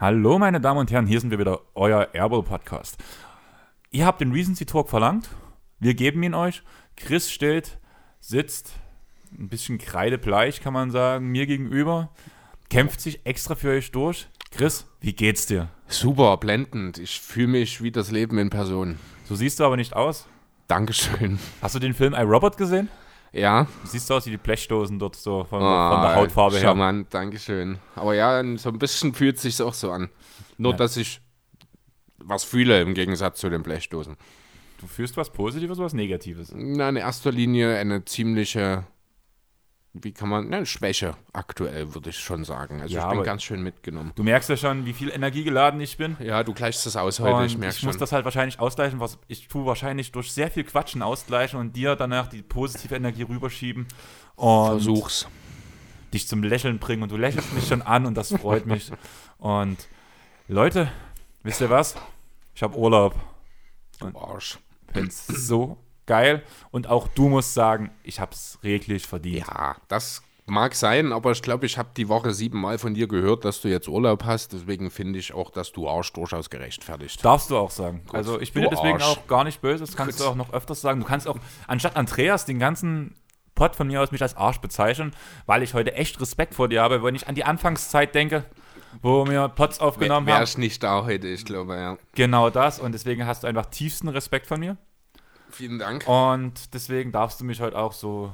Hallo meine Damen und Herren, hier sind wir wieder, euer Airball Podcast. Ihr habt den Recency Talk verlangt, wir geben ihn euch. Chris steht, sitzt, ein bisschen kreidebleich kann man sagen, mir gegenüber, kämpft sich extra für euch durch. Chris, wie geht's dir? Super, blendend. Ich fühle mich wie das Leben in Person. So siehst du aber nicht aus. Dankeschön. Hast du den Film iRobot gesehen? Ja. Siehst du aus wie die Blechdosen dort so von, Ah, von der Hautfarbe her. Charmant, Dankeschön. Aber ja, so ein bisschen fühlt sich auch so an. Nur, Ja. dass ich was fühle im Gegensatz zu den Blechdosen. Du fühlst was Positives oder was Negatives? Na, in erster Linie eine ziemliche, wie kann man, ne, Schwäche aktuell, würde ich schon sagen. Also Ja, ich bin ganz schön mitgenommen. Du merkst ja schon, wie viel energiegeladen ich bin. Ja, du gleichst das aus heute, Und ich ich, merke schon. muss das halt wahrscheinlich ausgleichen, was ich tue wahrscheinlich durch sehr viel Quatschen ausgleichen und dir danach die positive Energie rüberschieben und Versuch's. dich zum Lächeln bringen und du lächelst mich schon an und das freut mich. Und Leute, wisst ihr was? Ich habe Urlaub. Du Arsch. Find's so geil und auch du musst sagen, ich hab's reglich verdient. Ja, das mag sein, aber ich glaube, ich habe die Woche siebenmal von dir gehört, dass du jetzt Urlaub hast. Deswegen finde ich auch, dass du Arsch durchaus gerechtfertigt. Darfst du auch sagen. Also ich bin dir deswegen Arsch. auch gar nicht böse, das kannst Gut. du auch noch öfters sagen. Du kannst auch, anstatt Andreas, den ganzen Pod von mir aus mich als Arsch bezeichnen, weil ich heute echt Respekt vor dir habe, wenn ich an die Anfangszeit denke, wo wir Pods aufgenommen Wäre haben. ich nicht da heute, ich glaube, ja. Genau das und deswegen hast du einfach tiefsten Respekt von mir. Vielen Dank. Und deswegen darfst du mich heute auch so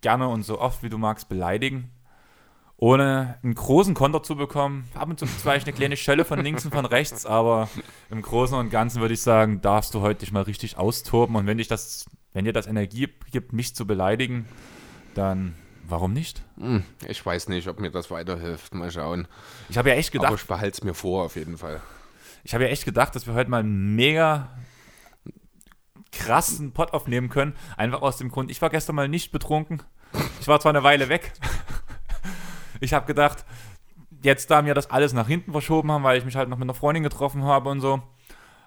gerne und so oft wie du magst beleidigen. Ohne einen großen Konter zu bekommen. Ab und zu vielleicht eine kleine Schelle von links und von rechts, aber im Großen und Ganzen würde ich sagen, darfst du heute dich mal richtig austoben. Und wenn dich das, wenn dir das Energie gibt, mich zu beleidigen, dann warum nicht? Hm, Ich weiß nicht, ob mir das weiterhilft. Mal schauen. Ich habe ja echt Aber gedacht, ich behalte es mir vor, auf jeden Fall. ich habe ja echt gedacht, dass wir heute mal einen mega krassen Pot aufnehmen können. Einfach aus dem Grund, ich war gestern mal nicht betrunken. Ich war zwar eine Weile weg. Ich habe gedacht, jetzt da wir das alles nach hinten verschoben haben, weil ich mich halt noch mit einer Freundin getroffen habe und so,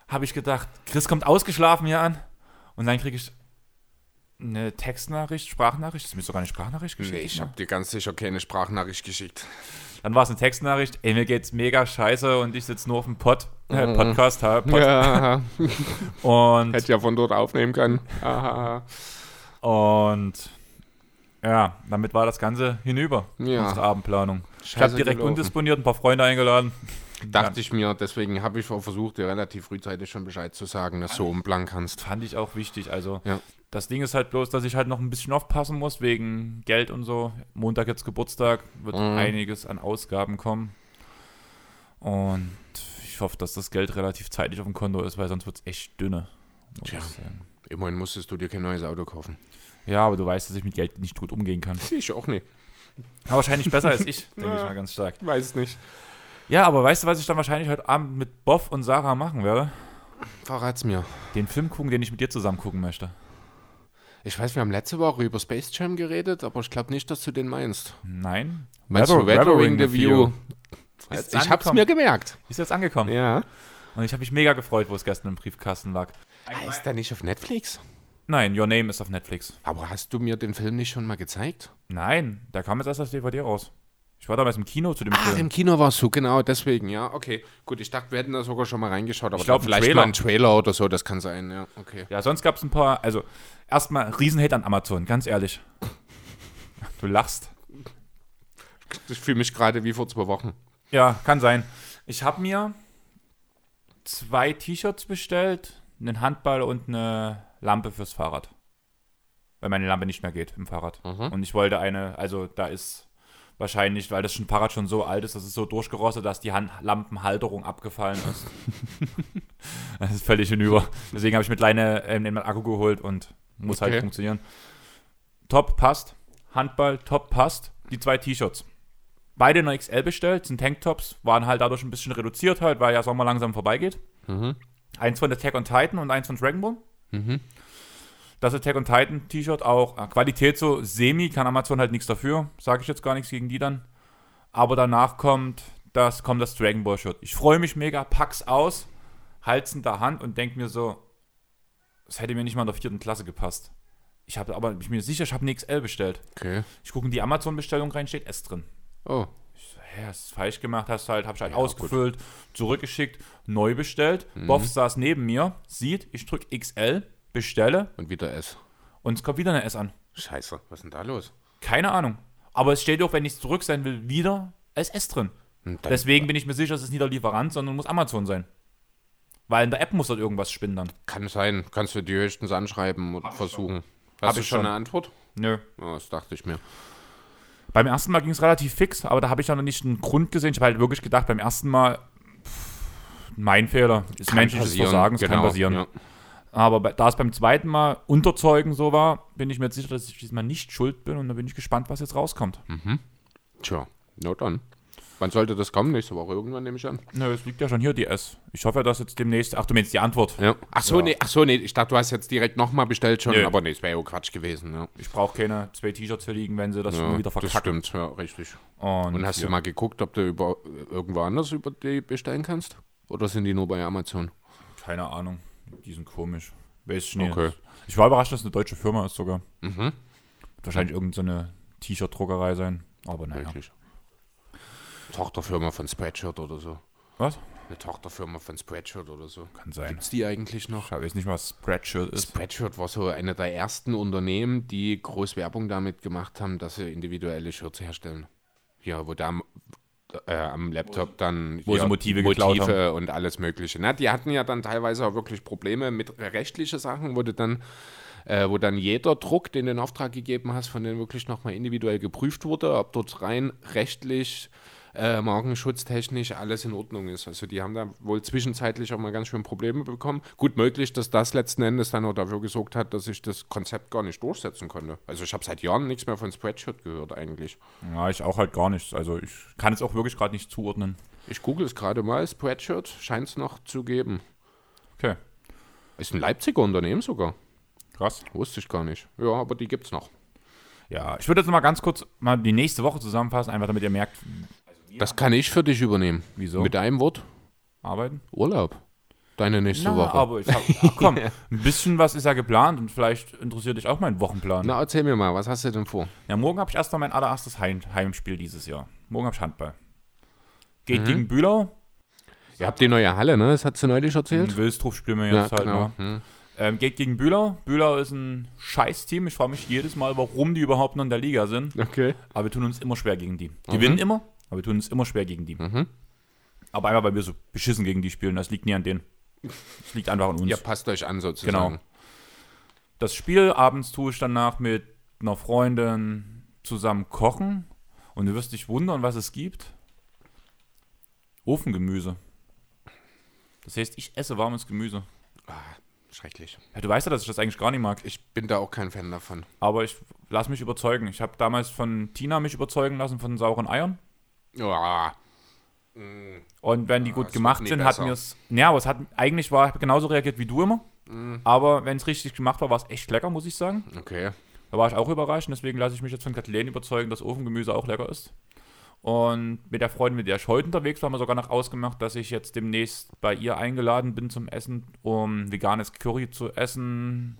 habe ich gedacht, Chris kommt ausgeschlafen hier an und dann kriege ich eine Textnachricht, Sprachnachricht. Das ist mir sogar eine Sprachnachricht geschickt. Nee, ich ne? habe dir ganz sicher keine Sprachnachricht geschickt. Dann war es eine Textnachricht, ey, mir geht's mega scheiße und ich sitze nur auf dem äh, Podcast, äh, Pod, Ja, und hätte ja von dort aufnehmen können. Und ja, damit war das Ganze hinüber, Ja. unsere Abendplanung. ich Scheiße habe direkt gelaufen. undisponiert ein paar Freunde eingeladen. Dachte ich mir, deswegen habe ich auch versucht, dir relativ frühzeitig schon Bescheid zu sagen, dass du umplan kannst. Fand ich auch wichtig. Also Ja. das Ding ist halt bloß, dass ich halt noch ein bisschen aufpassen muss wegen Geld und so. Montag jetzt Geburtstag, wird Mhm. einiges an Ausgaben kommen. Und ich hoffe, dass das Geld relativ zeitig auf dem Konto ist, weil sonst wird es echt dünne. Tja. Immerhin musstest du dir kein neues Auto kaufen. Ja, aber du weißt, dass ich mit Geld nicht gut umgehen kann. Ich auch nicht. Aber wahrscheinlich besser als ich, denke ich mal ganz stark. Weiß es nicht. Ja, aber weißt du, was ich dann wahrscheinlich heute Abend mit Boff und Sarah machen werde? Verrat's mir. Den Film gucken, den ich mit dir zusammen gucken möchte. Ich weiß, wir haben letzte Woche über Space Jam geredet, aber ich glaube nicht, dass du den meinst. Nein. Meinst Weather- du Weathering the the View? Ist Ich hab's mir gemerkt. Ist jetzt angekommen. Ja. Und ich habe mich mega gefreut, wo es gestern im Briefkasten lag. Ist der nicht auf Netflix? Nein, Your Name ist auf Netflix. Aber hast du mir den Film nicht schon mal gezeigt? Nein, der kam jetzt erst als DVD raus. Ich war damals im Kino zu dem Ach, Film. im Kino warst du, genau, deswegen, ja, okay. Gut, ich dachte, wir hätten da sogar schon mal reingeschaut, aber Ich glaub, dann ein vielleicht Trailer. mal ein Trailer oder so, das kann sein, ja, okay. Ja, sonst gab es ein paar, also erstmal Riesenhate an Amazon, ganz ehrlich. Du lachst. Ich fühle mich gerade wie vor zwei Wochen. Ja, kann sein. Ich habe mir zwei T-Shirts bestellt, einen Handball und eine Lampe fürs Fahrrad. Weil meine Lampe nicht mehr geht im Fahrrad. Mhm. Und ich wollte eine, also da ist wahrscheinlich, weil das schon Fahrrad schon so alt ist, das ist so durchgerostet, dass die Hand Lampenhalterung abgefallen ist. das ist völlig hinüber. Deswegen habe ich mit Leine ähm, den Akku geholt und muss halt Okay. funktionieren. Top passt. Handball, top passt. Die zwei T-Shirts. Beide in der XL bestellt, sind Tanktops, waren halt dadurch ein bisschen reduziert halt, weil ja Sommer langsam vorbeigeht. Mhm. Eins von Attack on Titan und eins von Dragon Ball. Mhm. Das Attack on Titan T-Shirt auch äh, Qualität so semi, kann Amazon halt nichts dafür, sage ich jetzt gar nichts gegen die dann. Aber danach kommt das kommt das Dragon Ball Shirt. Ich freue mich mega, pack's aus, halt's in der Hand und denk mir so, das hätte mir nicht mal in der vierten Klasse gepasst. Ich habe aber, ich bin mir sicher, ich habe eine XL bestellt. Okay. Ich gucke in die Amazon-Bestellung rein, steht S drin. Oh. Ich so, hä, hast du falsch gemacht, hast halt, hab ich halt Ja, ausgefüllt, zurückgeschickt, neu bestellt. Boff saß neben mir, sieht, ich drücke XL, bestelle Und wieder S. und es kommt wieder eine S an. Scheiße, was ist denn da los? Keine Ahnung. Aber es steht auch, wenn ich zurück sein will, wieder als S drin. Deswegen bin ich mir sicher, es ist nicht der Lieferant, sondern muss Amazon sein. Weil in der App muss dort irgendwas spinnen dann. Kann sein. Kannst du die höchstens anschreiben und versuchen. Hab Hast du ich schon schon. eine Antwort? Nö. Oh, das dachte ich mir. Beim ersten Mal ging es relativ fix, aber da habe ich ja noch nicht einen Grund gesehen. Ich habe halt wirklich gedacht, beim ersten Mal, pff, mein Fehler, ist Kann menschliches passieren, Versagen, es kann genau, passieren. ja. Aber bei, da es beim zweiten Mal unterzeugen so war, bin ich mir jetzt sicher, dass ich diesmal nicht schuld bin und da bin ich gespannt, was jetzt rauskommt. Tja, na dann. Wann sollte das kommen? Nächste Woche irgendwann, nehme ich an. Nö, es liegt ja schon hier die S. Ich hoffe, dass jetzt demnächst. Ach, du meinst die Antwort. Ja. Ach so, Ja. nee, ach so, nee. Ich dachte, du hast jetzt direkt nochmal bestellt schon. Nö. Aber nee, es wäre ja auch Quatsch gewesen. Ja. Ich brauche keine zwei T-Shirts hier liegen, wenn sie das ja, immer wieder das verkacken. stimmt, ja, richtig. Und, Und hast du mal geguckt, ob du über, irgendwo anders über die bestellen kannst? Oder sind die nur bei Amazon? Keine Ahnung. Die sind komisch. Weiß ich nicht. Okay. Ich war überrascht, dass es eine deutsche Firma ist sogar. Mhm. Wahrscheinlich irgendeine T-Shirt-Druckerei sein. Aber naja. Wirklich. Tochterfirma von Spreadshirt oder so. Was? Eine Tochterfirma von Spreadshirt oder so. Kann sein. Gibt's die eigentlich noch? Ich weiß nicht, was Spreadshirt ist. Spreadshirt war so eine der ersten Unternehmen, die groß Werbung damit gemacht haben, dass sie individuelle Shirts herstellen. Ja, wo da am, äh, am Laptop dann Wo sie Motive geklaut Motive und alles Mögliche. Na, die hatten ja dann teilweise auch wirklich Probleme mit rechtlichen Sachen, wo du dann äh, wo dann jeder Druck, den du in Auftrag gegeben hast, von denen wirklich nochmal individuell geprüft wurde, ob dort rein rechtlich, äh, markenschutztechnisch alles in Ordnung ist. Also die haben da wohl zwischenzeitlich auch mal ganz schön Probleme bekommen. Gut möglich, dass das letzten Endes dann auch dafür gesorgt hat, dass ich das Konzept gar nicht durchsetzen konnte. Also ich habe seit Jahren nichts mehr von Spreadshirt gehört eigentlich. Ja, ich auch halt gar nichts. Also ich kann es auch wirklich gerade nicht zuordnen. Ich google es gerade mal, Spreadshirt scheint es noch zu geben. Okay, Ist ein Leipziger Unternehmen sogar. krass. Wusste ich gar nicht. Ja, aber die gibt's noch. Ja, ich würde jetzt mal ganz kurz mal die nächste Woche zusammenfassen, einfach damit ihr merkt, Das kann ich für dich übernehmen. Wieso? Mit einem Wort. arbeiten. Urlaub. Deine nächste Na, Woche. aber ich hab, ach komm, ein bisschen was ist ja geplant und vielleicht interessiert dich auch mein Wochenplan. Na, erzähl mir mal, was hast du denn vor? Ja, morgen habe ich erstmal mein allererstes Heim Heimspiel dieses Jahr. Morgen habe ich Handball. Geht gegen Bühlau. Ihr habt die neue Halle, ne? Das hat sie neulich In erzählt. Wilstruf spielen wir Ja, jetzt halt. genau. Ja. Hm. Ähm, geht gegen Bühlau. Bühlau ist ein Scheiß-Team. Ich frage mich jedes Mal, warum die überhaupt noch in der Liga sind. Okay. Aber wir tun uns immer schwer gegen die. Die gewinnen immer, aber wir tun uns immer schwer gegen die. Mhm. Aber einfach, weil wir so beschissen gegen die spielen. Das liegt nie an denen. Das liegt einfach an uns. Ihr passt euch an sozusagen. Genau. Das Spiel abends tue ich danach mit einer Freundin zusammen kochen. Und du wirst dich wundern, was es gibt. Ofengemüse. Das heißt, ich esse warmes Gemüse. Ah, schrecklich. Ja, du weißt ja, dass ich das eigentlich gar nicht mag. Ich bin da auch kein Fan davon. Aber ich lass mich überzeugen. Ich habe damals von Tina mich überzeugen lassen von sauren Eiern. Ja, Und wenn die gut gemacht sind, hat mir es. Ja, aber es hat eigentlich war ich genauso reagiert wie du immer. Mhm. Aber wenn es richtig gemacht war, war es echt lecker, muss ich sagen. okay. Da war ich auch überrascht. und Deswegen lasse ich mich jetzt von Kathleen überzeugen, dass Ofengemüse auch lecker ist. Und mit der Freundin, mit der ich heute unterwegs war, haben wir sogar noch ausgemacht, dass ich jetzt demnächst bei ihr eingeladen bin zum Essen, um veganes Curry zu essen.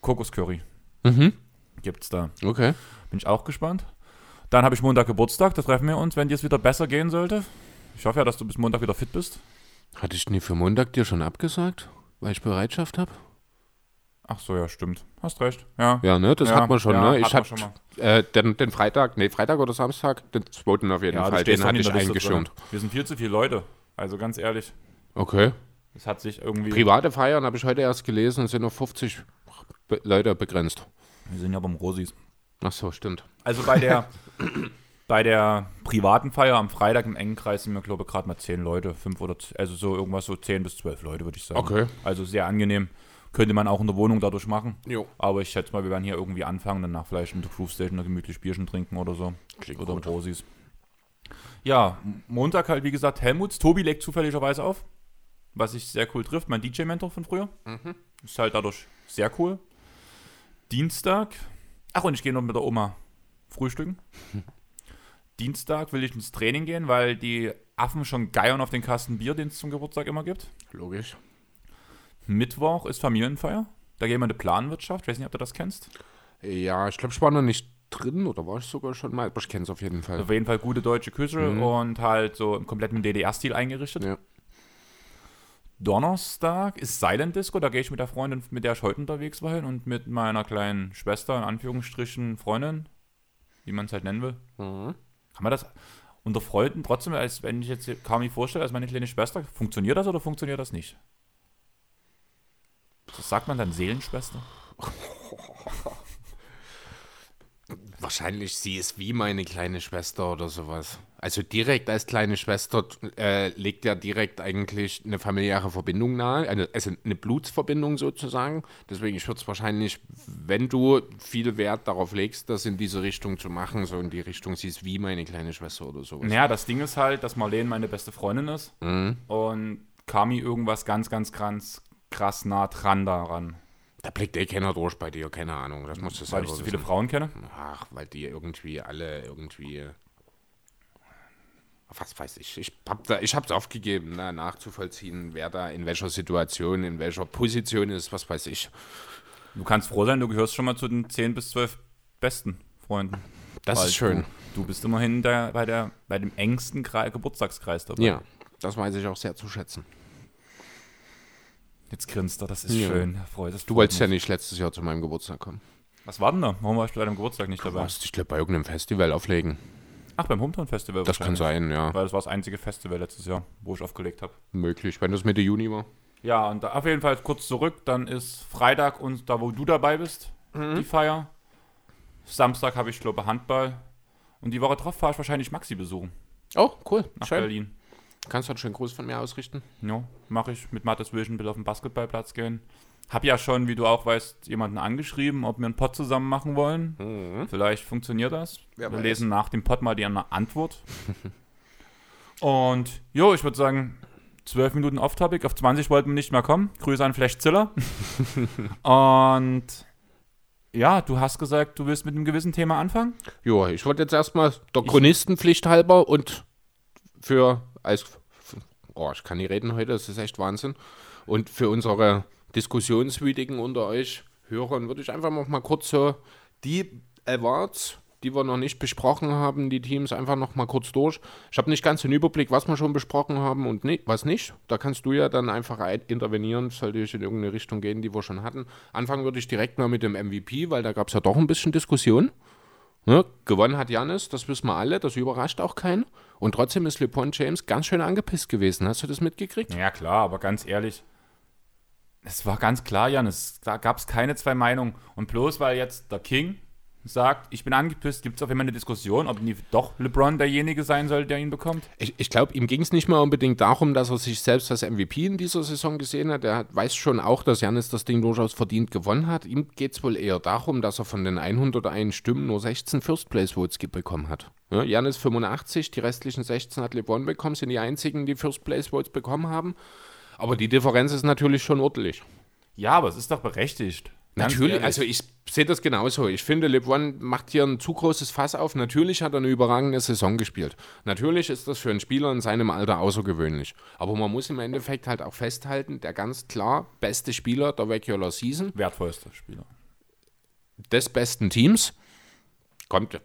Kokoscurry Mhm. gibt's da. Okay. Bin ich auch gespannt. Dann habe ich Montag Geburtstag, da treffen wir uns, wenn dir es wieder besser gehen sollte. Ich hoffe ja, dass du bis Montag wieder fit bist. Hatte ich nie für Montag dir schon abgesagt, weil ich Bereitschaft habe? Ach so, ja, stimmt. Hast recht. Ja. Ja, ne? Das Ja, hat man schon, ja, ne? Ich hatte schon mal. äh, den, den Freitag, nee, Freitag oder Samstag, den zweiten auf jeden Ja, Fall, den doch hatte ich eingeschirmt. Wir sind viel zu viele Leute. Also ganz ehrlich, Okay. es hat sich irgendwie. Private Feiern habe ich heute erst gelesen, sind auf 50 Be Leute begrenzt. Wir sind ja beim Rosis. Ach so, stimmt. Also bei der, bei der privaten Feier am Freitag im engen Kreis sind wir, glaube ich, gerade mal zehn Leute. Fünf oder also so irgendwas so zehn bis zwölf Leute, würde ich sagen. Okay. Also sehr angenehm. Könnte man auch in der Wohnung dadurch machen. Jo. Aber ich schätze mal, wir werden hier irgendwie anfangen, danach vielleicht in der Groove Station gemütlich Bierchen trinken oder so. Klingt oder gut. Rosis. Ja, Montag halt, wie gesagt, Helmuts. Tobi legt zufälligerweise auf, was sich sehr cool trifft. Mein DJ-Mentor von früher. Ist halt dadurch sehr cool. Dienstag. Ach, und ich gehe noch mit der Oma frühstücken. Dienstag will ich ins Training gehen, weil die Affen schon geiern auf den Kasten Bier, den es zum Geburtstag immer gibt. Logisch. Mittwoch ist Familienfeier. Da gehen wir in eine Planwirtschaft. Ich weiß nicht, ob du das kennst. Ja, ich glaube, ich war noch nicht drin oder war ich sogar schon mal, aber ich kenne es auf jeden Fall. Auf jeden Fall gute deutsche Küche Mhm. und halt so im kompletten DDR-Stil eingerichtet. Ja. Donnerstag ist Silent Disco, da gehe ich mit der Freundin, mit der ich heute unterwegs war, hin und mit meiner kleinen Schwester, in Anführungsstrichen Freundin, wie man es halt nennen will. Mhm. Kann man das unter Freunden trotzdem, als wenn ich jetzt Kami vorstelle, als meine kleine Schwester, funktioniert das oder funktioniert das nicht? Das sagt man dann Seelenschwester? Wahrscheinlich sie ist wie meine kleine Schwester oder sowas. Also direkt als kleine Schwester äh, legt ja direkt eigentlich eine familiäre Verbindung nahe, eine, also eine Blutsverbindung sozusagen. Deswegen, ich würde es wahrscheinlich, wenn du viel Wert darauf legst, das in diese Richtung zu machen, so in die Richtung, sie ist wie meine kleine Schwester oder sowas. Naja, das Ding ist halt, dass Marlene meine beste Freundin ist Mhm. und Kami irgendwas ganz, ganz, ganz krass nah dran daran. Da blickt eh keiner durch bei dir, keine Ahnung. Das musst du Weil ich so viele. Frauen kenne. Ach, weil die irgendwie alle irgendwie. Was weiß ich. Ich hab da, ich hab's aufgegeben, na, nachzuvollziehen, wer da in welcher Situation, in welcher Position ist, was weiß ich. Du kannst froh sein, du gehörst schon mal zu den 10 bis 12 besten Freunden. Das Weil ist schön. Du, du bist immerhin der, bei, der, bei dem engsten Kre Geburtstagskreis dabei. Ja, das weiß ich auch sehr zu schätzen. Jetzt grinst er, das ist Ja. schön. Freut, das Du wolltest ja mich. nicht letztes Jahr zu meinem Geburtstag kommen. Was war denn da? Warum warst du bei deinem Geburtstag nicht Du dabei? warst, ich glaube, bei irgendeinem Festival auflegen. Ach, beim Hometown Festival Das kann sein, ja. Weil das war das einzige Festival letztes Jahr, wo ich aufgelegt habe. Möglich, wenn das Mitte Juni war. Ja, und da, auf jeden Fall kurz zurück. Dann ist Freitag und da, wo du dabei bist, Mhm. die Feier. Samstag habe ich, glaube Handball. Und die Woche drauf fahre ich wahrscheinlich Maxi besuchen Oh, cool. nach Schön. Berlin. Kannst du einen schönen Gruß von mir ausrichten? Ja, mache ich mit Mattes Vision Bill auf den Basketballplatz gehen. Hab ja schon, wie du auch weißt, jemanden angeschrieben, ob wir einen Pod zusammen machen wollen. Mhm. Vielleicht funktioniert das. Wer wir weiß. lesen nach dem Pod mal die Antwort. Und jo, ich würde sagen, 12 Minuten off-topic, auf 20 wollten wir nicht mehr kommen. Grüße an Flash Ziller. Und ja, du hast gesagt, du willst mit einem gewissen Thema anfangen. Ja, ich wollte jetzt erstmal der Chronistenpflicht halber und für als oh, ich kann nicht reden heute, das ist echt Wahnsinn. Und für unsere Diskussionswütigen unter euch Hörern würde ich einfach noch mal kurz so die Awards, die wir noch nicht besprochen haben, die Teams einfach noch mal kurz durch. Ich habe nicht ganz den Überblick, was wir schon besprochen haben und ni was nicht. Da kannst du ja dann einfach ein- intervenieren, sollte ich in irgendeine Richtung gehen, die wir schon hatten. Anfangen würde ich direkt mal mit dem MVP, weil da gab es ja doch ein bisschen Diskussion. Ne? Gewonnen hat Janis, das wissen wir alle, das überrascht auch keinen. Und trotzdem ist LeBron James ganz schön angepisst gewesen. Hast du das mitgekriegt? Ja, klar, aber ganz ehrlich, es war ganz klar, Jan, es, da gab es keine zwei Meinungen. Und bloß weil jetzt der King sagt, ich bin angepisst, gibt es auf immer eine Diskussion, ob nicht doch LeBron derjenige sein soll, der ihn bekommt. Ich, ich glaube, ihm ging es nicht mal unbedingt darum, dass er sich selbst als MVP in dieser Saison gesehen hat. Er weiß schon auch, dass Janis das Ding durchaus verdient gewonnen hat. Ihm geht es wohl eher darum, dass er von den 101 Stimmen nur 16 First-Place-Votes bekommen hat. Ja, Janis 85, die restlichen 16 hat LeBron bekommen, sind die einzigen, die First-Place-Votes bekommen haben. Aber die Differenz ist natürlich schon ordentlich. Ja, aber es ist doch berechtigt. Natürlich, also ich sehe das genauso. Ich finde, LeBron macht hier ein zu großes Fass auf. Natürlich hat er eine überragende Saison gespielt. Natürlich ist das für einen Spieler in seinem Alter außergewöhnlich. Aber man muss im Endeffekt halt auch festhalten, der ganz klar beste Spieler der Regular Season wertvollster Spieler. des besten Teams. Kommt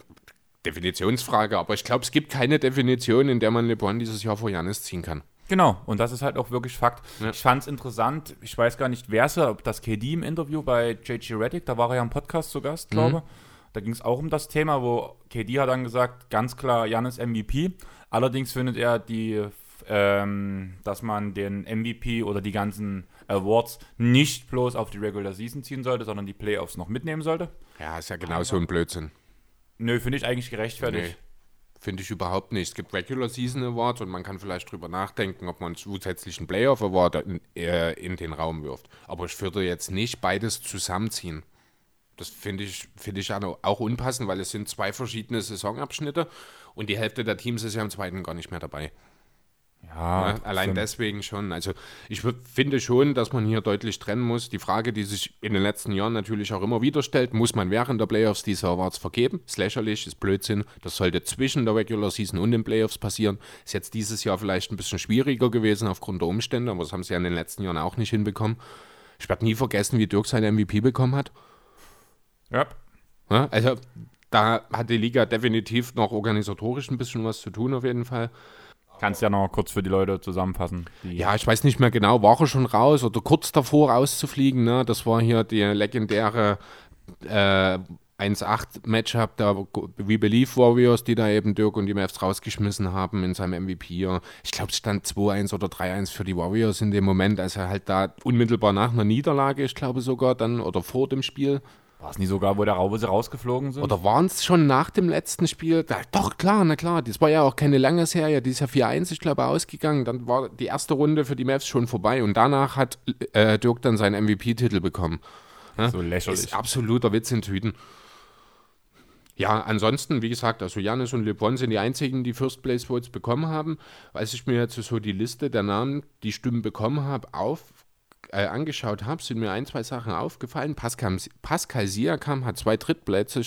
Definitionsfrage, aber ich glaube, es gibt keine Definition, in der man LeBron dieses Jahr vor Janis ziehen kann. Genau, und das ist halt auch wirklich Fakt. Ja. Ich fand es interessant, ich weiß gar nicht, wer es war, ob das KD im Interview bei JG Reddick, da war er ja im Podcast zu Gast, glaube Da ging es auch um das Thema, wo KD hat dann gesagt, ganz klar, Janis MVP. Allerdings findet er die, ähm, dass man den MVP oder die ganzen Awards nicht bloß auf die Regular Season ziehen sollte, sondern die Playoffs noch mitnehmen sollte. Ja, ist ja genau so ein Blödsinn. Nö, finde ich eigentlich gerechtfertigt. Nee, finde ich überhaupt nicht. Es gibt Regular Season Awards und man kann vielleicht drüber nachdenken, ob man einen zusätzlichen Playoff Award in, äh, in den Raum wirft. Aber ich würde jetzt nicht beides zusammenziehen. Das finde ich, finde ich auch unpassend, weil es sind zwei verschiedene Saisonabschnitte und die Hälfte der Teams ist ja im zweiten gar nicht mehr dabei. Ja, Ja, allein stimmt. deswegen schon. Also ich finde schon, dass man hier deutlich trennen muss. Die Frage, die sich in den letzten Jahren natürlich auch immer wieder stellt, muss man während der Playoffs diese Awards vergeben? Ist lächerlich, ist Blödsinn. Das sollte zwischen der Regular Season und den Playoffs passieren. Ist jetzt dieses Jahr vielleicht ein bisschen schwieriger gewesen aufgrund der Umstände, aber das haben sie ja in den letzten Jahren auch nicht hinbekommen. Ich werde nie vergessen, wie Dirk seinen MVP bekommen hat. Ja. Ja, also da hat die Liga definitiv noch organisatorisch ein bisschen was zu tun, auf jeden Fall. Kannst ja noch kurz für die Leute zusammenfassen. Die Ja, ich weiß nicht mehr genau, war er schon raus oder kurz davor rauszufliegen. Ne? Das war hier die legendäre äh, 1-8-Matchup der We Believe Warriors, die da eben Dirk und die Mavs rausgeschmissen haben in seinem MVP-Jahr. Ich glaube, es stand 2-1 oder 3-1 für die Warriors in dem Moment, als er halt da unmittelbar nach einer Niederlage, ich glaube sogar dann, oder vor dem Spiel, War es nie sogar, wo, der, wo sie rausgeflogen sind? oder waren es schon nach dem letzten Spiel? Da, doch, klar, na klar. Das war ja auch keine lange Serie. Die ist ja 4-1, ich glaube, ausgegangen. Dann war die erste Runde für die Mavs schon vorbei. Und danach hat äh, Dirk dann seinen MVP-Titel bekommen. so lächerlich. Ist absoluter Witz in Tüten. Ja, ansonsten, wie gesagt, also Janis und LeBron sind die einzigen, die First Place Votes bekommen haben. Als ich mir jetzt so die Liste der Namen, die Stimmen bekommen habe, auf, äh, angeschaut habe, sind mir ein, zwei Sachen aufgefallen. Pascal, Pascal Siakam hat zwei Drittplätze,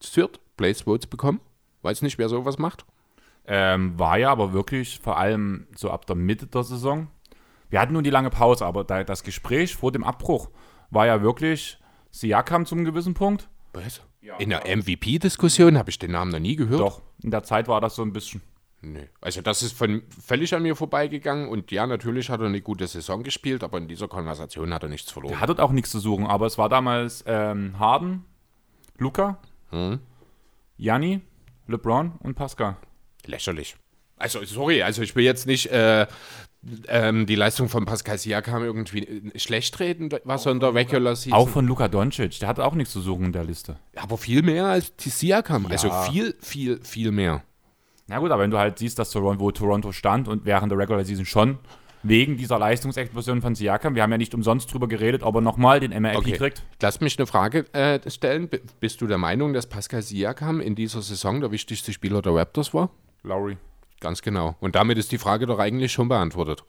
Third Place Votes bekommen. Weiß nicht, wer sowas macht. Ähm, war ja aber wirklich vor allem so ab der Mitte der Saison. Wir hatten nur die lange Pause, aber da, das Gespräch vor dem Abbruch war ja wirklich Siakam zum gewissen Punkt. Was? In der MVP-Diskussion habe ich den Namen noch nie gehört. Doch, in der Zeit war das so ein bisschen. Nee. Also das ist von völlig an mir vorbeigegangen und ja, natürlich hat er eine gute Saison gespielt, aber in dieser Konversation hat er nichts verloren. Er hat dort auch nichts zu suchen, aber es war damals ähm, Harden, Luca, Hm? Janni, LeBron und Pascal. Lächerlich. Also sorry, also ich will jetzt nicht äh, ähm, die Leistung von Pascal Siakam irgendwie äh, schlecht reden, was er in der Regular Season... Auch von Luka Doncic, der hat auch nichts zu suchen in der Liste. aber viel mehr als die Siakam. Also viel, viel, viel mehr. Na gut, aber wenn du halt siehst, dass Toronto, wo Toronto stand und während der Regular Season schon wegen dieser Leistungsexplosion von Siakam, wir haben ja nicht umsonst drüber geredet, ob er nochmal den MLP Okay. kriegt. Lass mich eine Frage äh, stellen. B bist du der Meinung, dass Pascal Siakam in dieser Saison der wichtigste Spieler der Raptors war? Lowry. Ganz genau. Und damit ist die Frage doch eigentlich schon beantwortet.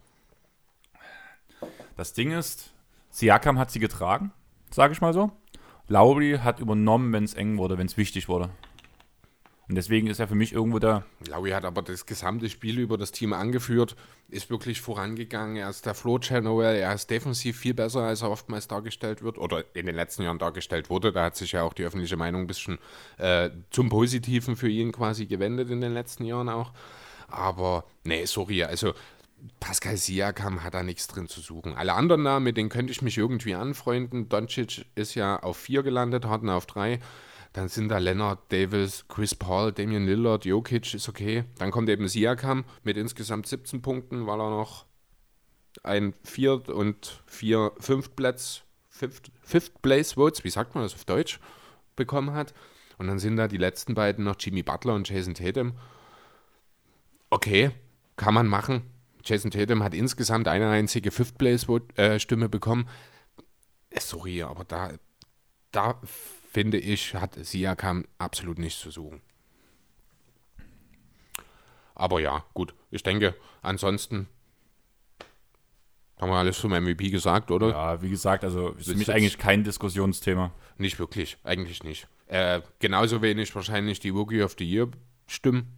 Das Ding ist, Siakam hat sie getragen, sage ich mal so. Lowry hat übernommen, wenn es eng wurde, wenn es wichtig wurde. Und deswegen ist er für mich irgendwo der. Laui hat aber das gesamte Spiel über das Team angeführt, ist wirklich vorangegangen. Er ist der Flow-Channel, er ist defensiv viel besser, als er oftmals dargestellt wird oder in den letzten Jahren dargestellt wurde. Da hat sich ja auch die öffentliche Meinung ein bisschen äh, zum Positiven für ihn quasi gewendet in den letzten Jahren auch. Aber nee, sorry, also Pascal Siakam hat da nichts drin zu suchen. Alle anderen Namen, mit denen könnte ich mich irgendwie anfreunden. Doncic ist ja auf 4 gelandet, Harden auf 3. Dann sind da Leonard, Davis, Chris Paul, Damian Lillard, Jokic ist okay. Dann kommt eben Siakam mit insgesamt 17 Punkten, weil er noch ein Viert- und vier Fünftplatz, Fifth, Fifth Place Votes, wie sagt man das auf Deutsch, bekommen hat. Und dann sind da die letzten beiden noch Jimmy Butler und Jason Tatum. Okay, kann man machen. Jason Tatum hat insgesamt eine einzige Fifth Place Vote, äh, Stimme bekommen. Äh, Sorry, aber da, da finde ich, hat Siakam absolut nichts zu suchen. Aber ja, gut. Ich denke, ansonsten haben wir alles zum MVP gesagt, oder? Ja, wie gesagt, also ist für mich eigentlich kein Diskussionsthema. Nicht wirklich, eigentlich nicht. Äh, genauso wenig wahrscheinlich die Rookie of the Year stimmen.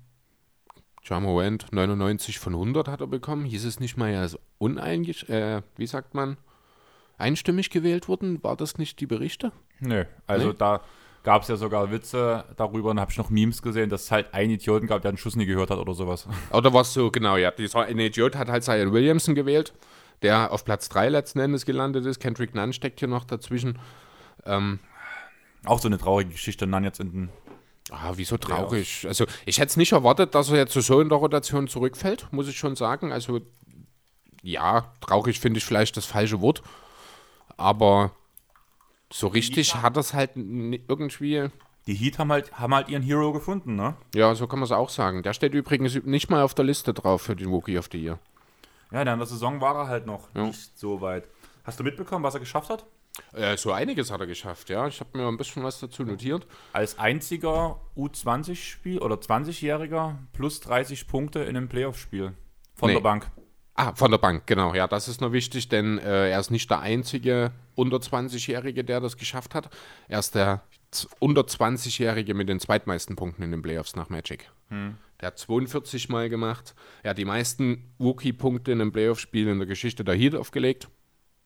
Jamorant 99 von 100 hat er bekommen. Hieß es nicht mal, er ist uneingesch... Äh, wie sagt man? Einstimmig gewählt worden? War das nicht die Berichte? Nö, also Nee? da gab es ja sogar Witze darüber und habe ich noch Memes gesehen, dass es halt einen Idioten gab, der einen Schuss nie gehört hat oder sowas. Oder war es so, genau, ja. Dieser eine Idiot hat halt Zion Williamson gewählt, der auf Platz 3 letzten Endes gelandet ist. Kendrick Nunn steckt hier noch dazwischen. Ähm, Auch so eine traurige Geschichte, dann jetzt in den. Ah, wieso traurig? Also, ich hätte es nicht erwartet, dass er jetzt so in der Rotation zurückfällt, muss ich schon sagen. Also, ja, traurig finde ich vielleicht das falsche Wort. Aber so richtig hat das halt irgendwie. Die Heat haben halt, haben halt ihren Hero gefunden, ne? Ja, so kann man es auch sagen. Der steht übrigens nicht mal auf der Liste drauf für den Rookie of the Year. Ja, in der Saison war er halt noch Ja. nicht so weit. Hast du mitbekommen, was er geschafft hat? Äh, so einiges hat er geschafft, ja. Ich habe mir ein bisschen was dazu notiert. Als einziger U20-Spiel oder 20-Jähriger plus 30 Punkte in einem Playoff-Spiel von Nee. der Bank. Ah, von der Bank, genau. Ja, das ist noch wichtig, denn äh, er ist nicht der einzige unter 20-Jährige, der das geschafft hat. Er ist der unter 20-Jährige mit den zweitmeisten Punkten in den Playoffs nach Magic. Der hat 42 Mal gemacht. Er hat die meisten Rookie-Punkte in einem Playoff-Spiel in der Geschichte der Heat aufgelegt.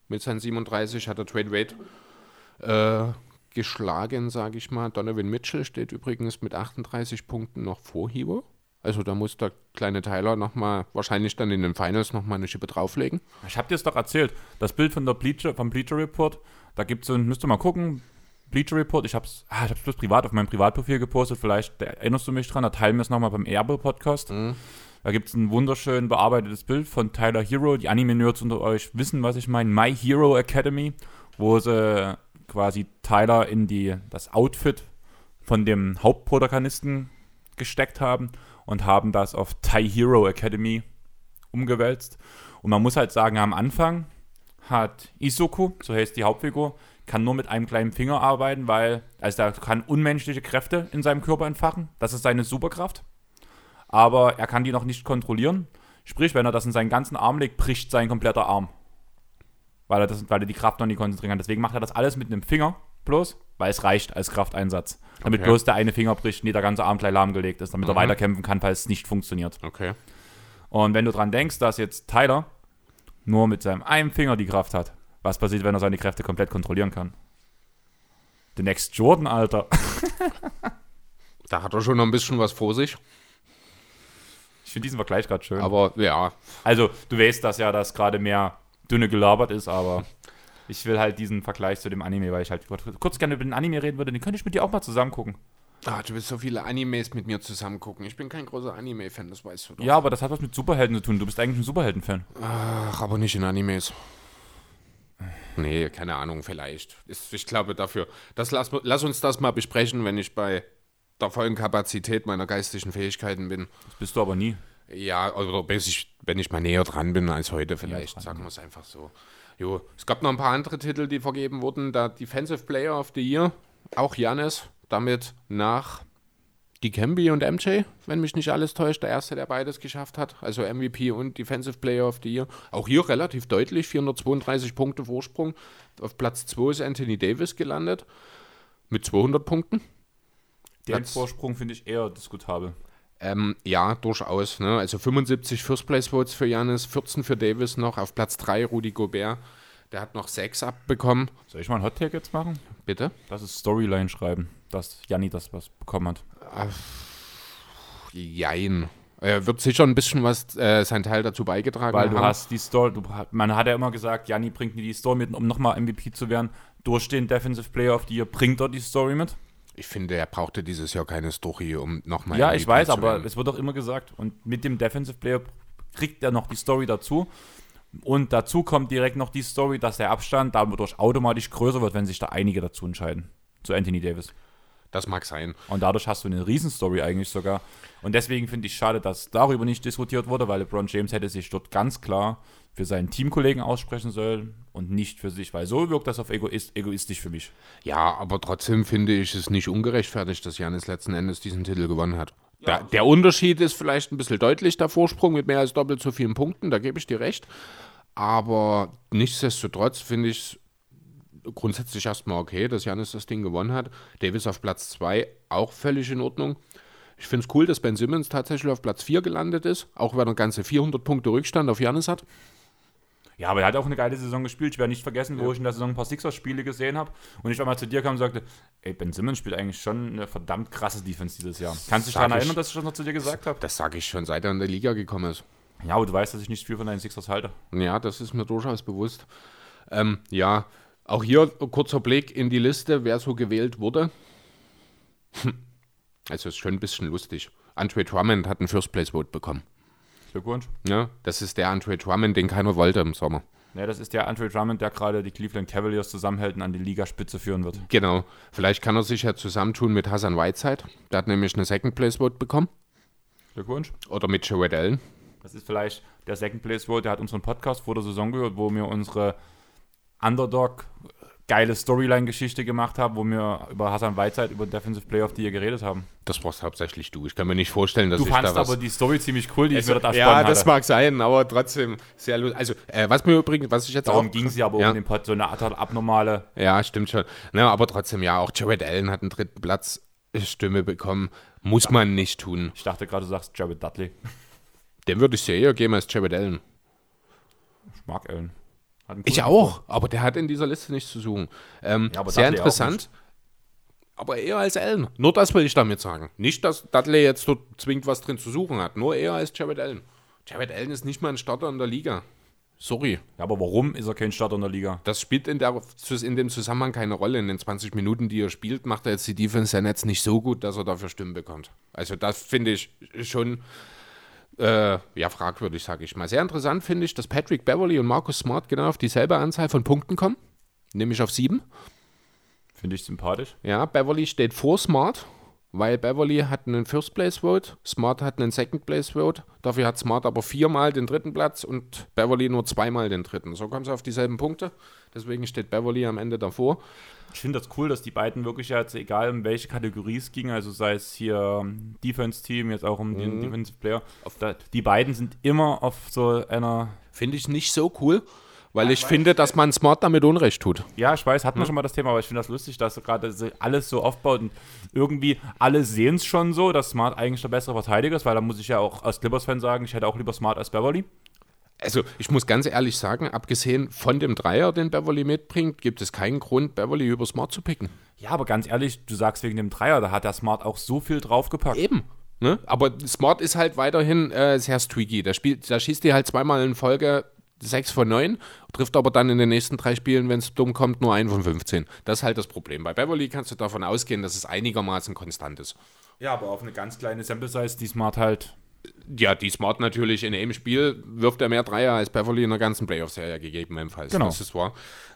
Mit seinen 37 hat er Trade Wade äh, geschlagen, sage ich mal. Donovan Mitchell steht übrigens mit 38 Punkten noch vor Hero. Also da muss der kleine Tyler nochmal, wahrscheinlich dann in den Finals nochmal eine Schippe drauflegen. Ich habe dir es doch erzählt. Das Bild von der Bleacher, vom Bleacher Report, da gibt es so ein, müsst ihr mal gucken, Bleacher Report, ich habe es ah, ich hab's bloß privat auf meinem Privatprofil gepostet, vielleicht erinnerst du mich dran, da teilen wir es nochmal beim Erbe-Podcast. Da gibt es ein wunderschön bearbeitetes Bild von Tyler Hero. Die Anime-Nerds unter euch wissen, was ich meine. My Hero Academy, wo sie quasi Tyler in die, das Outfit von dem Hauptprotagonisten gesteckt haben und haben das auf Thai Hero Academy umgewälzt. Und man muss halt sagen, am Anfang hat Isoku, so heißt die Hauptfigur, kann nur mit einem kleinen Finger arbeiten, weil also er kann unmenschliche Kräfte in seinem Körper entfachen. Das ist seine Superkraft. Aber er kann die noch nicht kontrollieren. Sprich, wenn er das in seinen ganzen Arm legt, bricht sein kompletter Arm. Weil er, das, weil er die Kraft noch nicht konzentrieren kann. Deswegen macht er das alles mit einem Finger bloß, weil es reicht als Krafteinsatz. Damit Okay. bloß der eine Finger bricht, nie der ganze Arm gleich lahmgelegt ist, damit er Mhm. weiterkämpfen kann, falls es nicht funktioniert. Okay. Und wenn du dran denkst, dass jetzt Tyler nur mit seinem einen Finger die Kraft hat, was passiert, wenn er seine Kräfte komplett kontrollieren kann? The Next Jordan, Alter. Da hat er schon noch ein bisschen was vor sich. Ich finde diesen Vergleich gerade schön. Aber ja, also, du weißt, dass ja das gerade mehr dünne gelabert ist, aber ich will halt diesen Vergleich zu dem Anime, weil ich halt kurz gerne über den Anime reden würde, den könnte ich mit dir auch mal zusammen gucken. ah, du willst so viele Animes mit mir zusammen gucken. Ich bin kein großer Anime-Fan, das weißt du doch. Ja, aber das hat was mit Superhelden zu tun. Du bist eigentlich ein Superhelden-Fan. Ach, aber nicht in Animes. Nee, keine Ahnung, vielleicht. Ich glaube dafür. Das lass, lass uns das mal besprechen, wenn ich bei der vollen Kapazität meiner geistigen Fähigkeiten bin. Das bist du aber nie. Ja, oder bis ich, wenn ich mal näher dran bin als heute vielleicht, sagen wir es einfach so. Jo, es gab noch ein paar andere Titel, die vergeben wurden. Da Defensive Player of the Year, auch Janis, damit nach Dikembe und MJ, wenn mich nicht alles täuscht, der erste, der beides geschafft hat. Also MVP und Defensive Player of the Year. Auch hier relativ deutlich, 432 Punkte Vorsprung. Auf Platz 2 ist Anthony Davis gelandet mit 200 Punkten. Den Platz- Vorsprung finde ich eher diskutabel. Ähm, ja, durchaus. Ne? Also 75 First Place Votes für Janis, 14 für Davis noch. Auf Platz 3 Rudi Gobert. Der hat noch 6 abbekommen. Soll ich mal einen Hot Take jetzt machen? Bitte? Das ist Storyline schreiben, dass Janni das was bekommen hat. Jein. Er wird sicher ein bisschen was, äh, sein Teil dazu beigetragen Weil du haben. hast die Story, du, man hat ja immer gesagt, Janni bringt nie die Story mit, um nochmal MVP zu werden. Durch den Defensive Player of the Year bringt er die Story mit. Ich finde, er brauchte dieses Jahr keine Story, um nochmal ja, ich weiß, aber es wird doch immer gesagt. Und mit dem Defensive Player kriegt er noch die Story dazu. Und dazu kommt direkt noch die Story, dass der Abstand dadurch automatisch größer wird, wenn sich da einige dazu entscheiden. Zu Anthony Davis. Das mag sein. Und dadurch hast du eine Riesenstory eigentlich sogar. Und deswegen finde ich schade, dass darüber nicht diskutiert wurde, weil LeBron James hätte sich dort ganz klar für seinen Teamkollegen aussprechen sollen und nicht für sich, weil so wirkt das auf egoist, egoistisch für mich. Ja, aber trotzdem finde ich es nicht ungerechtfertigt, dass Janis letzten Endes diesen Titel gewonnen hat. Der, der Unterschied ist vielleicht ein bisschen deutlich, der Vorsprung mit mehr als doppelt so vielen Punkten, da gebe ich dir recht. Aber nichtsdestotrotz finde ich es grundsätzlich erstmal okay, dass Janis das Ding gewonnen hat. Davis auf Platz 2 auch völlig in Ordnung. Ich finde es cool, dass Ben Simmons tatsächlich auf Platz 4 gelandet ist, auch wenn er ganze 400 Punkte Rückstand auf Janis hat. Ja, aber er hat auch eine geile Saison gespielt. Ich werde nicht vergessen, wo ich in der Saison ein paar Sixers-Spiele gesehen habe und ich einmal zu dir kam und sagte, ey, Ben Simmons spielt eigentlich schon eine verdammt krasse Defense dieses Jahr. Kannst du dich daran erinnern, dass ich das noch zu dir gesagt habe? Das sage ich schon, seit er in der Liga gekommen ist. Ja, aber du weißt, dass ich nicht viel von deinen Sixers halte. Ja, das ist mir durchaus bewusst. Ähm, ja, auch hier kurzer Blick in die Liste, wer so gewählt wurde. Hm. Also ist schon ein bisschen lustig. Andre Drummond hat einen First Place Vote bekommen. Glückwunsch. Ja, das ist der Andre Drummond, den keiner wollte im Sommer. Ja, das ist der Andre Drummond, der gerade die Cleveland Cavaliers zusammenhält und an die Ligaspitze führen wird. Genau. Vielleicht kann er sich ja zusammentun mit Hassan Whiteside. Der hat nämlich eine Second Place Vote bekommen. Glückwunsch. Oder mit Joel Allen. Das ist vielleicht der Second Place Vote, der hat unseren Podcast vor der Saison gehört, wo wir unsere Underdog geile Storyline-Geschichte gemacht haben, wo wir über Hassan Whiteside, über Defensive Player of the Year geredet haben. Das brauchst hauptsächlich du. Ich kann mir nicht vorstellen, dass Du ich da was... aber die Story ziemlich cool, die ich mir dort ja, ersponnen das hatte. mag sein, aber trotzdem sehr lustig. Also, äh, was mir übrigens, was ich jetzt Darum auch... ging sie aber ja. in dem Pod, so eine Art abnormale. Ja, stimmt schon. Na, aber trotzdem, ja, auch Jared Allen hat einen dritten Platz Stimme bekommen. Muss man nicht tun. Ich dachte gerade, du sagst Jared Dudley. Dem würde ich sehr eher geben als Jared Allen. Ich mag Allen. Ich auch, aber der hat in dieser Liste nichts zu suchen. Ähm, Ja, aber sehr interessant. Aber eher als Allen. Nur das will ich damit sagen. Nicht, dass Dudley jetzt dort zwingend was drin zu suchen hat. Nur eher als Jared Allen. Jared Allen ist nicht mal ein Starter in der Liga. Sorry. Ja, aber warum ist er kein Starter in der Liga? Das spielt in, der, in dem Zusammenhang keine Rolle. In den 20 Minuten, die er spielt, macht er jetzt die Defense ja jetzt nicht so gut, dass er dafür Stimmen bekommt. Also das finde ich schon äh, ja, fragwürdig, sage ich mal. Sehr interessant finde ich, dass Patrick Beverly und Marcus Smart genau auf dieselbe Anzahl von Punkten kommen, nämlich auf sieben. Finde ich sympathisch. Ja, Beverly steht vor Smart, weil Beverly hat einen First Place Vote, Smart hat einen Second Place Vote. Dafür hat Smart aber viermal den dritten Platz und Beverly nur zweimal den dritten. So kommen sie auf dieselben Punkte. Deswegen steht Beverly am Ende davor. Ich finde das cool, dass die beiden wirklich jetzt, egal um welche Kategorie es ging, also sei es hier ähm, Defense-Team, jetzt auch um den Defensive Player, die beiden sind immer auf so einer Finde ich nicht so cool, weil ich finde, dass man Smart damit Unrecht tut. Ja, ich weiß, hatten wir schon mal das Thema, aber ich finde das lustig, dass gerade alles so aufbaut und irgendwie alle sehen es schon so, dass Smart eigentlich der bessere Verteidiger ist, weil da muss ich ja auch als Clippers-Fan sagen, ich hätte auch lieber Smart als Beverly. Also, ich muss ganz ehrlich sagen, abgesehen von dem Dreier, den Beverly mitbringt, gibt es keinen Grund, Beverly über Smart zu picken. Ja, aber ganz ehrlich, du sagst wegen dem Dreier, da hat der Smart auch so viel draufgepackt. Eben. Ne? Aber Smart ist halt weiterhin äh, sehr streaky. Da, spielt, da schießt die halt zweimal in Folge 6 von 9, trifft aber dann in den nächsten drei Spielen, wenn es dumm kommt, nur 1 von 15. Das ist halt das Problem. Bei Beverly kannst du davon ausgehen, dass es einigermaßen konstant ist. Ja, aber auf eine ganz kleine Sample-Size, die Smart halt Ja, die Smart natürlich in einem Spiel wirft er mehr Dreier als Beverly in der ganzen Playoff-Serie gegebenenfalls. Genau. Das ist wahr.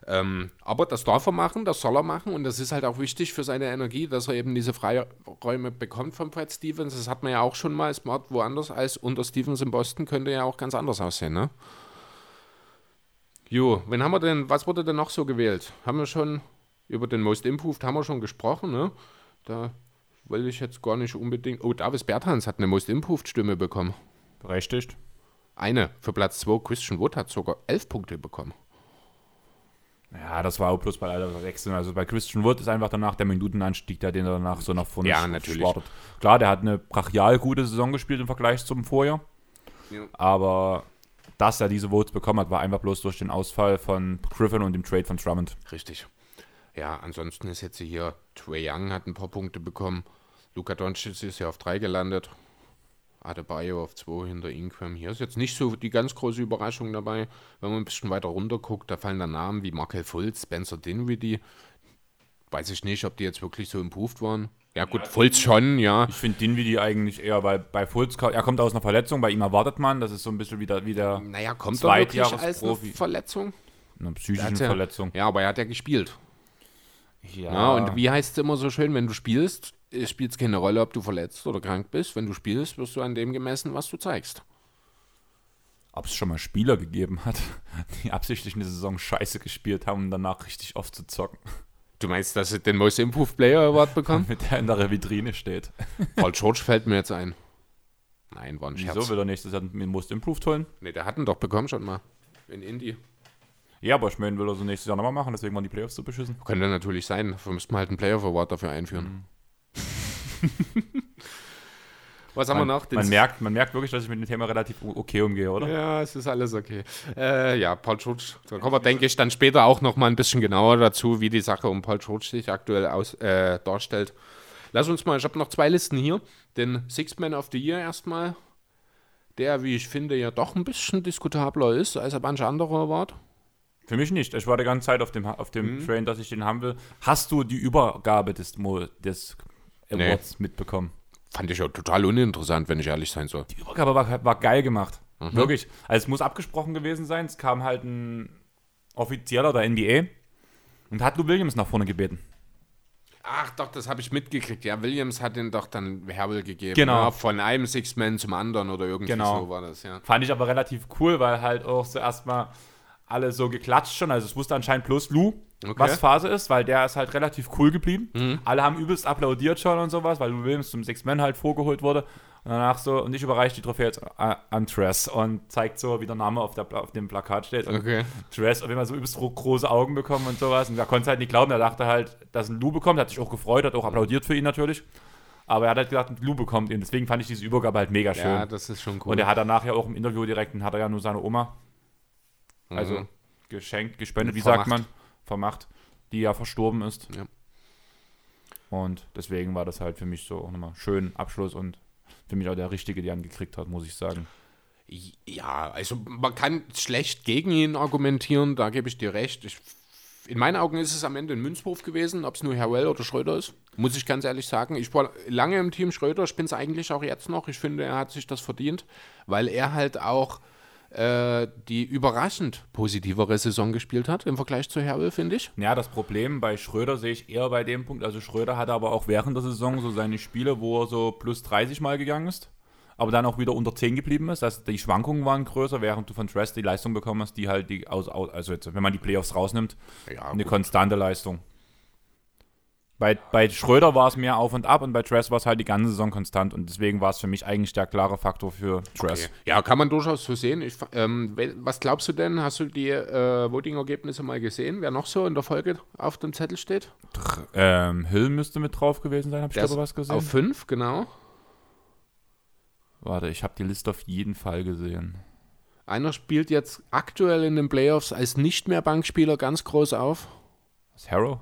Ähm, aber das darf er machen, das soll er machen und das ist halt auch wichtig für seine Energie, dass er eben diese Freiräume bekommt von Brad Stevens. Das hat man ja auch schon mal. Smart woanders als unter Stevens in Boston könnte ja auch ganz anders aussehen, ne? Jo, wen haben wir denn, was wurde denn noch so gewählt? Haben wir schon über den Most Improved haben wir schon gesprochen, ne? Da will ich jetzt gar nicht unbedingt. Oh, Davis Bertans hat eine Most Improved Stimme bekommen. berechtigt. Eine für Platz 2. Christian Wood hat sogar elf Punkte bekommen. Ja, das war auch bloß bei aller Wechsel. Also bei Christian Wood ist einfach danach der Minutenanstieg, der den er danach so nach vorne Ja, natürlich. schwartet. Klar, der hat eine brachial gute Saison gespielt im Vergleich zum Vorjahr. Ja. Aber dass er diese Votes bekommen hat, war einfach bloß durch den Ausfall von Griffin und dem Trade von Drummond. Richtig. Ja, ansonsten ist jetzt hier Trey Young hat ein paar Punkte bekommen. Luka Doncic ist ja auf 3 gelandet. Adebayo auf 2 hinter Ingram. Hier ist jetzt nicht so die ganz große Überraschung dabei. Wenn man ein bisschen weiter runter guckt, da fallen dann Namen wie Markel Fultz, Spencer Dinwiddie. Weiß ich nicht, ob die jetzt wirklich so improved waren. Ja gut, Fultz schon, ja. Ich finde Dinwiddie eigentlich eher, weil bei Fultz, er kommt aus einer Verletzung, bei ihm erwartet man, das ist so ein bisschen wieder, wieder Naja, kommt er wirklich als eine Zweitjahresprofi. Verletzung? eine psychische ja- Verletzung. Ja, aber er hat ja gespielt. Ja, Ja, und wie heißt es immer so schön, wenn du spielst, spielt es keine Rolle, ob du verletzt oder krank bist. Wenn du spielst, wirst du an dem gemessen, was du zeigst. ob es schon mal Spieler gegeben hat, die absichtlich eine Saison scheiße gespielt haben, um danach richtig oft zu zocken, Du meinst, dass sie den Most Improved Player Award bekommen? mit der in der Vitrine steht. Paul George fällt mir jetzt ein. Nein, war ein Scherz. Wieso will er nächstes Jahr den Most Improved holen? Nee, der hat ihn doch bekommen schon mal. In Indie. Ja, aber ich meine, will er so nächstes Jahr nochmal machen, deswegen waren die Playoffs so beschissen. Könnte natürlich sein. Dafür müssten wir halt einen Playoff Award dafür einführen. Was haben wir Man, noch? Den man, merkt, man merkt wirklich, dass ich mit dem Thema relativ okay umgehe, oder? Ja, es ist alles okay. Äh, ja, Paul George. Da kommen wir, denke ich, dann später auch noch mal ein bisschen genauer dazu, wie die Sache um Paul George sich aktuell aus, äh, darstellt. Lass uns mal, ich habe noch zwei Listen hier. Den Sixth Man of the Year erstmal, der, wie ich finde, ja doch ein bisschen diskutabler ist als manche andere Award. Für mich nicht. Ich war die ganze Zeit auf dem, auf dem Mhm. Train, dass ich den haben will. Hast du die Übergabe des, Mo- des Nee. Awards mitbekommen? Fand ich auch total uninteressant, wenn ich ehrlich sein soll. Die Übergabe war, war geil gemacht. Mhm. Wirklich. Also es muss abgesprochen gewesen sein. Es kam halt ein Offizieller der NBA und hat Lou Williams nach vorne gebeten. Ach doch, das habe ich mitgekriegt. Ja, Williams hat den doch dann Herbel gegeben. Genau. Ja, von einem Sixth Man zum anderen oder irgendwie Genau. so war das, ja. Fand ich aber relativ cool, weil halt auch so erstmal alle so geklatscht schon. Also es wusste anscheinend bloß Lou, Okay. was Phase ist, weil der ist halt relativ cool geblieben. Alle haben übelst applaudiert schon und sowas, weil Lou Williams zum Six-Man halt vorgeholt wurde. Und danach so, und ich überreiche die Trophäe jetzt an Tress und zeigt so, wie der Name auf, der, auf dem Plakat steht. Und Okay. Tress auf immer so übelst gro- große Augen bekommen und sowas. Und er konnte es halt nicht glauben. Er dachte halt, dass ein Lou bekommt. Hat sich auch gefreut, hat auch applaudiert für ihn natürlich. Aber er hat halt gesagt, ein Lou bekommt ihn. Deswegen fand ich diese Übergabe halt mega schön. Ja, das ist schon cool. Und er hat danach ja auch im Interview direkt, hat er ja nur seine Oma, also Mhm. geschenkt, gespendet, wie Vermacht. sagt man, vermacht, die ja verstorben ist. Ja. Und deswegen war das halt für mich so auch nochmal schön Abschluss und für mich auch der Richtige, der ihn gekriegt hat, muss ich sagen. Ja, also man kann schlecht gegen ihn argumentieren, da gebe ich dir recht. Ich, in meinen Augen ist es am Ende ein Münzwurf gewesen, ob es nur Herr oder Schröder ist. Muss ich ganz ehrlich sagen. Ich war lange im Team Schröder, ich bin es eigentlich auch jetzt noch. Ich finde, er hat sich das verdient, weil er halt auch äh, die überraschend positivere Saison gespielt hat im Vergleich zu Herwell, finde ich. Ja, das Problem bei Schröder sehe ich eher bei dem Punkt, also Schröder hatte aber auch während der Saison so seine Spiele, wo er so plus 30 Mal gegangen ist, aber dann auch wieder unter 10 geblieben ist. Also die Schwankungen waren größer, während du von Tress die Leistung bekommen hast, die halt die aus, aus also jetzt, wenn man die Playoffs rausnimmt, Ja, eine gut. konstante Leistung. Bei, bei Schröder war es mehr auf und ab und bei Tress war es halt die ganze Saison konstant und deswegen war es für mich eigentlich der klare Faktor für Tress. Okay. Ja, kann man durchaus so sehen. Ich, ähm, was glaubst du denn? Hast du die äh, Voting-Ergebnisse mal gesehen? Wer noch so in der Folge auf dem Zettel steht? Ähm, Hill müsste mit drauf gewesen sein, habe ich ist was gesehen? Auf fünf, genau. Warte, ich habe die Liste auf jeden Fall gesehen. Einer spielt jetzt aktuell in den Playoffs als nicht mehr Bankspieler ganz groß auf. Was, Harrow?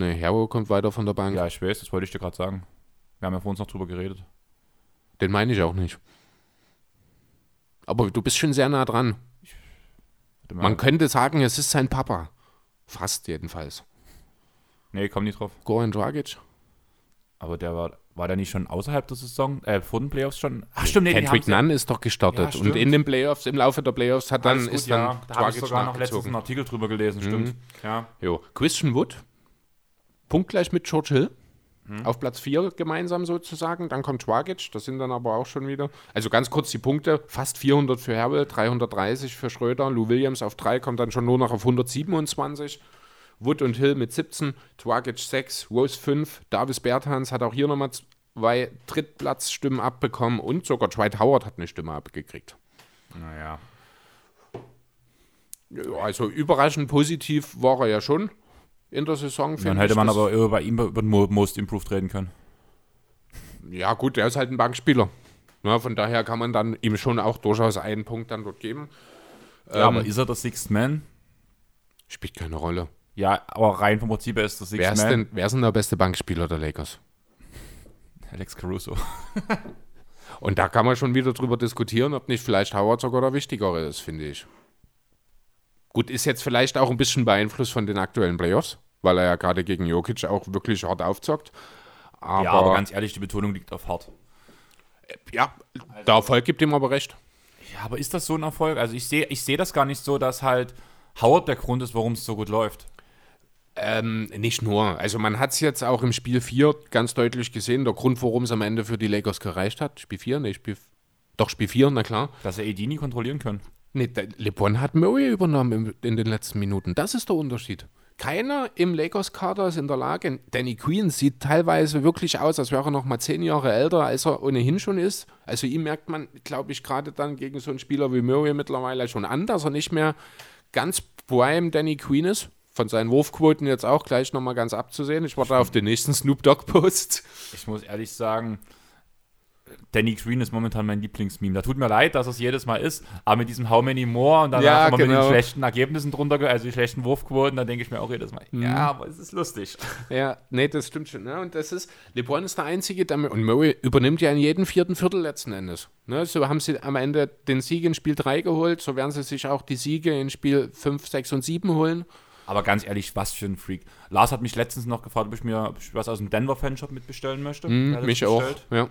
Ne, Hero kommt weiter von der Bank. Ja, ich weiß, das wollte ich dir gerade sagen. Wir haben ja vor uns noch drüber geredet. Den meine ich auch nicht. Aber du bist schon sehr nah dran. Man könnte sagen, es ist sein Papa. Fast jedenfalls. nee, komm nicht drauf. Goran Dragic. Aber der war, war der nicht schon außerhalb der Saison, äh, vor den Playoffs schon? Ach stimmt, nee, Kendrick Nunn ist doch gestartet. Ja, und in den Playoffs, im Laufe der Playoffs, hat dann, gut, ist dann ja. Da habe ich sogar noch letztens einen Artikel drüber gelesen, stimmt. Ja. Jo. Christian Wood, punktgleich mit George Hill. Hm. Auf Platz 4 gemeinsam sozusagen. Dann kommt Dragic, das sind dann aber auch schon wieder. Also ganz kurz die Punkte: fast 400 für Herbel, 330 für Schröder. Lou Williams auf 3 kommt dann schon nur noch auf 127. Wood und Hill mit 17, Dragic 6, Rose 5. Davis Bertans hat auch hier nochmal zwei Drittplatzstimmen abbekommen und sogar Dwight Howard hat eine Stimme abgekriegt. Naja. Ja, Also überraschend positiv war er ja schon in der Saison. Dann hätte man aber über ihn über den Mo- Most Improved reden können. Ja, gut, der ist halt ein Bankspieler. Ja, von daher kann man dann ihm schon auch durchaus einen Punkt dann dort geben. Ja, aber ist er der Sixth Man? Spielt keine Rolle. Ja, aber rein vom Prinzip her ist der Wer Sixth ist, Man. denn, wer ist denn der beste Bankspieler der Lakers? Alex Caruso. Und da kann man schon wieder drüber diskutieren, ob nicht vielleicht Howard sogar der wichtigere ist, finde ich. Gut, ist jetzt vielleicht auch ein bisschen beeinflusst von den aktuellen Playoffs, weil er ja gerade gegen Jokic auch wirklich hart aufzockt. Aber, ja, aber ganz ehrlich, die Betonung liegt auf hart. ja, der Erfolg gibt ihm aber recht. Ja, aber ist das so ein Erfolg? Also ich sehe ich seh das gar nicht so, dass halt Howard der Grund ist, warum es so gut läuft. Ähm, nicht nur. Also man hat es jetzt auch im Spiel 4 ganz deutlich gesehen. Der Grund, warum es am Ende für die Lakers gereicht hat. Spiel 4? Nee, Spiel... Doch, Spiel 4, na klar. Dass er AD nie kontrollieren können. Nee, der- LeBron hat Murray übernommen in den letzten Minuten. Das ist der Unterschied. Keiner im Lakers-Kader ist in der Lage. Danny Queen sieht teilweise wirklich aus, als wäre er noch mal zehn Jahre älter, als er ohnehin schon ist. Also ihm merkt man, glaube ich, gerade dann gegen so einen Spieler wie Murray mittlerweile schon an, dass er nicht mehr ganz prime Danny Queen ist. Von seinen Wurfquoten jetzt auch gleich nochmal ganz abzusehen. Ich warte auf den nächsten Snoop Dogg-Post. Ich muss ehrlich sagen, Danny Green ist momentan mein Lieblingsmeme. Da tut mir leid, dass es jedes Mal ist, aber mit diesem How many more und danach Ja, immer mit genau. den schlechten Ergebnissen drunter, also die schlechten Wurfquoten, da denke ich mir auch jedes Mal, Mhm. ja, aber es ist lustig. Ja, nee, das stimmt schon. Ne? Und das ist, LeBron ist der Einzige, der, und Murray übernimmt ja in jedem vierten Viertel letzten Endes. Ne? So haben sie am Ende den Sieg in Spiel 3 geholt, so werden sie sich auch die Siege in Spiel 5, 6 und 7 holen. Aber ganz ehrlich, was für ein Freak. Lars hat mich letztens noch gefragt, ob ich mir ob ich was aus dem Denver Fanshop mitbestellen möchte. Hm, Er es mich auch. Ja,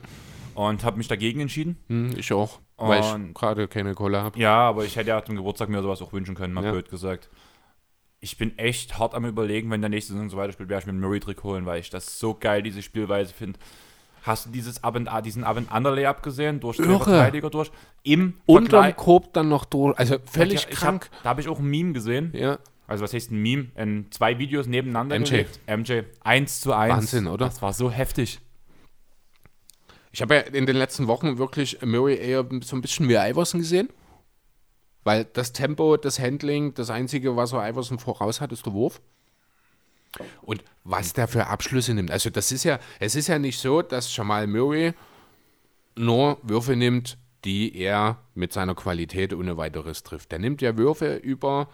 Und habe mich dagegen entschieden. hm, ich auch. weil ich Und- gerade keine Kohle habe. Ja, aber ich hätte ja zum Geburtstag mir sowas auch wünschen können, mal Ja. blöd gesagt. Ich bin echt hart am überlegen, wenn der nächste Saison so weiterspielt, werde ich mir ein Murray-Trick holen, weil ich das so geil, diese Spielweise finde. Hast du dieses and, diesen Ab and Under Layup gesehen? Durch Irre. Verteidiger durch. Im Unterm Korb dann noch durch. Also völlig Ich krank. Hab, da habe ich auch ein Meme gesehen. ja. Also was heißt ein Meme? In zwei Videos nebeneinander MJ. gelegt. MJ. Eins zu eins. Wahnsinn, oder? Das war so heftig. Ich habe ja in den letzten Wochen wirklich Murray eher so ein bisschen wie Iverson gesehen. Weil das Tempo, das Handling, das Einzige, was er Iverson voraus hat, ist der Wurf. Und was der für Abschlüsse nimmt. Also das ist ja, es ist ja nicht so, dass Jamal Murray nur Würfe nimmt, die er mit seiner Qualität ohne weiteres trifft. Der nimmt ja Würfe über,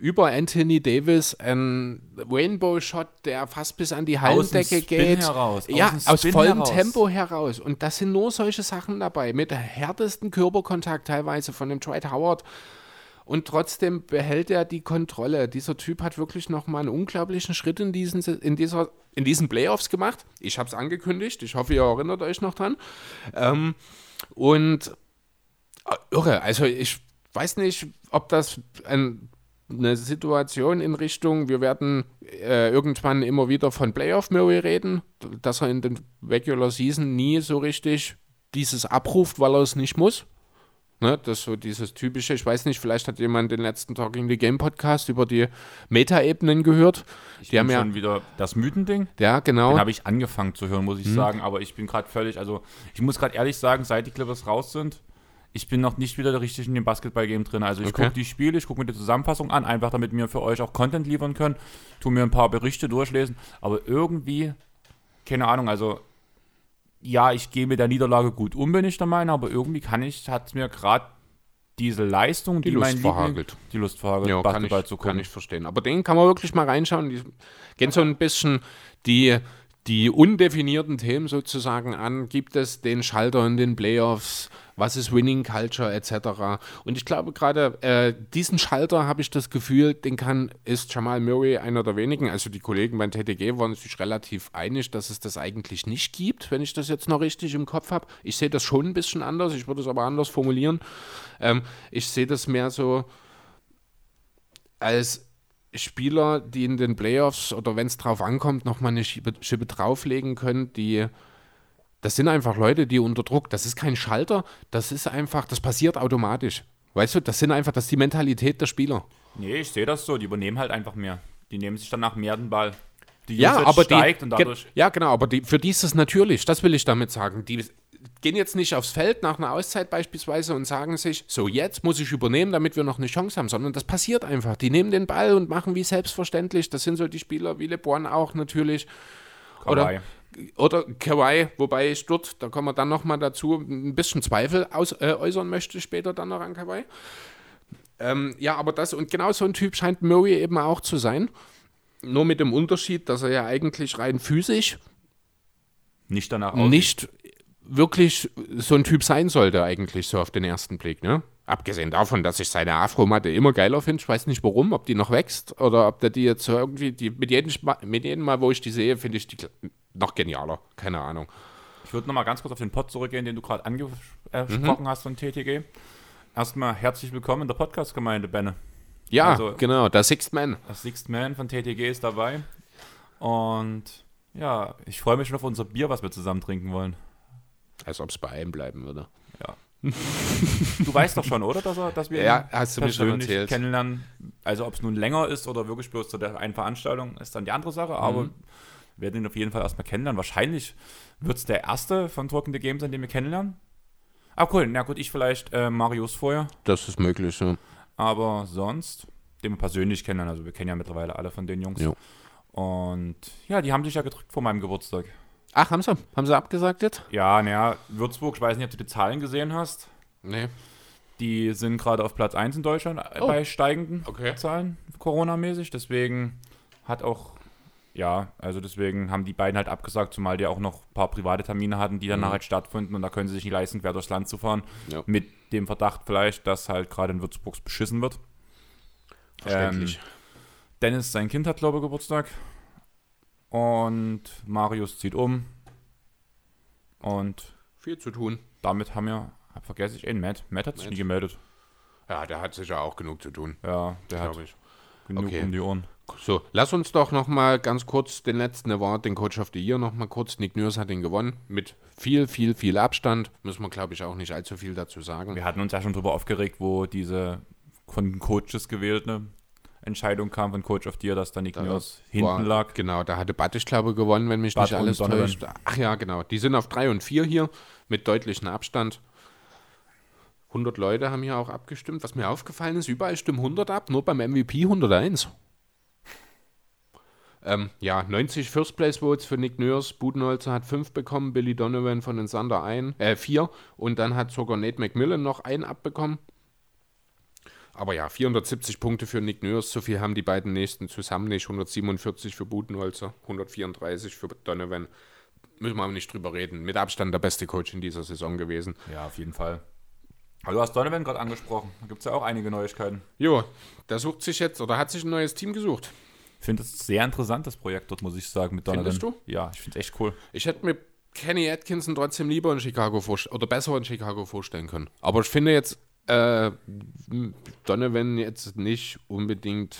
über Anthony Davis, ein Rainbow-Shot, der fast bis an die Hallendecke geht. heraus, aus ja, aus vollem heraus. Tempo heraus. Und das sind nur solche Sachen dabei, mit härtesten Körperkontakt teilweise von dem Dwight Howard. Und trotzdem behält er die Kontrolle. Dieser Typ hat wirklich nochmal einen unglaublichen Schritt in diesen, in dieser, in diesen Playoffs gemacht. Ich habe es angekündigt. Ich hoffe, ihr erinnert euch noch dran. Ähm, und äh, irre. Also ich weiß nicht, ob das ein, eine Situation in Richtung, wir werden äh, irgendwann immer wieder von Playoff Murray reden, dass er in den Regular Season nie so richtig dieses abruft, weil er es nicht muss. Ne, das ist so dieses typische, ich weiß nicht, vielleicht hat jemand den letzten Talking the Game Podcast über die Meta-Ebenen gehört. Die haben ja, schon wieder das Mythending. ja, genau. Den habe ich angefangen zu hören, muss ich sagen. Aber ich bin gerade völlig, also ich muss gerade ehrlich sagen, seit die Clippers raus sind, ich bin noch nicht wieder richtig in dem Basketball-Game drin. Also ich Okay. gucke die Spiele, ich gucke mir die Zusammenfassung an, einfach damit wir für euch auch Content liefern können. Tu mir ein paar Berichte durchlesen. Aber irgendwie, keine Ahnung, also ja, ich gehe mit der Niederlage gut um, bin ich der Meinung, aber irgendwie kann ich, hat mir gerade diese Leistung, die, Die Lust verhagelt. die Lust verhagelt, Ja, kann Basketball ich, zu kann gucken. ich verstehen. Aber den kann man wirklich mal reinschauen. Die gehen so ein bisschen die, die undefinierten Themen sozusagen an. Gibt es den Schalter in den Playoffs? Was ist Winning Culture etc.? Und ich glaube gerade, äh, diesen Schalter habe ich das Gefühl, den kann, ist Jamal Murray einer der wenigen. Also die Kollegen beim TTG waren sich relativ einig, dass es das eigentlich nicht gibt, wenn ich das jetzt noch richtig im Kopf habe. Ich sehe das schon ein bisschen anders, ich würde es aber anders formulieren. Ähm, ich sehe das mehr so, als Spieler, die in den Playoffs oder wenn es drauf ankommt, nochmal eine Schiebe, Schippe drauflegen können, die. Das sind einfach Leute, die unter Druck, das ist kein Schalter, das ist einfach, das passiert automatisch. Weißt du, das sind einfach, das ist die Mentalität der Spieler. Nee, ich sehe das so. Die übernehmen halt einfach mehr. Die nehmen sich danach mehr den Ball. Die Ja, aber steigt die, und dadurch. ja, genau, aber die, für die ist das natürlich, das will ich damit sagen. Die gehen jetzt nicht aufs Feld nach einer Auszeit beispielsweise und sagen sich, so jetzt muss ich übernehmen, damit wir noch eine Chance haben, sondern das passiert einfach. Die nehmen den Ball und machen wie selbstverständlich. Das sind so die Spieler wie LeBron auch natürlich. Kawhi. Oder, oder Kawhi, wobei ich dort, da kommen wir dann nochmal dazu, ein bisschen Zweifel aus, äh, äußern möchte später dann noch an Kawhi. Ähm, ja, aber das, und genau so ein Typ scheint Murray eben auch zu sein. Nur mit dem Unterschied, dass er ja eigentlich rein physisch Nicht danach aussieht. nicht wirklich so ein Typ sein sollte, eigentlich so auf den ersten Blick. Ne? Abgesehen davon, dass ich seine Afromatte immer geiler finde. Ich weiß nicht warum, ob die noch wächst oder ob der die jetzt irgendwie, die, mit, jedem, mit jedem Mal, wo ich die sehe, finde ich die noch genialer. Keine Ahnung. Ich würde nochmal ganz kurz auf den Pod zurückgehen, den du gerade angesprochen hast von TTG. Erstmal herzlich willkommen in der Podcast-Gemeinde, Benne. Ja, Also- genau, der Sixth Man. Das Sixth Man von TTG ist dabei. Und ja, ich freue mich schon auf unser Bier, was wir zusammen trinken wollen. Als ob es bei einem bleiben würde. Du weißt doch schon, oder? Dass, er, dass wir Ja, ihn hast du mir schon persönlich erzählt. kennenlernen. Also ob es nun länger ist oder wirklich bloß zu der einen Veranstaltung, ist dann die andere Sache. Aber Mhm. wir werden ihn auf jeden Fall erstmal kennenlernen. Wahrscheinlich wird es der erste von Talking the Game sein, den wir kennenlernen. Ah, cool. Na gut, ich vielleicht äh, Marius vorher. Das ist möglich, ja. Aber sonst, den wir persönlich kennenlernen. Also wir kennen ja mittlerweile alle von den Jungs. Jo. Und ja, die haben sich ja gedrückt vor meinem Geburtstag. Ach, haben sie? Haben sie abgesagt jetzt? Ja, naja, Würzburg, ich weiß nicht, ob du die Zahlen gesehen hast. Nee. Die sind gerade auf Platz 1 in Deutschland Oh. bei steigenden Okay. Zahlen, Corona-mäßig. Deswegen hat auch, ja, also deswegen haben die beiden halt abgesagt, zumal die auch noch ein paar private Termine hatten, die danach Mhm. halt stattfinden und da können sie sich nicht leisten, quer durchs Land zu fahren. Ja. Mit dem Verdacht vielleicht, dass halt gerade in Würzburg beschissen wird. Verständlich. Ähm, Dennis, sein Kind hat, glaube ich, Geburtstag. Und Marius zieht um. Und Viel zu tun. damit haben wir, hab, vergesse ich, einen Matt. Matt hat sich Matt. nie gemeldet. Ja, der hat sicher auch genug zu tun, Ja, der hat glaube ich. genug Okay. um die Ohren. So, lass uns doch noch mal ganz kurz den letzten Award, den Coach of the Year, noch mal kurz. Nick Nurse hat ihn gewonnen mit viel, viel, viel Abstand. Müssen wir, glaube ich, auch nicht allzu viel dazu sagen. Wir hatten uns ja schon drüber aufgeregt, wo diese von den Coaches gewählte Entscheidung kam von Coach of the Year, dass da Nick Nurse war- hinten lag. Genau, da hatte Battisch, glaube ich, gewonnen, wenn mich Butt nicht alles täuscht. Ach ja, genau. Die sind auf 3 und 4 hier mit deutlichem Abstand. 100 Leute haben hier auch abgestimmt. Was mir aufgefallen ist, überall stimmen 100 ab, nur beim MVP 101. Ähm, ja, 90 First Place Votes für Nick Nurse. Budenholzer hat 5 bekommen, Billy Donovan von den Sander ein, äh, 4. Und dann hat sogar Nate McMillan noch einen abbekommen. Aber ja, 470 Punkte für Nick Nurse, so viel haben die beiden nächsten zusammen nicht. 147 für Budenholzer, 134 für Donovan. Müssen wir aber nicht drüber reden. Mit Abstand der beste Coach in dieser Saison gewesen. Ja, auf jeden Fall. Aber du hast Donovan gerade angesprochen. Da gibt es ja auch einige Neuigkeiten. Jo, der sucht sich jetzt oder hat sich ein neues Team gesucht. Ich finde es sehr interessant, das Projekt dort, muss ich sagen, mit Donovan. Findest du? Ja, ich finde es echt cool. Ich hätte mir Kenny Atkinson trotzdem lieber in Chicago vorstellen oder besser in Chicago vorstellen können. Aber ich finde jetzt äh, Donovan jetzt nicht unbedingt.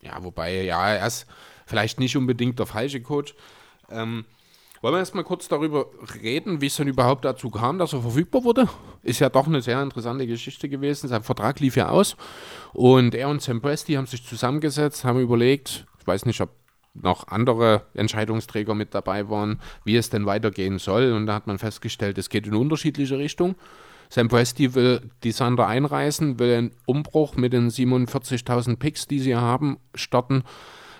Ja, wobei, ja, er ist vielleicht nicht unbedingt der falsche Coach. Ähm, wollen wir erstmal kurz darüber reden, wie es dann überhaupt dazu kam, dass er verfügbar wurde? Ist ja doch eine sehr interessante Geschichte gewesen. Sein Vertrag lief ja aus und er und Sam Presti haben sich zusammengesetzt, haben überlegt, ich weiß nicht, ob noch andere Entscheidungsträger mit dabei waren, wie es denn weitergehen soll. Und da hat man festgestellt, es geht in unterschiedliche Richtungen. Sam Presti will die Sander einreißen, will einen Umbruch mit den 47.000 Picks, die sie haben, starten.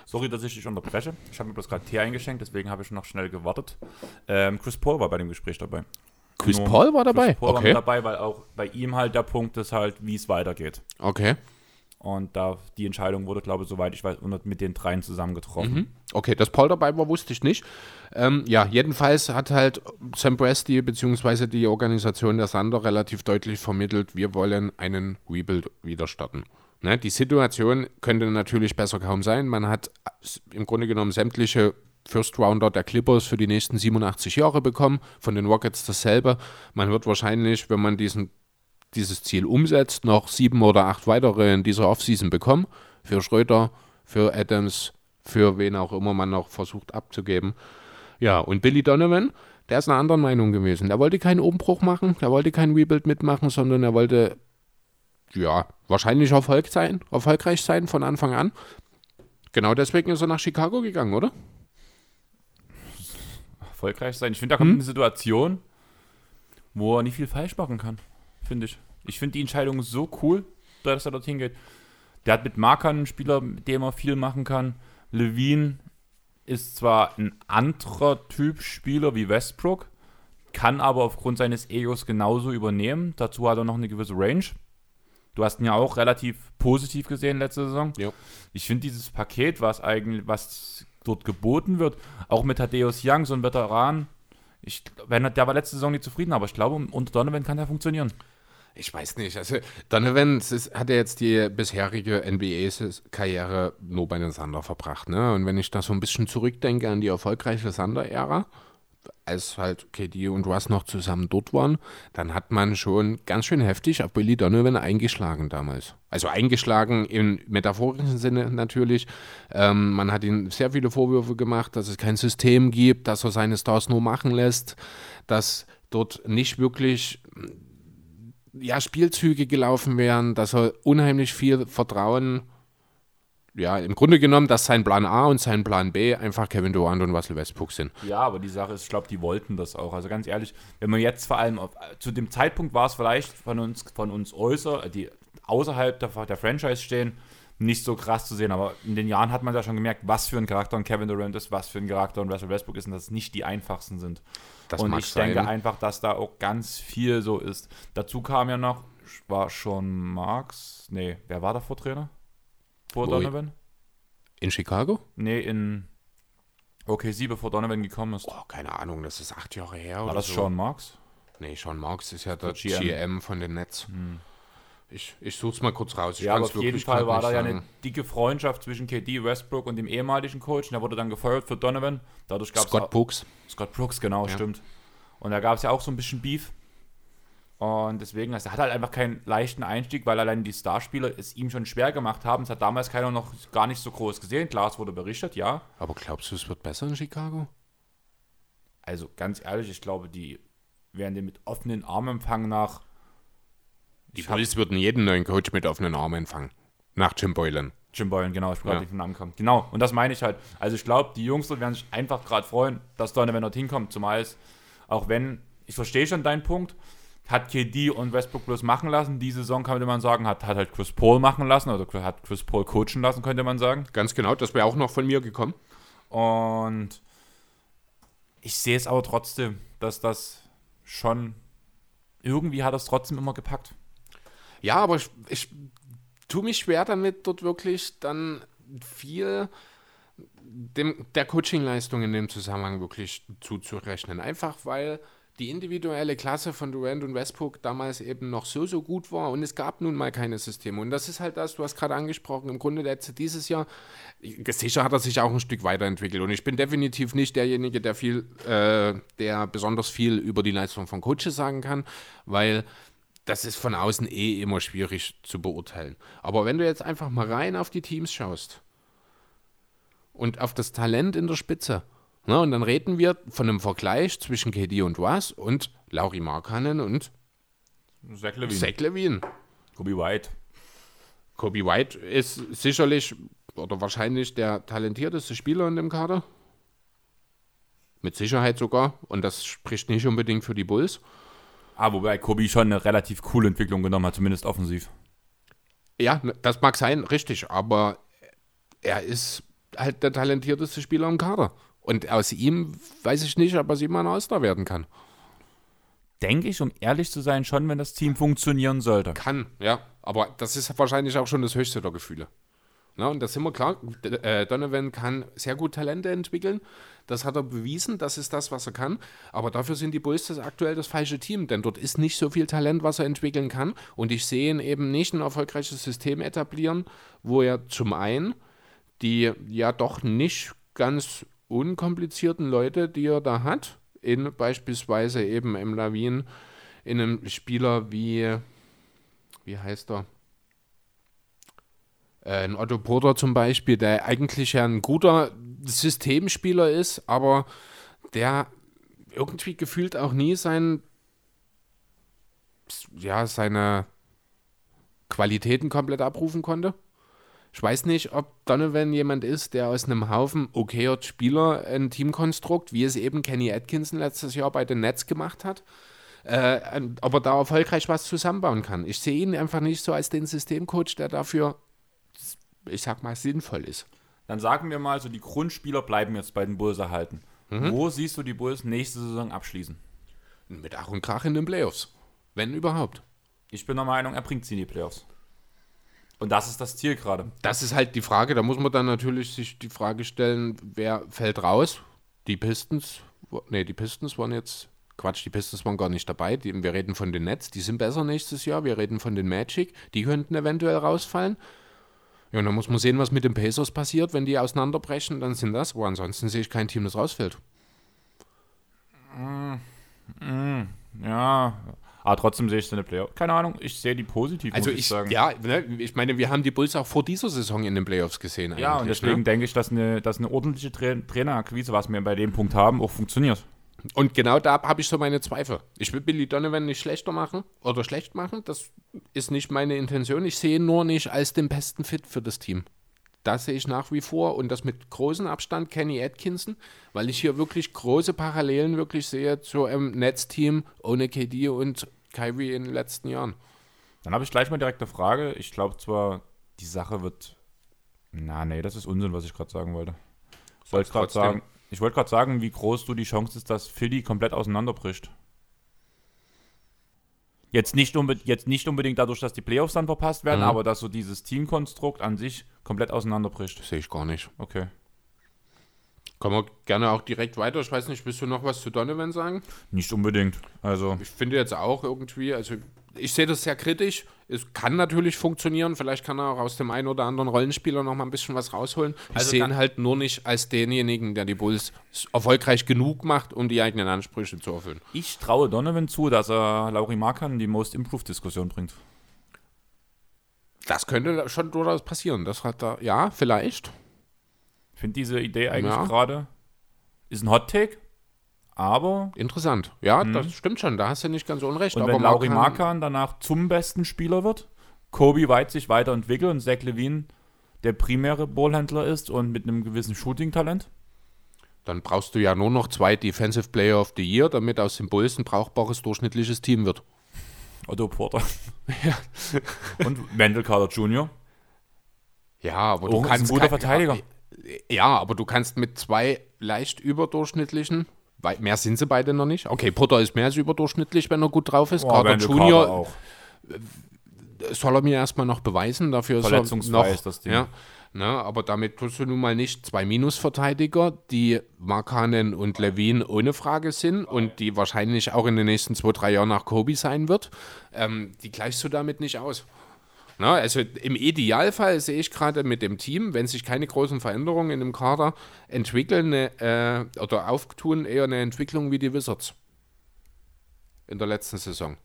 Sorry, dass ich dich unterbreche. Ich habe mir bloß gerade Tee eingeschenkt, deswegen habe ich noch schnell gewartet. Ähm, Chris Paul war bei dem Gespräch dabei. Chris Nur Paul war dabei? Chris Paul war Okay. mit dabei, weil auch bei ihm halt der Punkt ist halt, wie es weitergeht. Okay. Und da die Entscheidung wurde, glaube ich, soweit ich weiß, mit den dreien zusammen getroffen. Okay, dass Paul dabei war, wusste ich nicht. Ähm, ja, jedenfalls hat halt Sam Presti bzw. die Organisation der Sander relativ deutlich vermittelt, wir wollen einen Rebuild wieder starten. Ne, die Situation könnte natürlich besser kaum sein. Man hat im Grunde genommen sämtliche First Rounder der Clippers für die nächsten 87 Jahre bekommen, von den Rockets dasselbe. Man wird wahrscheinlich, wenn man diesen dieses Ziel umsetzt, noch sieben oder acht weitere in dieser Offseason bekommen. Für Schröder, für Adams, für wen auch immer man noch versucht abzugeben. Ja, und Billy Donovan, der ist einer anderen Meinung gewesen. Der wollte keinen Umbruch machen, der wollte kein Rebuild mitmachen, sondern er wollte, ja, wahrscheinlich Erfolg sein, erfolgreich sein von Anfang an. Genau deswegen ist er nach Chicago gegangen, oder? Erfolgreich sein. Ich finde, da kommt eine Situation, wo er nicht viel falsch machen kann. Finde ich. Ich finde die Entscheidung so cool, dass er dorthin geht. Der hat mit Markern einen Spieler, mit dem er viel machen kann. Levine ist zwar ein anderer Typ Spieler wie Westbrook, kann aber aufgrund seines Egos genauso übernehmen. Dazu hat er noch eine gewisse Range. Du hast ihn ja auch relativ positiv gesehen letzte Saison. Ja. Ich finde dieses Paket, was eigentlich, was dort geboten wird, auch mit Thaddeus Young, so ein Veteran, ich, wenn, er- der war letzte Saison nicht zufrieden, aber ich glaube, unter Donovan kann der funktionieren. Ich weiß nicht. Also Donovan ist, hat ja jetzt die bisherige NBA-Karriere nur bei den Sander verbracht. Ne? Und wenn ich da so ein bisschen zurückdenke an die erfolgreiche Sander-Ära, als halt KD und Russ noch zusammen dort waren, dann hat man schon ganz schön heftig auf Billy Donovan eingeschlagen damals. Also eingeschlagen im metaphorischen Sinne natürlich. Ähm, man hat ihm sehr viele Vorwürfe gemacht, dass es kein System gibt, dass er seine Stars nur machen lässt, dass dort nicht wirklich ja, Spielzüge gelaufen wären, dass er unheimlich viel Vertrauen, ja, im Grunde genommen, dass sein Plan A und sein Plan B einfach Kevin Durant und Russell Westbrook sind. Ja, aber die Sache ist, ich glaube, die wollten das auch. Also ganz ehrlich, wenn man jetzt vor allem auf, zu dem Zeitpunkt war es vielleicht von uns, von uns äußer, die außerhalb der, der Franchise stehen, nicht so krass zu sehen. Aber in den Jahren hat man ja schon gemerkt, was für ein Charakter ein Kevin Durant ist, was für ein Charakter ein Russell Westbrook ist und dass es nicht die einfachsten sind. Das und mag ich sein. denke einfach, dass da auch ganz viel so ist. Dazu kam ja noch, war schon Marx, nee, wer war davor Trainer? Vor Ui. Donovan? In Chicago? Nee, in OKC, bevor Donovan gekommen ist. Oh, keine Ahnung, das ist acht Jahre her. war das so. Sean Marks? Nee, Sean Marks ist ja der GM. GM. von den Nets. Ich, ich such's mal kurz raus. Ich Ja, aber auf jeden Fall war da ja eine dicke Freundschaft zwischen KD Westbrook und dem ehemaligen Coach. Und der wurde dann gefeuert für Donovan. Dadurch gab es Scott Brooks. Scott Brooks, genau, Ja. stimmt. Und da gab es ja auch so ein bisschen Beef. Und deswegen, also er hat halt einfach keinen leichten Einstieg, weil allein die Starspieler es ihm schon schwer gemacht haben. Es hat damals keiner noch gar nicht so groß gesehen. Klar, es wurde berichtet, ja. Aber glaubst du, es wird besser in Chicago? Also ganz ehrlich, ich glaube, die werden den mit offenen Armen empfangen nach. Die Bulls würden jeden neuen Coach mit offenen Armen empfangen. Nach Jim Boylan. Jim Boylan, genau, ich bin Ja. gerade vom Namen gekommen. Genau, und das meine ich halt. Also ich glaube, die Jungs dort werden sich einfach gerade freuen, dass Donovan dort hinkommt. Zumal es, auch wenn, ich verstehe schon deinen Punkt, hat KD und Westbrook bloß machen lassen. Die Saison könnte man sagen, hat, hat halt Chris Paul machen lassen, oder hat Chris Paul coachen lassen, könnte man sagen. Ganz genau, das wäre auch noch von mir gekommen. Und ich sehe es aber trotzdem, dass das schon, irgendwie hat es trotzdem immer gepackt. Ja, aber ich, ich tue mich schwer damit, dort wirklich dann viel dem, der Coachingleistung in dem Zusammenhang wirklich zuzurechnen. Einfach weil die individuelle Klasse von Durant und Westbrook damals eben noch so, so gut war und es gab nun mal keine Systeme. Und das ist halt das, du hast gerade angesprochen, im Grunde jetzt dieses Jahr, sicher hat er sich auch ein Stück weiterentwickelt und ich bin definitiv nicht derjenige, der viel, äh, der besonders viel über die Leistung von Coaches sagen kann, weil das ist von außen eh immer schwierig zu beurteilen. Aber wenn du jetzt einfach mal rein auf die Teams schaust und auf das Talent in der Spitze, ne, und dann reden wir von einem Vergleich zwischen KD und Was und Lauri Markkanen und Zach Levine. Zach Levine. Kobe White. Kobe White ist sicherlich oder wahrscheinlich der talentierteste Spieler in dem Kader. Mit Sicherheit sogar. Und das spricht nicht unbedingt für die Bulls. Ah, wobei Kobe schon eine relativ coole Entwicklung genommen hat, zumindest offensiv. Ja, ne, das mag sein, richtig, aber er ist halt der talentierteste Spieler im Kader. Und aus ihm weiß ich nicht, ob er sie mal ein All-Star werden kann. Denke ich, um ehrlich zu sein, schon, wenn das Team funktionieren sollte. Kann, ja. Aber das ist wahrscheinlich auch schon das höchste der Gefühle. Na, und das sind wir klar. Äh, Donovan kann sehr gut Talente entwickeln. Das hat er bewiesen. Das ist das, was er kann. Aber dafür sind die Bulls das aktuell das falsche Team. Denn dort ist nicht so viel Talent, was er entwickeln kann. Und ich sehe ihn eben nicht ein erfolgreiches System etablieren, wo er zum einen die ja doch nicht ganz unkomplizierten Leute, die er da hat, in beispielsweise eben im Lawin, in einem Spieler wie, wie heißt er? Äh, Ein Otto Porter zum Beispiel, der eigentlich ja ein guter Systemspieler ist, aber der irgendwie gefühlt auch nie sein, ja, seine Qualitäten komplett abrufen konnte. Ich weiß nicht, ob Donovan jemand ist, der aus einem Haufen okayer Spieler ein Teamkonstrukt, wie es eben Kenny Atkinson letztes Jahr bei den Nets gemacht hat, äh, ob er da erfolgreich was zusammenbauen kann. Ich sehe ihn einfach nicht so als den Systemcoach, der dafür, ich sag mal, sinnvoll ist. Dann sagen wir mal, so die Grundspieler bleiben jetzt bei den Bulls erhalten. Wo siehst du die Bulls nächste Saison abschließen? Mit Ach und Krach in den Playoffs. Wenn überhaupt. Ich bin der Meinung, er bringt sie in die Playoffs. Und das ist das Ziel gerade. Das ist halt die Frage, da muss man dann natürlich sich die Frage stellen, wer fällt raus? Die Pistons, nee, die Pistons waren jetzt, Quatsch, die Pistons waren gar nicht dabei. Die, wir reden von den Nets, die sind besser nächstes Jahr. Wir reden von den Magic, die könnten eventuell rausfallen. Ja, und dann muss man sehen, was mit den Pacers passiert. Wenn die auseinanderbrechen, dann sind das. Aber ansonsten sehe ich kein Team, das rausfällt. Ja, aber trotzdem sehe ich so eine Playoffs. Keine Ahnung, ich sehe die positiv, Also muss ich, ich, sagen. ja, ne, ich meine, wir haben die Bulls auch vor dieser Saison in den Playoffs gesehen. Ja, und eigentlich, deswegen ne? denke ich, dass eine, dass eine ordentliche Tra Trainerakquise, was wir bei dem Punkt haben, auch funktioniert. Und genau da habe ich so meine Zweifel. Ich will Billy Donovan nicht schlechter machen oder schlecht machen. Das ist nicht meine Intention. Ich sehe ihn nur nicht als den besten Fit für das Team. Das sehe ich nach wie vor und das mit großem Abstand Kenny Atkinson, weil ich hier wirklich große Parallelen wirklich sehe zu einem Netzteam ohne KD und Kyrie in den letzten Jahren. Dann habe ich gleich mal direkt eine Frage. Ich glaube zwar, die Sache wird. Na, nee, das ist Unsinn, was ich gerade sagen wollte. Ich wollte gerade sagen, ich wollte gerade sagen, wie groß du die Chance ist, dass Philly komplett auseinanderbricht. Jetzt nicht, jetzt nicht unbedingt dadurch, dass die Playoffs dann verpasst werden, Mhm. aber dass so dieses Teamkonstrukt an sich komplett auseinanderbricht. Sehe ich gar nicht. Okay. Kommen wir gerne auch direkt weiter. Ich weiß nicht, willst du noch was zu Donovan sagen? Nicht unbedingt. Also, Ich finde jetzt auch irgendwie, also ich sehe das sehr kritisch. Es kann natürlich funktionieren. Vielleicht kann er auch aus dem einen oder anderen Rollenspieler noch mal ein bisschen was rausholen. Ich Also sehe ihn halt nur nicht als denjenigen, der die Bulls erfolgreich genug macht, um die eigenen Ansprüche zu erfüllen. Ich traue Donovan zu, dass er Lauri Markan die Most Improved Diskussion bringt. Das könnte schon durchaus passieren. Das hat er, ja, vielleicht. Ich finde diese Idee eigentlich Ja. gerade ist ein Hot Take, aber Interessant. Ja, das stimmt schon. Da hast du nicht ganz unrecht. Mhm. und aber wenn Lauri Markan- danach zum besten Spieler wird, Kobe White sich weiterentwickelt und Zach Levine der primäre Ballhändler ist und mit einem gewissen Shooting-Talent, Dann brauchst du ja nur noch zwei Defensive Player of the Year, damit aus dem Bulls ein brauchbares durchschnittliches Team wird. Otto Porter und Wendell Carter Jr. Ja, aber Oh, du ein kannst guter kein- Verteidiger. Ja, aber du kannst mit zwei leicht überdurchschnittlichen, mehr sind sie beide noch nicht. Okay, Potter ist mehr als überdurchschnittlich, wenn er gut drauf ist. Oh, Carter Junior auch. soll er mir erstmal noch beweisen, dafür ist er noch, ist das Ding. Ja, ne, aber damit tust du nun mal nicht zwei Minusverteidiger, die Markanen und Levine ohne Frage sind und die wahrscheinlich auch in den nächsten zwei, drei Jahren nach Kobe sein wird. Ähm, die gleichst du damit nicht aus. Na, also im Idealfall sehe ich gerade mit dem Team, wenn sich keine großen Veränderungen in dem Kader entwickeln äh, oder auftun, eher eine Entwicklung wie die Wizards in der letzten Saison.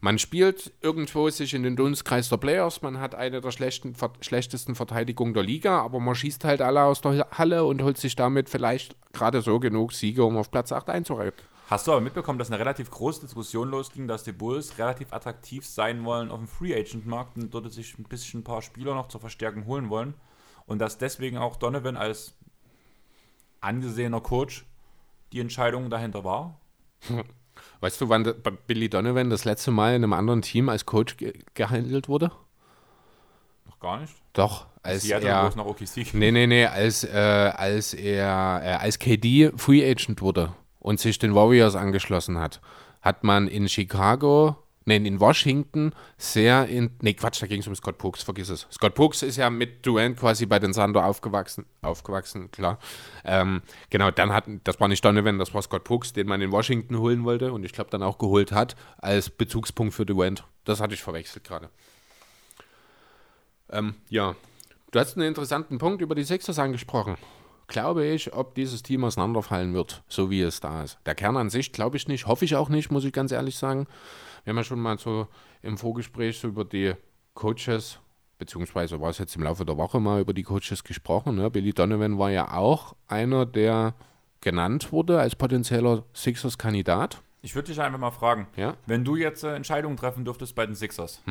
Man spielt irgendwo sich in den Dunstkreis der Playoffs, man hat eine der schlechten, ver schlechtesten Verteidigungen der Liga, aber man schießt halt alle aus der Halle und holt sich damit vielleicht gerade so genug Siege, um auf Platz 8 einzureiten. Hast du aber mitbekommen, dass eine relativ große Diskussion losging, dass die Bulls relativ attraktiv sein wollen auf dem Free Agent Markt und dort sich ein bisschen ein paar Spieler noch zur Verstärkung holen wollen und dass deswegen auch Donovan als angesehener Coach die Entscheidung dahinter war? Weißt du, wann Billy Donovan das letzte Mal in einem anderen Team als Coach ge gehandelt wurde? Noch gar nicht. Doch, als Seattle, er. nach OKC. Nee, nee, nee, als, äh, als er äh, als KD Free Agent wurde und sich den Warriors angeschlossen hat, hat man in Chicago, nein, in Washington sehr in. Nee, Quatsch, da ging es um Scott Brooks, vergiss es. Scott Brooks ist ja mit Durant quasi bei den Thunder aufgewachsen, aufgewachsen, klar. Ähm, genau, dann hat, das war nicht Donovan, das war Scott Brooks, den man in Washington holen wollte und ich glaube dann auch geholt hat, als Bezugspunkt für Durant. Das hatte ich verwechselt gerade. Ähm, ja, du hast einen interessanten Punkt über die Sixers angesprochen. Glaube ich, ob dieses Team auseinanderfallen wird, so wie es da ist. Der Kern an sich glaube ich nicht, hoffe ich auch nicht, muss ich ganz ehrlich sagen. Wir haben ja schon mal so im Vorgespräch so über die Coaches, beziehungsweise war es jetzt im Laufe der Woche mal über die Coaches gesprochen. Ne? Billy Donovan war ja auch einer, der genannt wurde als potenzieller Sixers-Kandidat. Ich würde dich einfach mal fragen, Ja. wenn du jetzt äh, Entscheidungen treffen dürftest bei den Sixers,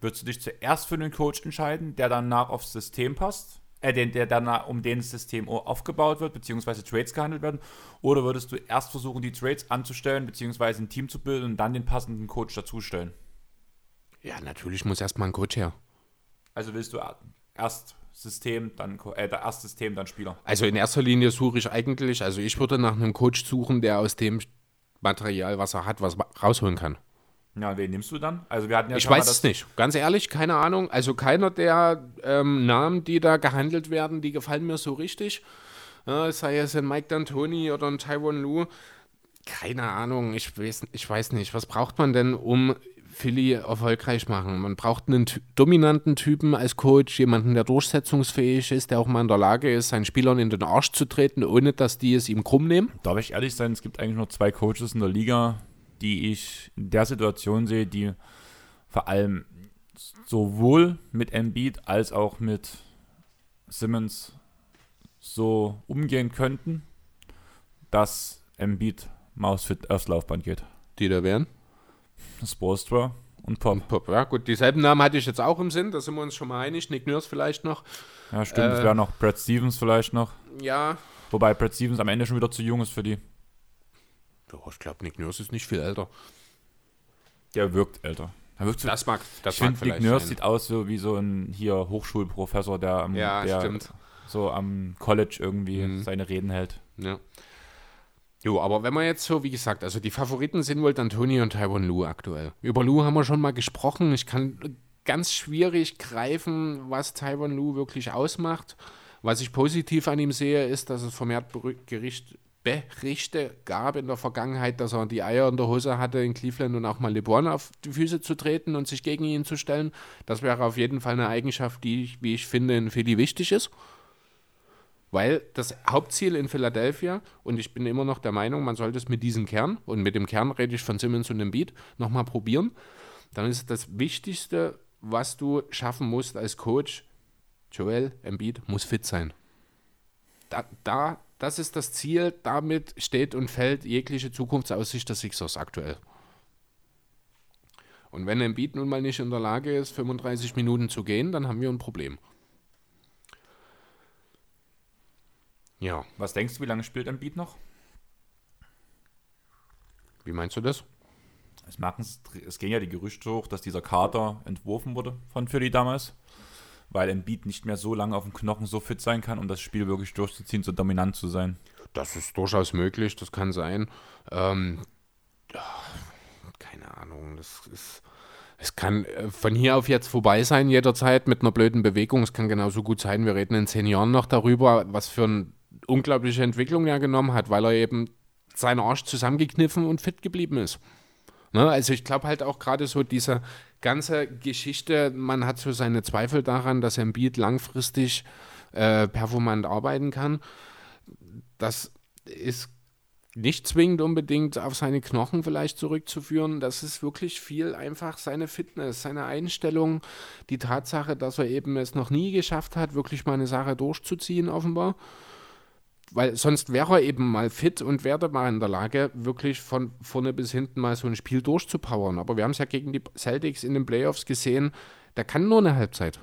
würdest du dich zuerst für den Coach entscheiden, der danach aufs System passt? Äh, den, der danach um den System aufgebaut wird, beziehungsweise Trades gehandelt werden? Oder würdest du erst versuchen, die Trades anzustellen, beziehungsweise ein Team zu bilden und dann den passenden Coach dazustellen? Ja, natürlich muss erstmal ein Coach her. Also willst du er- erst System, dann äh, erst System, dann Spieler. Also in erster Linie suche ich eigentlich, also ich würde nach einem Coach suchen, der aus dem Material, was er hat, was rausholen kann. Ja, wen nimmst du dann? Also wir hatten ja Ich mal weiß es nicht. Ganz ehrlich, keine Ahnung. Also keiner der ähm, Namen, die da gehandelt werden, die gefallen mir so richtig. Ja, sei es ein Mike D'Antoni oder ein Taiwan Lu. Keine Ahnung. Ich weiß, ich weiß nicht. Was braucht man denn, um Philly erfolgreich machen? Man braucht einen dominanten Typen als Coach, jemanden, der durchsetzungsfähig ist, der auch mal in der Lage ist, seinen Spielern in den Arsch zu treten, ohne dass die es ihm krumm nehmen. Darf ich ehrlich sein, es gibt eigentlich nur zwei Coaches in der Liga, die ich in der Situation sehe, die vor allem sowohl mit Embiid als auch mit Simmons so umgehen könnten, dass Embiid Mausfit aufs Laufband geht. Die da wären. Spolstra und Pop. Pop, Ja, gut, dieselben Namen hatte ich jetzt auch im Sinn, da sind wir uns schon mal einig. Nick Nurse vielleicht noch. Ja, stimmt, es Äh, wäre noch Brad Stevens vielleicht noch. Ja, Wobei Brad Stevens am Ende schon wieder zu jung ist für die. Ja, ich glaube, Nick Nurse ist nicht viel älter. Der wirkt älter. Er wirkt so Das mag, das ich mag finde, Nick Nurse sein. sieht aus so wie so ein hier Hochschulprofessor, der, am, Ja, der so am College irgendwie Mhm. seine Reden hält. Ja. Jo, aber wenn man jetzt so, wie gesagt, also die Favoriten sind wohl D'Antoni und Taiwan Lu aktuell. Über Lu haben wir schon mal gesprochen. Ich kann ganz schwierig greifen, was Taiwan Lu wirklich ausmacht. Was ich positiv an ihm sehe, ist, dass es vermehrt Gericht, Berichte gab in der Vergangenheit, dass er die Eier in der Hose hatte in Cleveland und auch mal LeBron auf die Füße zu treten und sich gegen ihn zu stellen. Das wäre auf jeden Fall eine Eigenschaft, die, ich, wie ich finde, in Philly wichtig ist. Weil das Hauptziel in Philadelphia, und ich bin immer noch der Meinung, man sollte es mit diesem Kern, und mit dem Kern rede ich von Simmons und dem Beat, nochmal probieren, dann ist das Wichtigste, was du schaffen musst als Coach, Joel Embiid muss fit sein. Da, da das ist das Ziel. Damit steht und fällt jegliche Zukunftsaussicht der Sixers aktuell. Und wenn ein Beat nun mal nicht in der Lage ist, 35 Minuten zu gehen, dann haben wir ein Problem. Ja. Was denkst du, wie lange spielt ein Beat noch? Wie meinst du das? Es, es gehen ja die Gerüchte hoch, dass dieser Kater entworfen wurde von Philly damals weil Embiid nicht mehr so lange auf dem Knochen so fit sein kann, um das Spiel wirklich durchzuziehen, so dominant zu sein. Das ist durchaus möglich, das kann sein. Ähm, keine Ahnung, das ist. Es kann äh, von hier auf jetzt vorbei sein, jederzeit mit einer blöden Bewegung. Es kann genauso gut sein, wir reden in zehn Jahren noch darüber, was für eine unglaubliche Entwicklung er genommen hat, weil er eben seinen Arsch zusammengekniffen und fit geblieben ist. Ne? Also ich glaube halt auch gerade so diese ganze Geschichte, man hat so seine Zweifel daran, dass Beat langfristig äh, performant arbeiten kann. Das ist nicht zwingend unbedingt auf seine Knochen vielleicht zurückzuführen. Das ist wirklich viel einfach seine Fitness, seine Einstellung, die Tatsache, dass er eben es noch nie geschafft hat, wirklich mal eine Sache durchzuziehen, offenbar weil sonst wäre er eben mal fit und wäre mal in der Lage, wirklich von vorne bis hinten mal so ein Spiel durchzupowern. Aber wir haben es ja gegen die Celtics in den Playoffs gesehen, der kann nur eine Halbzeit.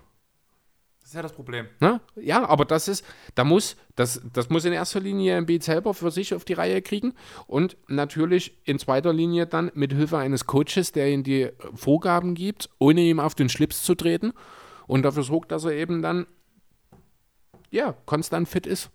Das ist ja das Problem. Na? Ja, aber das ist, da muss, das, das muss in erster Linie Embiid selber für sich auf die Reihe kriegen und natürlich in zweiter Linie dann mit Hilfe eines Coaches, der ihm die Vorgaben gibt, ohne ihm auf den Schlips zu treten und dafür sorgt, dass er eben dann ja, konstant fit ist.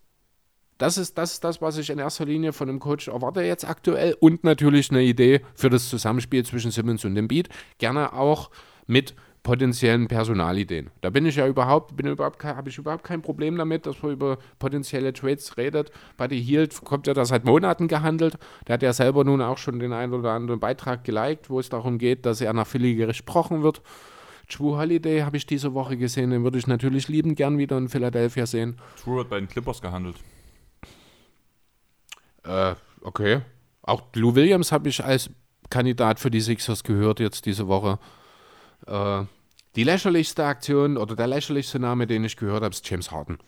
Das ist, das ist das, was ich in erster Linie von dem Coach erwarte jetzt aktuell und natürlich eine Idee für das Zusammenspiel zwischen Simmons und dem Beat. Gerne auch mit potenziellen Personalideen. Da bin ich ja überhaupt, bin überhaupt habe ich überhaupt kein Problem damit, dass man über potenzielle Trades redet. Buddy Hield kommt ja da seit Monaten gehandelt. Der hat ja selber nun auch schon den einen oder anderen Beitrag geliked, wo es darum geht, dass er nach Philly gesprochen wird. True Holiday habe ich diese Woche gesehen, den würde ich natürlich lieben gern wieder in Philadelphia sehen. True hat bei den Clippers gehandelt. Äh, okay. Auch Lou Williams habe ich als Kandidat für die Sixers gehört jetzt diese Woche. Äh, die lächerlichste Aktion oder der lächerlichste Name, den ich gehört habe, ist James Harden.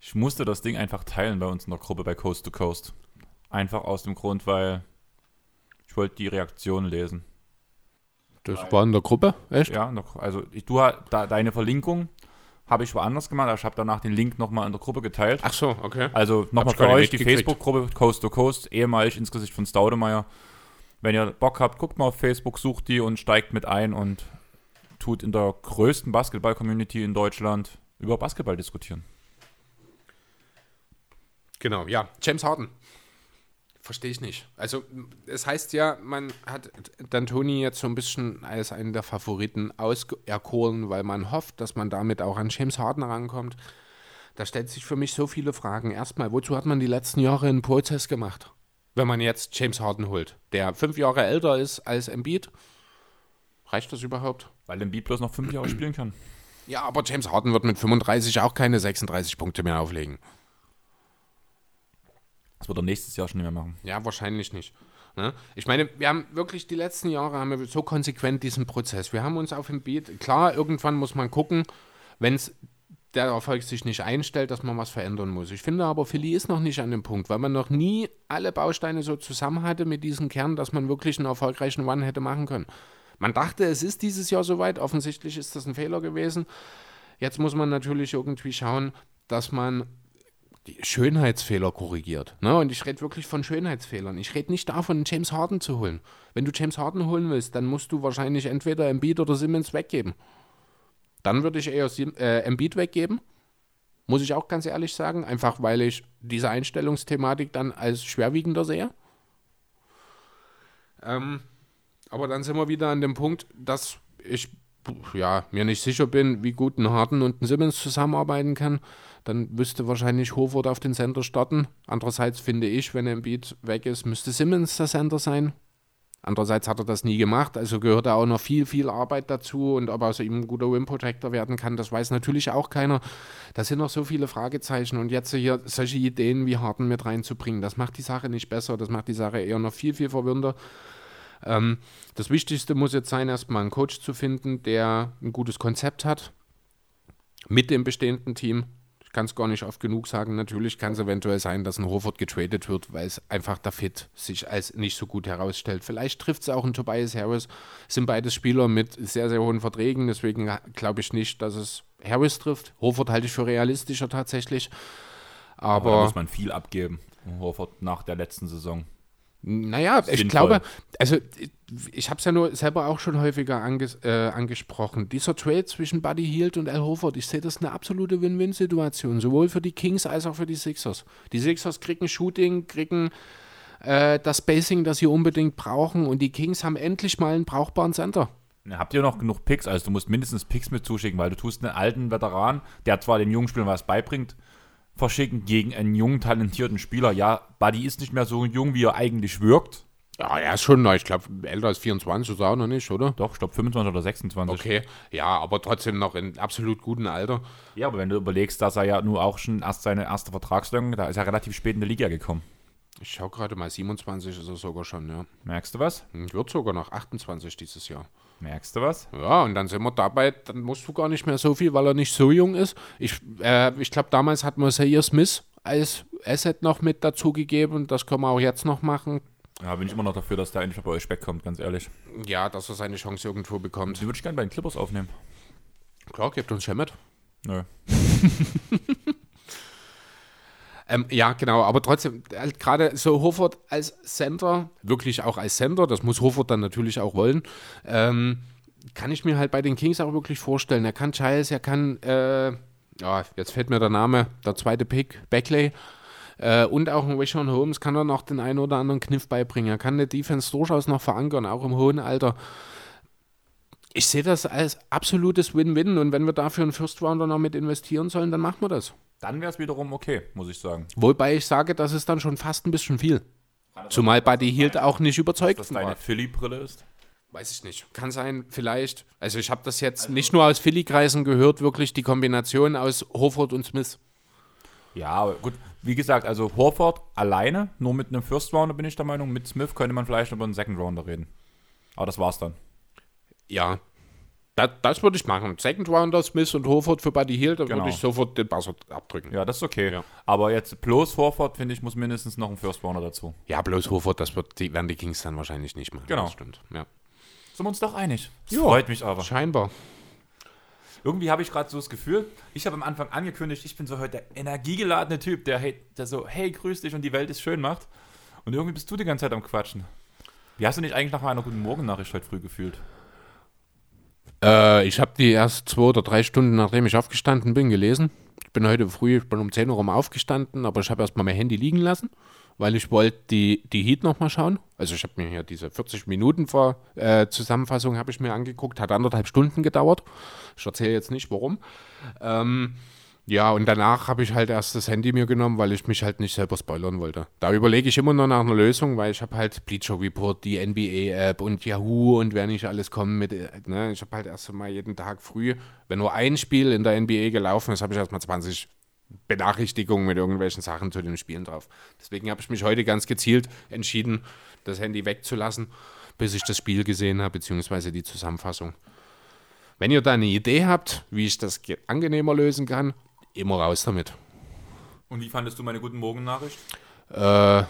Ich musste das Ding einfach teilen bei uns in der Gruppe bei Coast to Coast. Einfach aus dem Grund, weil ich wollte die Reaktion lesen. Das war in der Gruppe? Echt? Ja, noch, also ich, du da, deine Verlinkung habe ich woanders gemacht. Also ich habe danach den Link nochmal in der Gruppe geteilt. Ach so, okay. Also nochmal für euch die Facebook-Gruppe Coast to Coast, ehemalig ins Gesicht von Staudemeyer. Wenn ihr Bock habt, guckt mal auf Facebook, sucht die und steigt mit ein und tut in der größten Basketball-Community in Deutschland über Basketball diskutieren. Genau, ja. James Harden. Verstehe ich nicht. Also, es heißt ja, man hat D'Antoni jetzt so ein bisschen als einen der Favoriten auserkoren, weil man hofft, dass man damit auch an James Harden rankommt. Da stellt sich für mich so viele Fragen. Erstmal, wozu hat man die letzten Jahre einen Prozess gemacht? Wenn man jetzt James Harden holt, der fünf Jahre älter ist als Embiid, reicht das überhaupt? Weil Embiid bloß noch fünf Jahre spielen kann. Ja, aber James Harden wird mit 35 auch keine 36 Punkte mehr auflegen. Das wird er nächstes Jahr schon nicht mehr machen. Ja, wahrscheinlich nicht. Ne? Ich meine, wir haben wirklich die letzten Jahre haben wir so konsequent diesen Prozess. Wir haben uns auf dem Beat, klar, irgendwann muss man gucken, wenn es der Erfolg sich nicht einstellt, dass man was verändern muss. Ich finde aber, Philly ist noch nicht an dem Punkt, weil man noch nie alle Bausteine so zusammen hatte mit diesem Kern, dass man wirklich einen erfolgreichen One hätte machen können. Man dachte, es ist dieses Jahr soweit. Offensichtlich ist das ein Fehler gewesen. Jetzt muss man natürlich irgendwie schauen, dass man Schönheitsfehler korrigiert. Ne? Und ich rede wirklich von Schönheitsfehlern. Ich rede nicht davon, James Harden zu holen. Wenn du James Harden holen willst, dann musst du wahrscheinlich entweder Embiid oder Simmons weggeben. Dann würde ich eher Sim äh, Embiid weggeben. Muss ich auch ganz ehrlich sagen. Einfach weil ich diese Einstellungsthematik dann als schwerwiegender sehe. Ähm, aber dann sind wir wieder an dem Punkt, dass ich ja, mir nicht sicher bin, wie gut ein Harden und ein Simmons zusammenarbeiten kann, dann müsste wahrscheinlich Hoford auf den Center starten. Andererseits finde ich, wenn Embiid weg ist, müsste Simmons der Center sein. Andererseits hat er das nie gemacht, also gehört da auch noch viel, viel Arbeit dazu und ob er aus ihm ein guter Wim Protector werden kann, das weiß natürlich auch keiner. Da sind noch so viele Fragezeichen und jetzt hier solche Ideen wie Harden mit reinzubringen, das macht die Sache nicht besser, das macht die Sache eher noch viel, viel verwirrender. Ähm, das Wichtigste muss jetzt sein, erstmal einen Coach zu finden, der ein gutes Konzept hat mit dem bestehenden Team kann es gar nicht oft genug sagen. Natürlich kann es eventuell sein, dass ein Horford getradet wird, weil es einfach der Fit sich als nicht so gut herausstellt. Vielleicht trifft es auch ein Tobias Harris. Sind beides Spieler mit sehr, sehr hohen Verträgen. Deswegen glaube ich nicht, dass es Harris trifft. Horford halte ich für realistischer tatsächlich. Aber, Aber da muss man viel abgeben. Horford nach der letzten Saison. Naja, Sinnvoll. ich glaube, also ich habe es ja nur selber auch schon häufiger anges äh, angesprochen. Dieser Trade zwischen Buddy Hield und Al Horford, ich sehe das eine absolute Win-Win-Situation, sowohl für die Kings als auch für die Sixers. Die Sixers kriegen Shooting, kriegen äh, das Spacing, das sie unbedingt brauchen und die Kings haben endlich mal einen brauchbaren Center. Habt ihr noch genug Picks? Also du musst mindestens Picks mit zuschicken, weil du tust einen alten Veteran, der zwar den jungen Spielern was beibringt, verschicken gegen einen jungen, talentierten Spieler. Ja, Buddy ist nicht mehr so jung, wie er eigentlich wirkt. Ja, er ist schon, ich glaube, älter als 24 ist er auch noch nicht, oder? Doch, ich glaube 25 oder 26. Okay, ja, aber trotzdem noch in absolut gutem Alter. Ja, aber wenn du überlegst, dass er ja nur auch schon erst seine erste Vertragslänge, da ist er relativ spät in der Liga gekommen. Ich schaue gerade mal, 27 ist er sogar schon, ja. Merkst du was? Hm, wird sogar noch 28 dieses Jahr. Merkst du was? Ja, und dann sind wir dabei, dann musst du gar nicht mehr so viel, weil er nicht so jung ist. Ich, äh, ich glaube, damals hat man Sayer Smith als Asset noch mit dazugegeben. Das können wir auch jetzt noch machen. Ja, bin ich immer noch dafür, dass der endlich bei euch wegkommt, ganz ehrlich. Ja, dass er seine Chance irgendwo bekommt. Die würde ich gerne bei den Clippers aufnehmen. Klar, gebt uns schon mit. Nö. Ähm, ja, genau, aber trotzdem, halt gerade so Hofert als Center, wirklich auch als Center, das muss Hofert dann natürlich auch wollen, ähm, kann ich mir halt bei den Kings auch wirklich vorstellen. Er kann Giles, er kann, äh, ja, jetzt fällt mir der Name, der zweite Pick, Beckley, äh, und auch ein Rishon Holmes kann er noch den einen oder anderen Kniff beibringen. Er kann eine Defense durchaus noch verankern, auch im hohen Alter. Ich sehe das als absolutes Win-Win und wenn wir dafür einen First Rounder noch mit investieren sollen, dann machen wir das. Dann wäre es wiederum okay, muss ich sagen. Wobei ich sage, das ist dann schon fast ein bisschen viel. Zumal Buddy Hield auch nicht überzeugt Dass das deine Philly-Brille ist? Weiß ich nicht. Kann sein, vielleicht. Also ich habe das jetzt also, nicht nur aus Philly-Kreisen gehört, wirklich die Kombination aus Horford und Smith. Ja, gut. Wie gesagt, also Horford alleine, nur mit einem First Rounder bin ich der Meinung. Mit Smith könnte man vielleicht über einen Second Rounder reden. Aber das war's dann. Ja, das, das würde ich machen. Second Rounder, Smith und Horford für Buddy Hield, dann genau. würde ich sofort den Buzzer abdrücken. Ja, das ist okay. Ja. Aber jetzt bloß Horford, finde ich, muss mindestens noch ein First Rounder dazu. Ja, bloß Horford, das wird die, werden die Kings dann wahrscheinlich nicht machen. Genau. Das stimmt. Ja. Sind wir uns doch einig. Das jo, freut mich aber. Scheinbar. Irgendwie habe ich gerade so das Gefühl, ich habe am Anfang angekündigt, ich bin so heute der energiegeladene Typ, der, hey, der so, hey, grüß dich und die Welt ist schön macht. Und irgendwie bist du die ganze Zeit am Quatschen. Wie hast du dich eigentlich nach meiner guten Morgen-Nachricht heute früh gefühlt? Äh, ich habe die erst zwei oder drei Stunden, nachdem ich aufgestanden bin, gelesen. Ich bin heute früh, ich bin um 10 Uhr rum aufgestanden, aber ich habe erstmal mein Handy liegen lassen, weil ich wollte die, die Heat nochmal schauen. Also ich habe mir hier diese 40 Minuten vor, äh, Zusammenfassung habe ich mir angeguckt, hat anderthalb Stunden gedauert. Ich erzähle jetzt nicht warum. Ähm, ja, und danach habe ich halt erst das Handy mir genommen, weil ich mich halt nicht selber spoilern wollte. Da überlege ich immer noch nach einer Lösung, weil ich habe halt Bleacher Report, die NBA-App und Yahoo und wer nicht alles kommen mit. Ne? Ich habe halt erst mal jeden Tag früh, wenn nur ein Spiel in der NBA gelaufen ist, habe ich erstmal 20 Benachrichtigungen mit irgendwelchen Sachen zu den Spielen drauf. Deswegen habe ich mich heute ganz gezielt entschieden, das Handy wegzulassen, bis ich das Spiel gesehen habe, beziehungsweise die Zusammenfassung. Wenn ihr da eine Idee habt, wie ich das angenehmer lösen kann, immer raus damit. Und wie fandest du meine guten Morgen-Nachricht? Äh,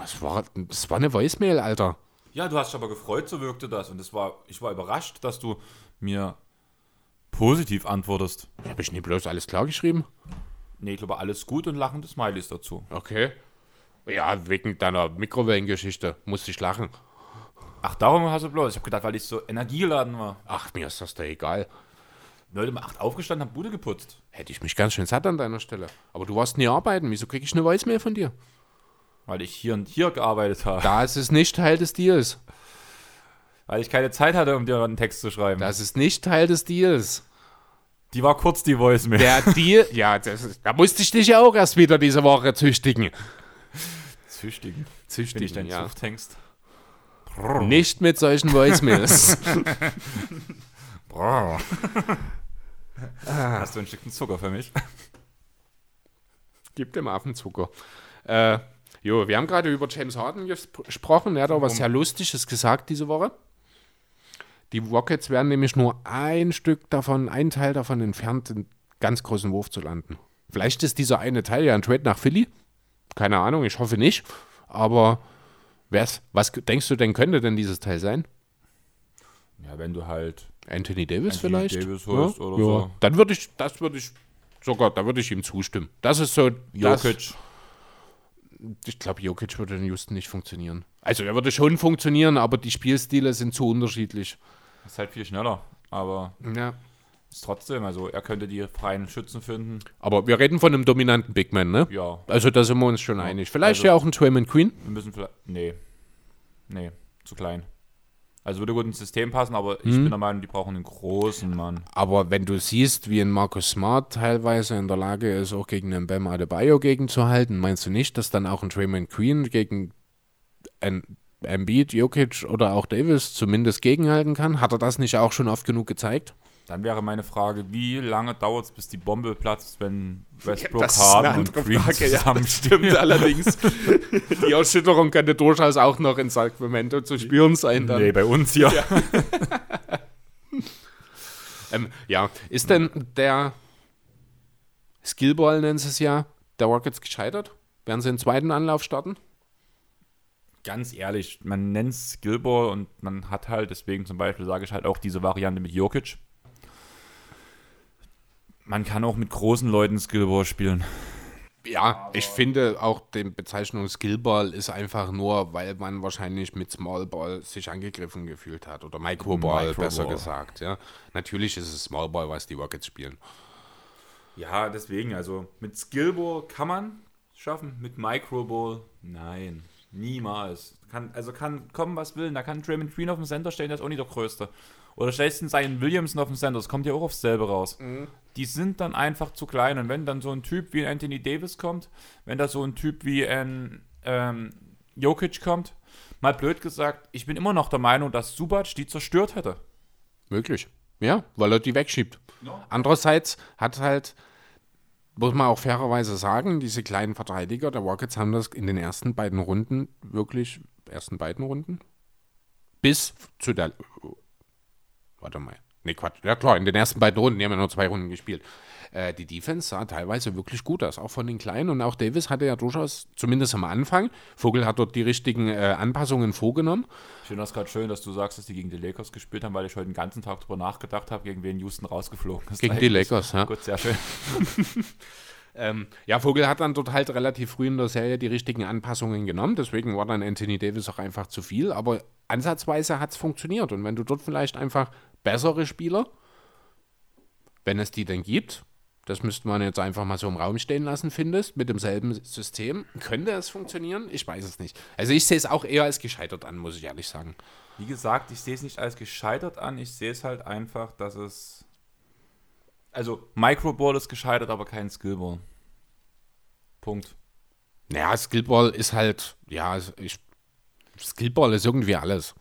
das war, das war eine Voicemail, Alter. Ja, du hast dich aber gefreut, so wirkte das. Und das war, ich war überrascht, dass du mir positiv antwortest. Habe ich nicht bloß alles klar geschrieben? Nee, ich glaube, alles gut und lachende Smileys dazu. Okay. Ja, wegen deiner Mikrowellengeschichte musste ich lachen. Ach, darum hast du bloß. Ich habe gedacht, weil ich so energiegeladen war. Ach, mir ist das da egal. Leute um 8 aufgestanden, haben Bude geputzt. Hätte ich mich ganz schön satt an deiner Stelle. Aber du warst nie arbeiten. Wieso kriege ich eine Voicemail von dir? Weil ich hier und hier gearbeitet habe. Da ist nicht Teil des Deals. Weil ich keine Zeit hatte, um dir einen Text zu schreiben. Das ist nicht Teil des Deals. die war kurz, die Voicemail. Der Deal, ja, das ist, da musste ich dich ja auch erst wieder diese Woche züchtigen. Züchtigen. Wenn ich Züchtigen, dein ja. Zuchthengst. Nicht mit solchen Voicemails. Hast du ein Stückchen Zucker für mich? Gib dem Affenzucker. Äh, jo, wir haben gerade über James Harden gespr- gesprochen. Er hat auch was sehr Lustiges gesagt diese Woche. Die Rockets wären nämlich nur ein Stück davon, ein Teil davon entfernt, einen ganz großen Wurf zu landen. Vielleicht ist dieser eine Teil ja ein Trade nach Philly. Keine Ahnung, ich hoffe nicht. Aber was denkst du denn, könnte denn dieses Teil sein? Ja, wenn du halt. Anthony Davis Anthony vielleicht? Davis holst oder ja. so. Dann würde ich, das würde ich sogar, da würde ich ihm zustimmen. Das ist so, Jokic. ich glaube, Jokic würde in Houston nicht funktionieren. Also er würde schon funktionieren, aber die Spielstile sind zu unterschiedlich. Ist halt viel schneller. Aber Ja. ist trotzdem, also er könnte die freien Schützen finden. Aber wir reden von einem dominanten Big Man, ne? Ja. Also da sind wir uns schon einig. Vielleicht Also- ja auch ein Draymond Queen. Wir müssen vielleicht. Nee. Nee, zu klein. Also würde gut ins System passen, aber ich Mhm. bin der Meinung, die brauchen einen großen Mann. Aber wenn du siehst, wie ein Marcus Smart teilweise in der Lage ist, auch gegen einen Bam Adebayo gegenzuhalten, meinst du nicht, dass dann auch ein Draymond Queen gegen ein Embiid, Jokic oder auch Davis zumindest gegenhalten kann? Hat er das nicht auch schon oft genug gezeigt? Dann wäre meine Frage, wie lange dauert es, bis die Bombe platzt, wenn Westbrook, eine Harden und Green Frage, ja, zusammenstehen? allerdings. Die Erschütterung könnte durchaus auch noch in Sacramento zu spüren sein. Dann. Nee, bei uns hier. Ähm, ja, ist denn der Skillball, nennen sie es ja, der Rockets gescheitert? Werden sie den zweiten Anlauf starten? Ganz ehrlich, man nennt es Skillball und man hat halt, deswegen zum Beispiel sage ich halt auch diese Variante mit Jokic. Man kann auch mit großen Leuten Skillball spielen. Ja, ich finde auch die Bezeichnung Skillball ist einfach nur, weil man wahrscheinlich mit Smallball sich angegriffen gefühlt hat. Oder Microball, Microball. besser gesagt. Ja. Natürlich ist es Smallball, was die Rockets spielen. Ja, deswegen, also mit Skillball kann man schaffen, mit Microball nein, niemals. Kann, also kann kommen, was will, da kann Draymond Green auf dem Center stellen, der ist auch nicht der Größte. Oder stellst du Zion Williamson auf dem Center, das kommt ja auch aufs selbe raus. Die sind dann einfach zu klein und wenn dann so ein Typ wie Anthony Davis kommt, wenn da so ein Typ wie ein ähm, Jokic kommt, mal blöd gesagt, ich bin immer noch der Meinung, dass Subac die zerstört hätte. Möglich. Ja, weil er die wegschiebt. Andererseits hat halt, muss man auch fairerweise sagen, diese kleinen Verteidiger der Rockets haben das in den ersten beiden Runden wirklich, ersten beiden Runden, bis zu der, warte mal, nee, Quatsch, ja klar, in den ersten beiden Runden, die haben ja nur zwei Runden gespielt. Äh, die Defense sah teilweise wirklich gut aus, auch von den Kleinen und auch Davis hatte ja durchaus, zumindest am Anfang, Vogel hat dort die richtigen äh, Anpassungen vorgenommen. Ich finde das gerade schön, dass du sagst, dass die gegen die Lakers gespielt haben, weil ich heute den ganzen Tag darüber nachgedacht habe, gegen wen Houston rausgeflogen ist. Gegen die Lakers, ja. Gut, sehr schön. Ähm, ja, Vogel hat dann dort halt relativ früh in der Serie die richtigen Anpassungen genommen. Deswegen war dann Anthony Davis auch einfach zu viel. Aber ansatzweise hat es funktioniert. Und wenn du dort vielleicht einfach bessere Spieler, wenn es die denn gibt, das müsste man jetzt einfach mal so im Raum stehen lassen, findest, mit demselben System, könnte es funktionieren? Ich weiß es nicht. Also ich sehe es auch eher als gescheitert an, muss ich ehrlich sagen. Wie gesagt, ich sehe es nicht als gescheitert an, ich sehe es halt einfach, dass es. Also, Microball ist gescheitert, aber kein Skillball. Punkt. Naja, Skillball ist halt, ja, ich, Skillball ist irgendwie alles.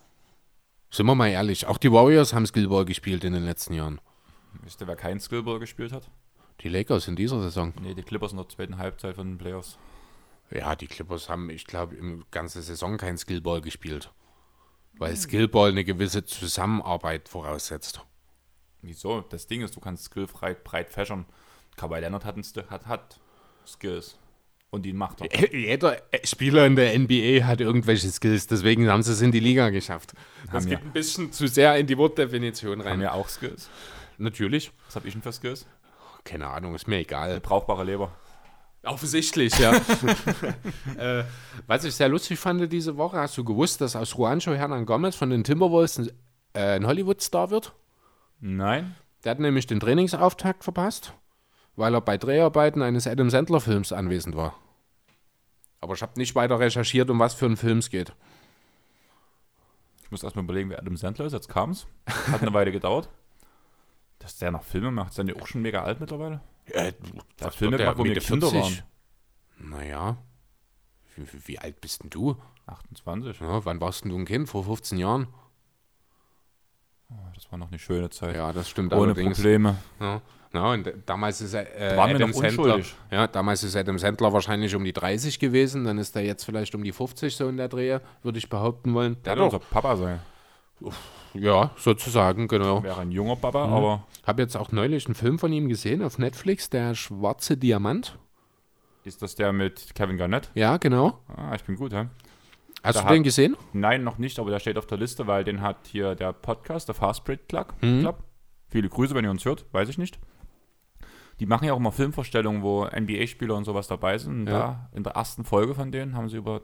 Sind wir mal ehrlich, auch die Warriors haben Skillball gespielt in den letzten Jahren. Wisst ihr, wer kein Skillball gespielt hat? Die Lakers in dieser Saison. Nee, die Clippers in der zweiten Halbzeit von den Playoffs. Ja, die Clippers haben, ich glaube, im ganzen Saison kein Skillball gespielt. Weil Skillball eine gewisse Zusammenarbeit voraussetzt. Wieso? Das Ding ist, du kannst Skill breit, breit fächern. Kawhi Leonard hat, hat, hat Skills. Und die macht er. Jeder Spieler in der NBA hat irgendwelche Skills, deswegen haben sie es in die Liga geschafft. Das Haben geht ja. ein bisschen zu sehr in die Wortdefinition rein. Haben ja auch Skills. Natürlich. Was habe ich denn für Skills? Keine Ahnung, ist mir egal. Brauchbare Leber. Offensichtlich, ja. äh, was ich sehr lustig fand diese Woche, hast du gewusst, dass aus Juancho Hernan Gomez von den Timberwolves ein, äh, ein Hollywood-Star wird? Nein. Der hat nämlich den Trainingsauftakt verpasst, weil er bei Dreharbeiten eines Adam Sandler-Films anwesend war. Aber ich habe nicht weiter recherchiert, um was für einen Film es geht. Ich muss erstmal überlegen, wer Adam Sandler ist. Jetzt kam es. Hat eine Weile gedauert. Dass der noch Filme macht. Ist der nicht auch schon mega alt mittlerweile? Äh, Der hat Filme gemacht, wo wir Kinder 40? waren. Naja. Wie, wie, wie alt bist denn du? 28. Ja, wann warst denn du ein Kind? Vor 15 Jahren? Das war noch eine schöne Zeit. Ja, das stimmt Ohne allerdings. Probleme. Ja, ja und damals ist äh, Adam Sandler. Ja, damals ist Adam Sandler wahrscheinlich um die 30 gewesen, dann ist er jetzt vielleicht um die 50 so in der Drehe, würde ich behaupten wollen. Der Der wird hat unser Papa sein. ja, sozusagen, genau. Wäre ein junger Papa, Mhm. aber Habe jetzt auch neulich einen Film von ihm gesehen auf Netflix, der schwarze Diamant. ist das der mit Kevin Garnett? Ja, genau. Ah, ich bin gut, hä? Hast Da du hat- den gesehen? Nein, noch nicht, aber der steht auf der Liste, weil den hat hier der Podcast, der Fast Break Club. Mhm. Club. Viele Grüße, wenn ihr uns hört, weiß ich nicht. Die machen ja auch immer Filmvorstellungen, wo NBA-Spieler und sowas dabei sind. Und Ja. da in der ersten Folge von denen haben sie über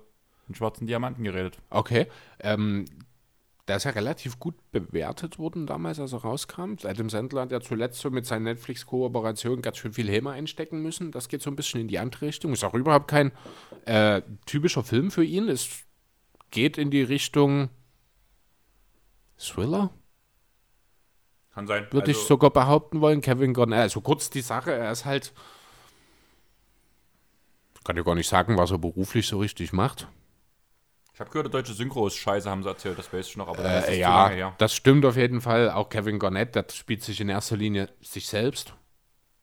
den schwarzen Diamanten geredet. Okay. Ähm, der ist ja relativ gut bewertet worden damals, als er rauskam. Adam Sandler hat ja zuletzt so mit seinen Netflix-Kooperationen ganz schön viel Häme einstecken müssen. Das geht so ein bisschen in die andere Richtung. Ist auch überhaupt kein äh, typischer Film für ihn. Es geht in die Richtung Thriller, Kann sein. würde ich Also, sogar behaupten wollen. Kevin Garnett, also kurz die Sache, er ist halt, kann ja gar nicht sagen, was er beruflich so richtig macht. Ich habe gehört, der deutsche Synchro ist scheiße, haben sie erzählt, das weiß ich noch, aber Äh, zu ja, lange her. das stimmt auf jeden Fall. Auch Kevin Garnett, der spielt sich in erster Linie sich selbst.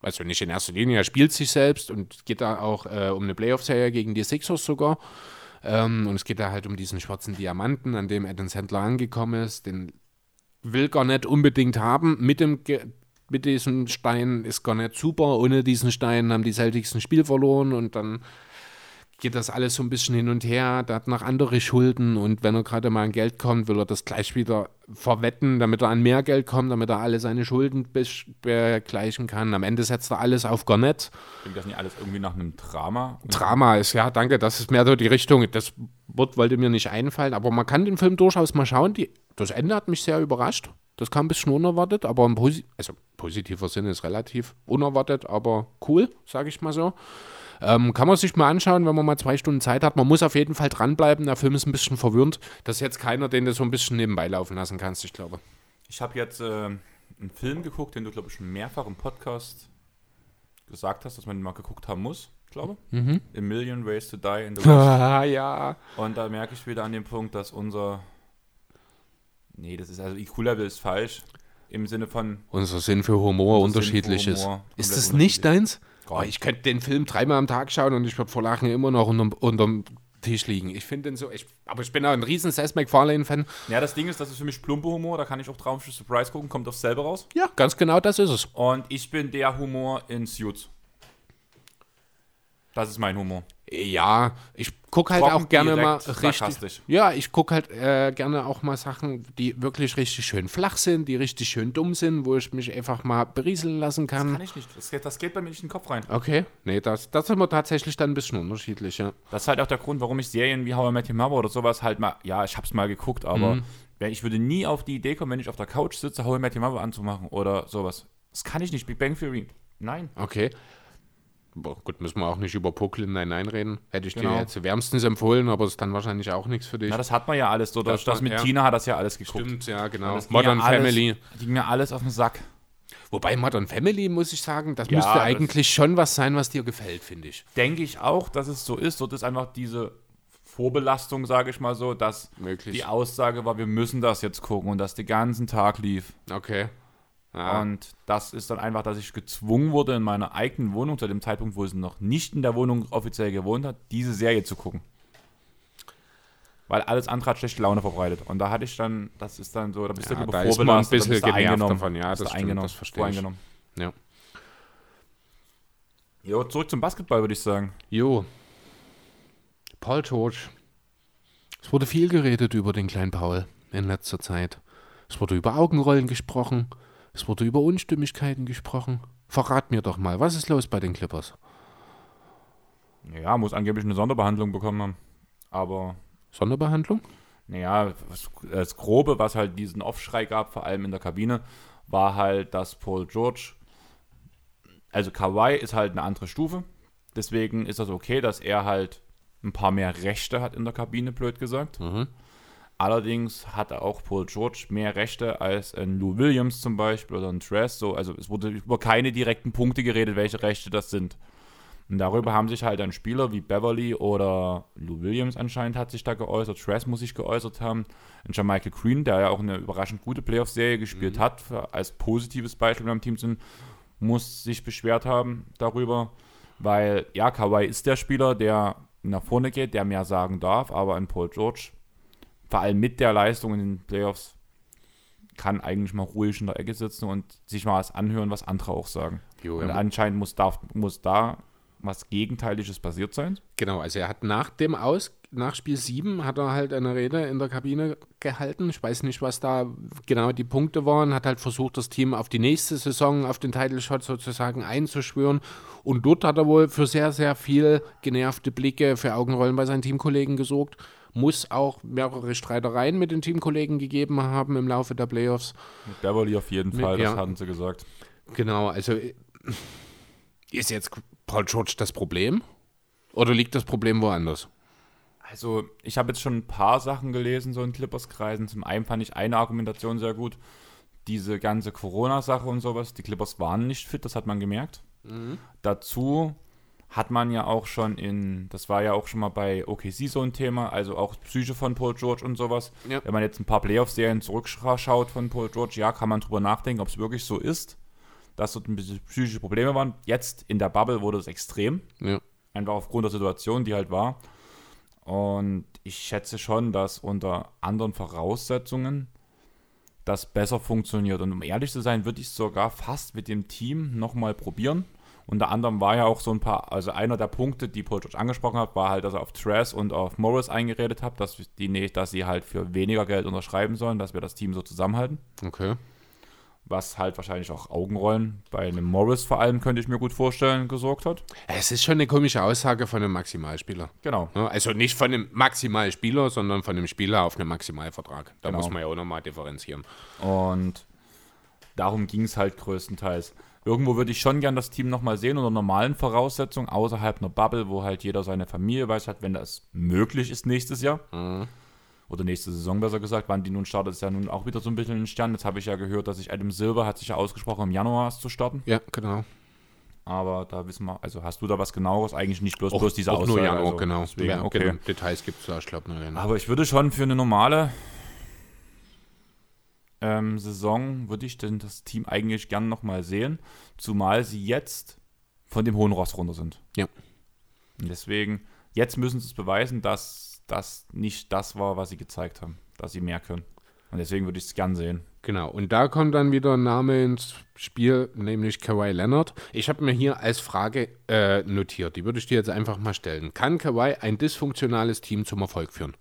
Also nicht in erster Linie, er spielt sich selbst und geht da auch äh, um eine Playoff-Serie gegen die Sixers sogar. Ähm, und es geht da halt um diesen schwarzen Diamanten, an dem Adam Sandler angekommen ist. Den will Garnett unbedingt haben. Mit, dem mit diesem Stein ist Garnett super. Ohne diesen Stein haben die Celtics ein Spiel verloren und dann geht das alles so ein bisschen hin und her. Der hat noch andere Schulden und wenn er gerade mal an Geld kommt, will er das gleich wieder verwetten, damit er an mehr Geld kommt, damit er alle seine Schulden begleichen kann. Am Ende setzt er alles auf Garnett. Klingt das nicht alles irgendwie nach einem Drama? Drama ist, ja, danke, das ist mehr so die Richtung. Das Wort wollte mir nicht einfallen, aber man kann den Film durchaus mal schauen. Die, das Ende hat mich sehr überrascht. Das kam ein bisschen unerwartet, aber im Posi also positiver Sinne ist relativ unerwartet, aber cool, sage ich mal so. Ähm, kann man sich mal anschauen, wenn man mal zwei Stunden Zeit hat. Man muss auf jeden Fall dranbleiben. Der Film ist ein bisschen verwirrend. Das ist jetzt keiner, den du so ein bisschen nebenbei laufen lassen kannst, ich glaube. Ich habe jetzt äh, einen Film geguckt, den du, glaube ich, schon mehrfach im Podcast gesagt hast, dass man den mal geguckt haben muss, ich glaube. A Million Ways to Die in the West. Ah, ja. Und da merke ich wieder an dem Punkt, dass unser. Nee, das ist also IQ-Level ist falsch. Im Sinne von. Unser Sinn für Humor unterschiedlich ist. Humor Ist komplett das nicht deins? Oh, ich könnte den Film dreimal am Tag schauen und ich würde vor Lachen immer noch unterm, unterm Tisch liegen. Ich finde den so, ich, aber ich bin auch ein riesen Seth MacFarlane-Fan. Ja, das Ding ist, das ist für mich plumpe Humor, da kann ich auch Traumschiff Surprise gucken, kommt aufs selbe raus. Ja, ganz genau das ist es. Und ich bin der Humor in Suits. Das ist mein Humor. Ja, ich gucke halt Trocken, auch gerne mal richtig. Ja, ich gucke halt äh, gerne auch mal Sachen, die wirklich richtig schön flach sind, die richtig schön dumm sind, wo ich mich einfach mal berieseln lassen kann. Kann ich nicht. Das geht, das geht bei mir nicht in den Kopf rein. Okay, nee, das, das sind wir tatsächlich dann ein bisschen unterschiedlich, ja. Das ist halt auch der Grund, warum ich Serien wie How I Met Your Mother oder sowas halt mal, ja, ich hab's mal geguckt, aber Mhm. ich würde nie auf die Idee kommen, wenn ich auf der Couch sitze, How I Met Your Mother anzumachen oder sowas. Das kann ich nicht. Big Bang Theory. Nein. Okay. Boah, gut, müssen wir auch nicht über Brooklyn Nein reden. Hätte ich Genau. dir jetzt wärmstens empfohlen, aber ist dann wahrscheinlich auch nichts für dich. Na, das hat man ja alles. So, das, Das das mit ja. Tina hat das ja alles geguckt. Stimmt, ja, genau. Das Modern ja alles, Family. Die ging mir alles auf den Sack. Wobei Modern Family, muss ich sagen, das Ja, müsste das- eigentlich schon was sein, was dir gefällt, finde ich. Denke ich auch, dass es so ist. Dort ist einfach diese Vorbelastung, sage ich mal so, dass Möglich. die Aussage war, wir müssen das jetzt gucken und das den ganzen Tag lief. Okay. Ja. Und das ist dann einfach, dass ich gezwungen wurde, in meiner eigenen Wohnung, zu dem Zeitpunkt, wo sie noch nicht in der Wohnung offiziell gewohnt hat, diese Serie zu gucken. Weil alles andere hat schlechte Laune verbreitet. Und da hatte ich dann, das ist dann so, da bist Ja, du da ist man ein bisschen genervt eingenommen, davon. Ja, das du stimmt, eingenommen, das verstehe ich. ja. Jo, zurück zum Basketball, würde ich sagen. Jo. Paul George. Es wurde viel geredet über den kleinen Paul in letzter Zeit. Es wurde über Augenrollen gesprochen. Es wurde über Unstimmigkeiten gesprochen. Verrat mir doch mal, was ist los bei den Clippers? Ja, muss angeblich eine Sonderbehandlung bekommen haben. Aber Sonderbehandlung? Naja, das Grobe, was halt diesen Aufschrei gab, vor allem in der Kabine, war halt, dass Paul George, also Kawhi ist halt eine andere Stufe. Deswegen ist das okay, dass er halt ein paar mehr Rechte hat in der Kabine, blöd gesagt. Mhm. Allerdings hatte auch Paul George mehr Rechte als ein Lou Williams zum Beispiel oder ein Tress. So, also es wurde über keine direkten Punkte geredet, welche Rechte das sind. Und darüber haben sich halt dann Spieler wie Beverly oder Lou Williams anscheinend hat sich da geäußert, Tress muss sich geäußert haben, und Michael Green, der ja auch eine überraschend gute Playoff-Serie gespielt hat, für, als positives Beispiel beim Team sind, muss sich beschwert haben darüber, weil ja, Kawhi ist der Spieler, der nach vorne geht, der mehr sagen darf, aber ein Paul George, vor allem mit der Leistung in den Playoffs, kann eigentlich mal ruhig in der Ecke sitzen und sich mal was anhören, was andere auch sagen. Jo, und ja. anscheinend muss da, muss da was Gegenteiliges passiert sein. Genau, also er hat nach dem Aus, nach Spiel 7 hat er halt eine Rede in der Kabine gehalten. Ich weiß nicht, was da genau die Punkte waren. Hat halt versucht, das Team auf die nächste Saison, auf den Title Shot sozusagen einzuschwören. Und dort hat er wohl für sehr, sehr viel genervte Blicke, für Augenrollen bei seinen Teamkollegen gesorgt. Muss auch mehrere Streitereien mit den Teamkollegen gegeben haben im Laufe der Playoffs. Mit Beverly auf jeden Mit- Fall, das ja. hatten sie gesagt. Genau, also ist jetzt Paul George das Problem? Oder liegt das Problem woanders? Also, ich habe jetzt schon ein paar Sachen gelesen, so in Clippers-Kreisen. Zum einen fand ich eine Argumentation sehr gut. Diese ganze Corona-Sache und sowas. Die Clippers waren nicht fit, das hat man gemerkt. Dazu hat man ja auch schon in, das war ja auch schon mal bei OKC so ein Thema, also auch Psyche von Paul George und sowas. Ja. Wenn man jetzt ein paar Playoff-Serien zurückschaut von Paul George, ja, kann man drüber nachdenken, ob es wirklich so ist, dass dort ein bisschen psychische Probleme waren. Jetzt in der Bubble wurde es extrem. Ja. Einfach aufgrund der Situation, die halt war. Und ich schätze schon, dass unter anderen Voraussetzungen das besser funktioniert. Und um ehrlich zu sein, würde ich es sogar fast mit dem Team nochmal probieren. Unter anderem war ja auch so ein paar, also einer der Punkte, die Paul George angesprochen hat, war halt, dass er auf Tress und auf Morris eingeredet hat, dass, die, nee, dass sie halt für weniger Geld unterschreiben sollen, dass wir das Team so zusammenhalten. Okay. Was halt wahrscheinlich auch Augenrollen bei einem Morris vor allem, könnte ich mir gut vorstellen, gesorgt hat. Es ist schon eine komische Aussage von einem Maximalspieler. Genau. Also nicht von einem Maximalspieler, sondern von einem Spieler auf einem Maximalvertrag. Da Genau. muss man ja auch nochmal differenzieren. Und darum ging es halt größtenteils. Irgendwo würde ich schon gern das Team nochmal sehen unter normalen Voraussetzungen, außerhalb einer Bubble, wo halt jeder seine Familie weiß hat, wenn das möglich ist nächstes Jahr. Oder nächste Saison besser gesagt, wann die nun startet, ist ja nun auch wieder so ein bisschen ein Stern. Jetzt habe ich ja gehört, dass sich Adam Silver hat sich ja ausgesprochen, im Januar zu starten. Ja, genau. Aber da wissen wir, also hast du da was genaueres? Eigentlich nicht bloß, Auch, bloß diese auch Aussage. nur Januar, also genau. Deswegen, okay. genau. Details gibt es da, ich glaube, noch nicht. Aber ich würde schon für eine normale ähm, Saison, würde ich denn das Team eigentlich gern nochmal sehen, zumal sie jetzt von dem hohen Ross runter sind. Ja. Und deswegen, jetzt müssen sie es beweisen, dass das nicht das war, was sie gezeigt haben, dass sie mehr können. Und deswegen würde ich es gern sehen. Genau, und da kommt dann wieder ein Name ins Spiel, nämlich Kawhi Leonard. Ich habe mir hier als Frage äh, notiert, die würde ich dir jetzt einfach mal stellen. Kann Kawhi ein dysfunktionales Team zum Erfolg führen?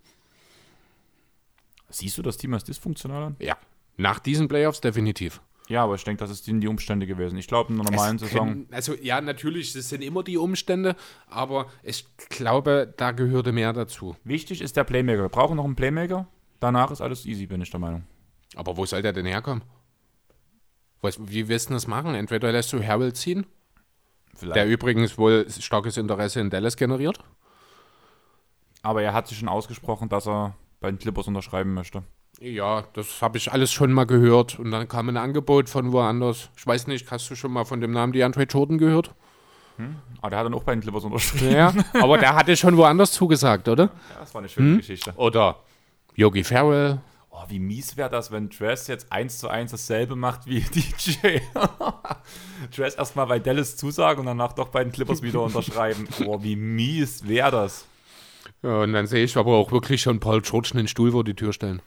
Siehst du das Team als dysfunktional an? Ja. Nach diesen Playoffs definitiv. Ja, aber ich denke, das sind die Umstände gewesen. Ich glaube, in einer normalen Es Saison. können- also ja, natürlich, das sind immer die Umstände, aber ich glaube, da gehörte mehr dazu. Wichtig ist der Playmaker. Wir brauchen noch einen Playmaker. Danach ist alles easy, bin ich der Meinung. Aber wo soll der denn herkommen? Was, wie willst du das machen? Entweder lässt du Harold ziehen, Vielleicht. der übrigens wohl starkes Interesse in Dallas generiert. Aber er hat sich schon ausgesprochen, dass er bei den Clippers unterschreiben möchte. Ja, das habe ich alles schon mal gehört. Und dann kam ein Angebot von woanders. Ich weiß nicht, hast du schon mal von dem Namen DeAndre Jordan gehört? Aber der hat dann auch bei den Clippers unterschrieben. Ja, aber der hatte schon woanders zugesagt, oder? Ja, das war eine schöne Geschichte. Oder Yogi Farrell. Oh, wie mies wäre das, wenn Dress jetzt eins zu eins dasselbe macht wie DJ. Dress erstmal bei Dallas zusagen und danach doch bei den Clippers wieder unterschreiben. Oh, wie mies wäre das. Ja, und dann sehe ich aber auch wirklich schon Paul George einen Stuhl vor die Tür stellen.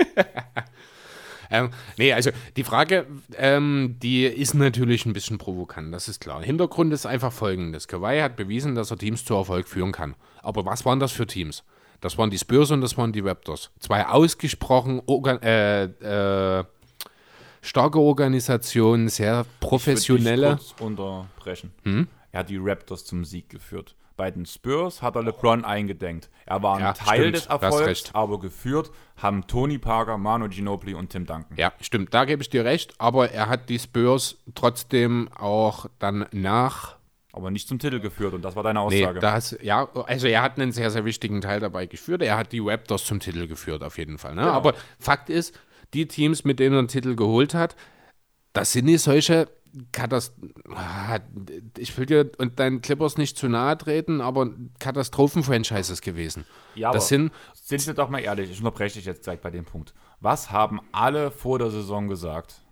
ähm, nee, also die Frage, ähm, die ist natürlich ein bisschen provokant, das ist klar. Hintergrund ist einfach folgendes. Kawhi hat bewiesen, dass er Teams zu Erfolg führen kann. Aber was waren das für Teams? Das waren die Spurs und das waren die Raptors. Zwei ausgesprochen organ äh, äh, starke Organisationen, sehr professionelle. Ich kurz unterbrechen. Er hat die Raptors zum Sieg geführt. Bei den Spurs hat er LeBron eingedenkt. Er war ein Ja, Teil stimmt, des Erfolgs, aber geführt haben Tony Parker, Manu Ginobili und Tim Duncan. Ja, stimmt, da gebe ich dir recht, aber er hat die Spurs trotzdem auch dann nach aber nicht zum Titel geführt. Und das war deine Nee, Aussage. das, ja, also er hat einen sehr, sehr wichtigen Teil dabei geführt. Er hat die Raptors zum Titel geführt, auf jeden Fall. Ne? Genau. Aber Fakt ist, die Teams, mit denen er einen Titel geholt hat, das sind nicht solche Katastrophen. Ich will dir und deinen Clippers nicht zu nahe treten, aber Katastrophen-Franchises gewesen. Ja, aber das sind, sind wir doch mal ehrlich, ich unterbreche dich jetzt gleich bei dem Punkt. Was haben alle vor der Saison gesagt?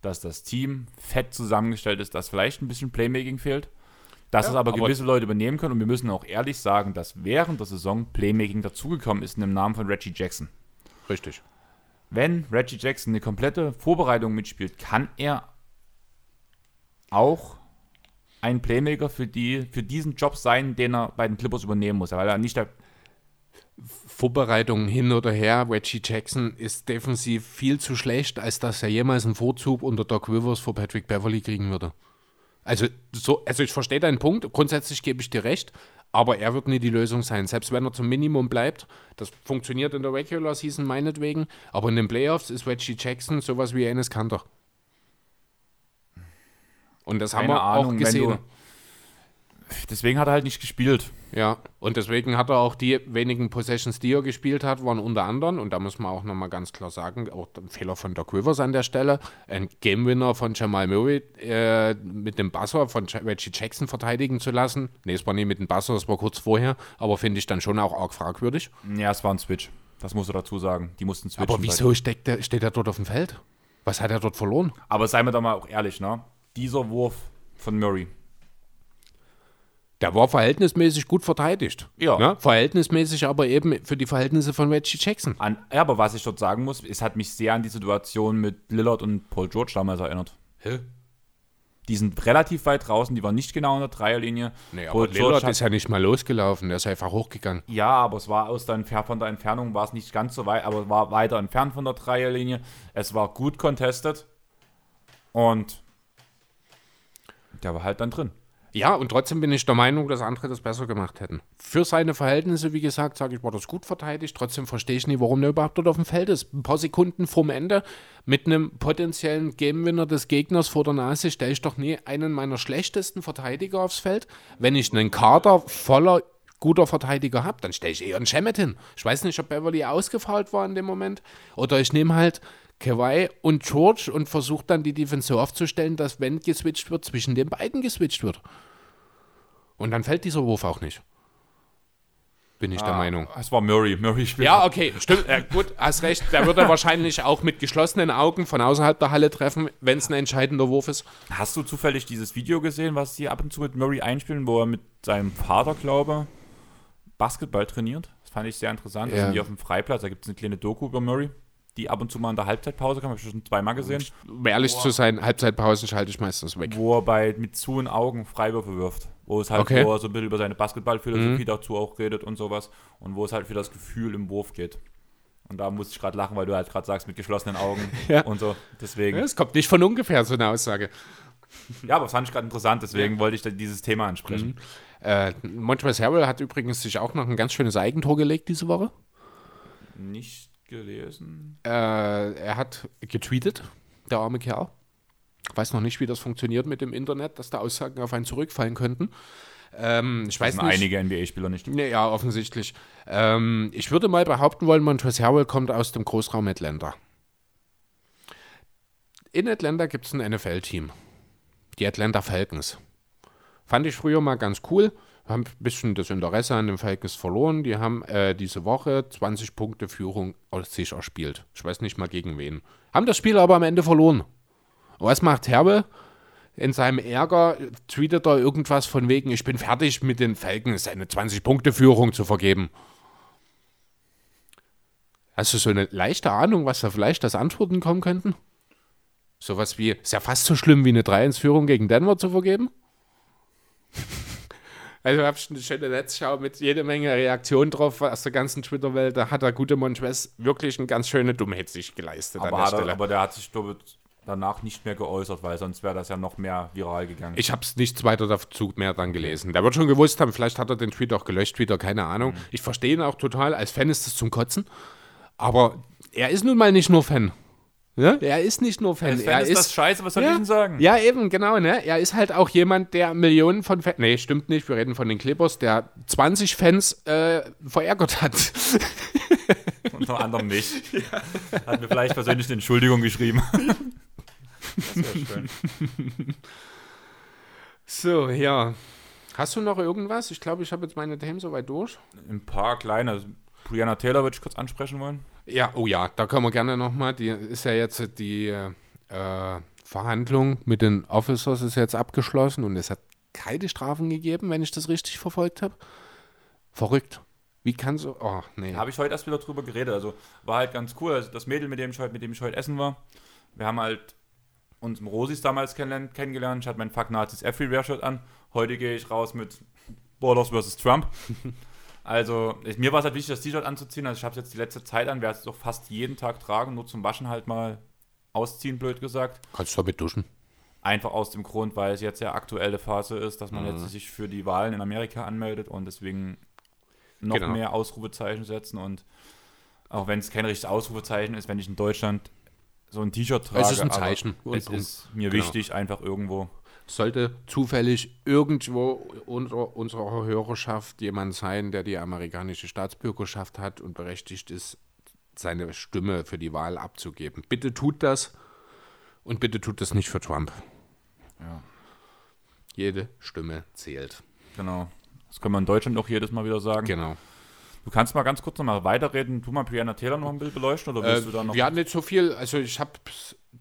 Dass das Team fett zusammengestellt ist, dass vielleicht ein bisschen Playmaking fehlt, dass Ja, es aber aber- gewisse Leute übernehmen können und wir müssen auch ehrlich sagen, dass während der Saison Playmaking dazugekommen ist im Namen von Reggie Jackson. richtig. Wenn Reggie Jackson eine komplette Vorbereitung mitspielt, kann er auch ein Playmaker für, die, für diesen Job sein, den er bei den Clippers übernehmen muss, weil er nicht der Vorbereitung hin oder her, Reggie Jackson ist defensiv viel zu schlecht, als dass er jemals einen Vorzug unter Doc Rivers vor Patrick Beverly kriegen würde. Also, so, also ich verstehe deinen Punkt, grundsätzlich gebe ich dir recht, aber er wird nie die Lösung sein. Selbst wenn er zum Minimum bleibt, das funktioniert in der Regular Season meinetwegen, aber in den Playoffs ist Reggie Jackson sowas wie Enes Kanter. Und das haben Keine wir Ahnung, auch gesehen. du- Deswegen hat er halt nicht gespielt. Ja, und deswegen hat er auch die wenigen Possessions, die er gespielt hat, waren unter anderem, und da muss man auch nochmal ganz klar sagen, auch ein Fehler von Doc Rivers an der Stelle, ein Game-Winner von Jamal Murray äh, mit dem Buzzer von Reggie Jackson verteidigen zu lassen. Nee, es war nicht mit dem Buzzer, es war kurz vorher, aber finde ich dann schon auch arg fragwürdig. Ja, es war ein Switch. Das musst du dazu sagen. Die mussten switchen. Aber wieso steckt der, steht er dort auf dem Feld? Was hat er dort verloren? Aber seien wir doch mal auch ehrlich, ne? Dieser Wurf von Murray. Der war verhältnismäßig gut verteidigt. Ja. Ne? Verhältnismäßig aber eben für die Verhältnisse von Reggie Jackson. An, ja, aber was ich dort sagen muss, es hat mich sehr an die Situation mit Lillard und Paul George damals erinnert. Hä? Die sind relativ weit draußen, die waren nicht genau in der Dreierlinie. Nee, Paul aber Lillard hat- ist ja nicht mal losgelaufen, der ist einfach hochgegangen. Ja, aber es war aus der von der Entfernung, war es nicht ganz so weit, aber war weiter entfernt von der Dreierlinie. Es war gut contested und der war halt dann drin. Ja, und trotzdem bin ich der Meinung, dass andere das besser gemacht hätten. Für seine Verhältnisse, wie gesagt, sage ich, war das gut verteidigt. Trotzdem verstehe ich nicht, warum der überhaupt dort auf dem Feld ist. Ein paar Sekunden vorm Ende mit einem potenziellen Game-Winner des Gegners vor der Nase stelle ich doch nie einen meiner schlechtesten Verteidiger aufs Feld. Wenn ich einen Kader voller guter Verteidiger habe, dann stelle ich eher einen Shemet hin. Ich weiß nicht, ob Beverly ausgefault war in dem Moment. Oder ich nehme halt Kawhi und George und versuche dann die Defense so aufzustellen, dass wenn geswitcht wird, zwischen den beiden geswitcht wird. Und dann fällt dieser Wurf auch nicht. Bin ich der Meinung. Es war Murray. Murray spielt. Ja, okay, stimmt. Äh, gut, hast recht. Der wird er wahrscheinlich auch mit geschlossenen Augen von außerhalb der Halle treffen, wenn es ein entscheidender Wurf ist. Hast du zufällig dieses Video gesehen, was sie ab und zu mit Murray einspielen, wo er mit seinem Vater, glaube Basketball trainiert? Das fand ich sehr interessant. Ja. sind die auf dem Freiplatz, da gibt es eine kleine Doku über Murray, die ab und zu mal in der Halbzeitpause kam, habe ich schon zweimal gesehen, Um ehrlich zu sein, Halbzeitpausen schalte ich meistens weg. wo er bei mit zu Augen Freiwürfe wirft. Wo es halt, Okay. wo er so ein bisschen über seine Basketballphilosophie dazu auch redet und sowas. Und wo es halt für das Gefühl im Wurf geht. Und da musste ich gerade lachen, weil du halt gerade sagst, mit geschlossenen Augen Ja. und so. Deswegen. Es kommt nicht von ungefähr, so eine Aussage. Ja, aber das fand ich gerade interessant, deswegen wollte ich dieses Thema ansprechen. Äh, Montrezl Harrell hat übrigens sich auch noch ein ganz schönes Eigentor gelegt diese Woche. Nicht gelesen. Äh, er hat getweetet, der arme Kerl. Weiß noch nicht, wie das funktioniert mit dem Internet, dass da Aussagen auf einen zurückfallen könnten. Ähm, ich weiß nicht. einige NBA-Spieler nicht. Nee, ja, offensichtlich. Ähm, ich würde mal behaupten wollen, Montrezl Harrell kommt aus dem Großraum Atlanta. In Atlanta gibt es ein NFL-Team. Die Atlanta Falcons. Fand ich früher mal ganz cool. Haben ein bisschen das Interesse an den Falcons verloren. Die haben äh, diese Woche 20 Punkte Führung aus sich erspielt. Ich weiß nicht mal gegen wen. Haben das Spiel aber am Ende verloren. Was macht Herbe? In seinem Ärger tweetet er irgendwas von wegen, ich bin fertig mit den Falcons, eine 20-Punkte-Führung zu vergeben. Hast du so eine leichte Ahnung, was da vielleicht als Antworten kommen könnten? Sowas wie, ist ja fast so schlimm wie eine 3-1-Führung gegen Denver zu vergeben? Also habe ich eine schöne Netzschau mit jede Menge Reaktionen drauf aus der ganzen Twitter-Welt. Da hat der gute Montrez wirklich eine ganz schöne Dummheit sich geleistet Aber, an der hat er, Stelle. aber der hat sich, glaube danach nicht mehr geäußert, weil sonst wäre das ja noch mehr viral gegangen. Ich habe es nichts weiter dazu mehr dann gelesen. Der wird schon gewusst haben, vielleicht hat er den Tweet auch gelöscht wieder, keine Ahnung. Ich verstehe ihn auch total. Als Fan ist es zum Kotzen. Aber er ist nun mal nicht nur Fan. Ne? Er ist nicht nur Fan. Als Fan er ist, ist das scheiße, was soll ja, ich denn sagen? Ja, eben, genau. Ne? Er ist halt auch jemand, der Millionen von Fans. Nee, stimmt nicht. Wir reden von den Clippers, der 20 Fans äh, verärgert hat. Unter anderem mich. Hat mir vielleicht persönlich eine Entschuldigung geschrieben. das wäre schön. So, ja. Hast du noch irgendwas? Ich glaube, ich habe jetzt meine Themen soweit durch. Ein paar kleine. Brianna Taylor würde ich kurz ansprechen wollen. Ja, oh ja, da können wir gerne nochmal. Die ist ja jetzt die äh, Verhandlung mit den Officers ist jetzt abgeschlossen und es hat keine Strafen gegeben, wenn ich das richtig verfolgt habe. Verrückt. Wie kann so. Oh, nee. Habe ich heute erst wieder drüber geredet. Also war halt ganz cool. Also das Mädel, mit dem ich heute, mit dem ich heute essen war, wir haben halt uns im Rosis damals kenn kennengelernt. Ich hatte mein Fuck Nazis Everywhere-Shirt an. Heute gehe ich raus mit Borders vs. Trump. Also, ich, mir war es halt wichtig, das T-Shirt anzuziehen. Also, ich habe es jetzt die letzte Zeit an, werde es doch fast jeden Tag tragen, nur zum Waschen halt mal ausziehen, blöd gesagt. Kannst du damit duschen? Einfach aus dem Grund, weil es jetzt ja aktuelle Phase ist, dass man Mhm. jetzt sich für die Wahlen in Amerika anmeldet und deswegen noch Genau. mehr Ausrufezeichen setzen. Und auch wenn es kein richtiges Ausrufezeichen ist, wenn ich in Deutschland so ein T-Shirt trage. ist ein Zeichen. Es ist mir genau. wichtig, einfach irgendwo. Sollte zufällig irgendwo unter unserer Hörerschaft jemand sein, der die amerikanische Staatsbürgerschaft hat und berechtigt ist, seine Stimme für die Wahl abzugeben. Bitte tut das und bitte tut das nicht für Trump. Ja. Jede Stimme zählt. Genau. Das können wir in Deutschland auch jedes Mal wieder sagen. Genau. Du kannst mal ganz kurz noch mal weiterreden. Tu mal Brianna Taylor noch ein Bild beleuchten oder willst Äh, du da noch? ja, nicht so viel. Also ich habe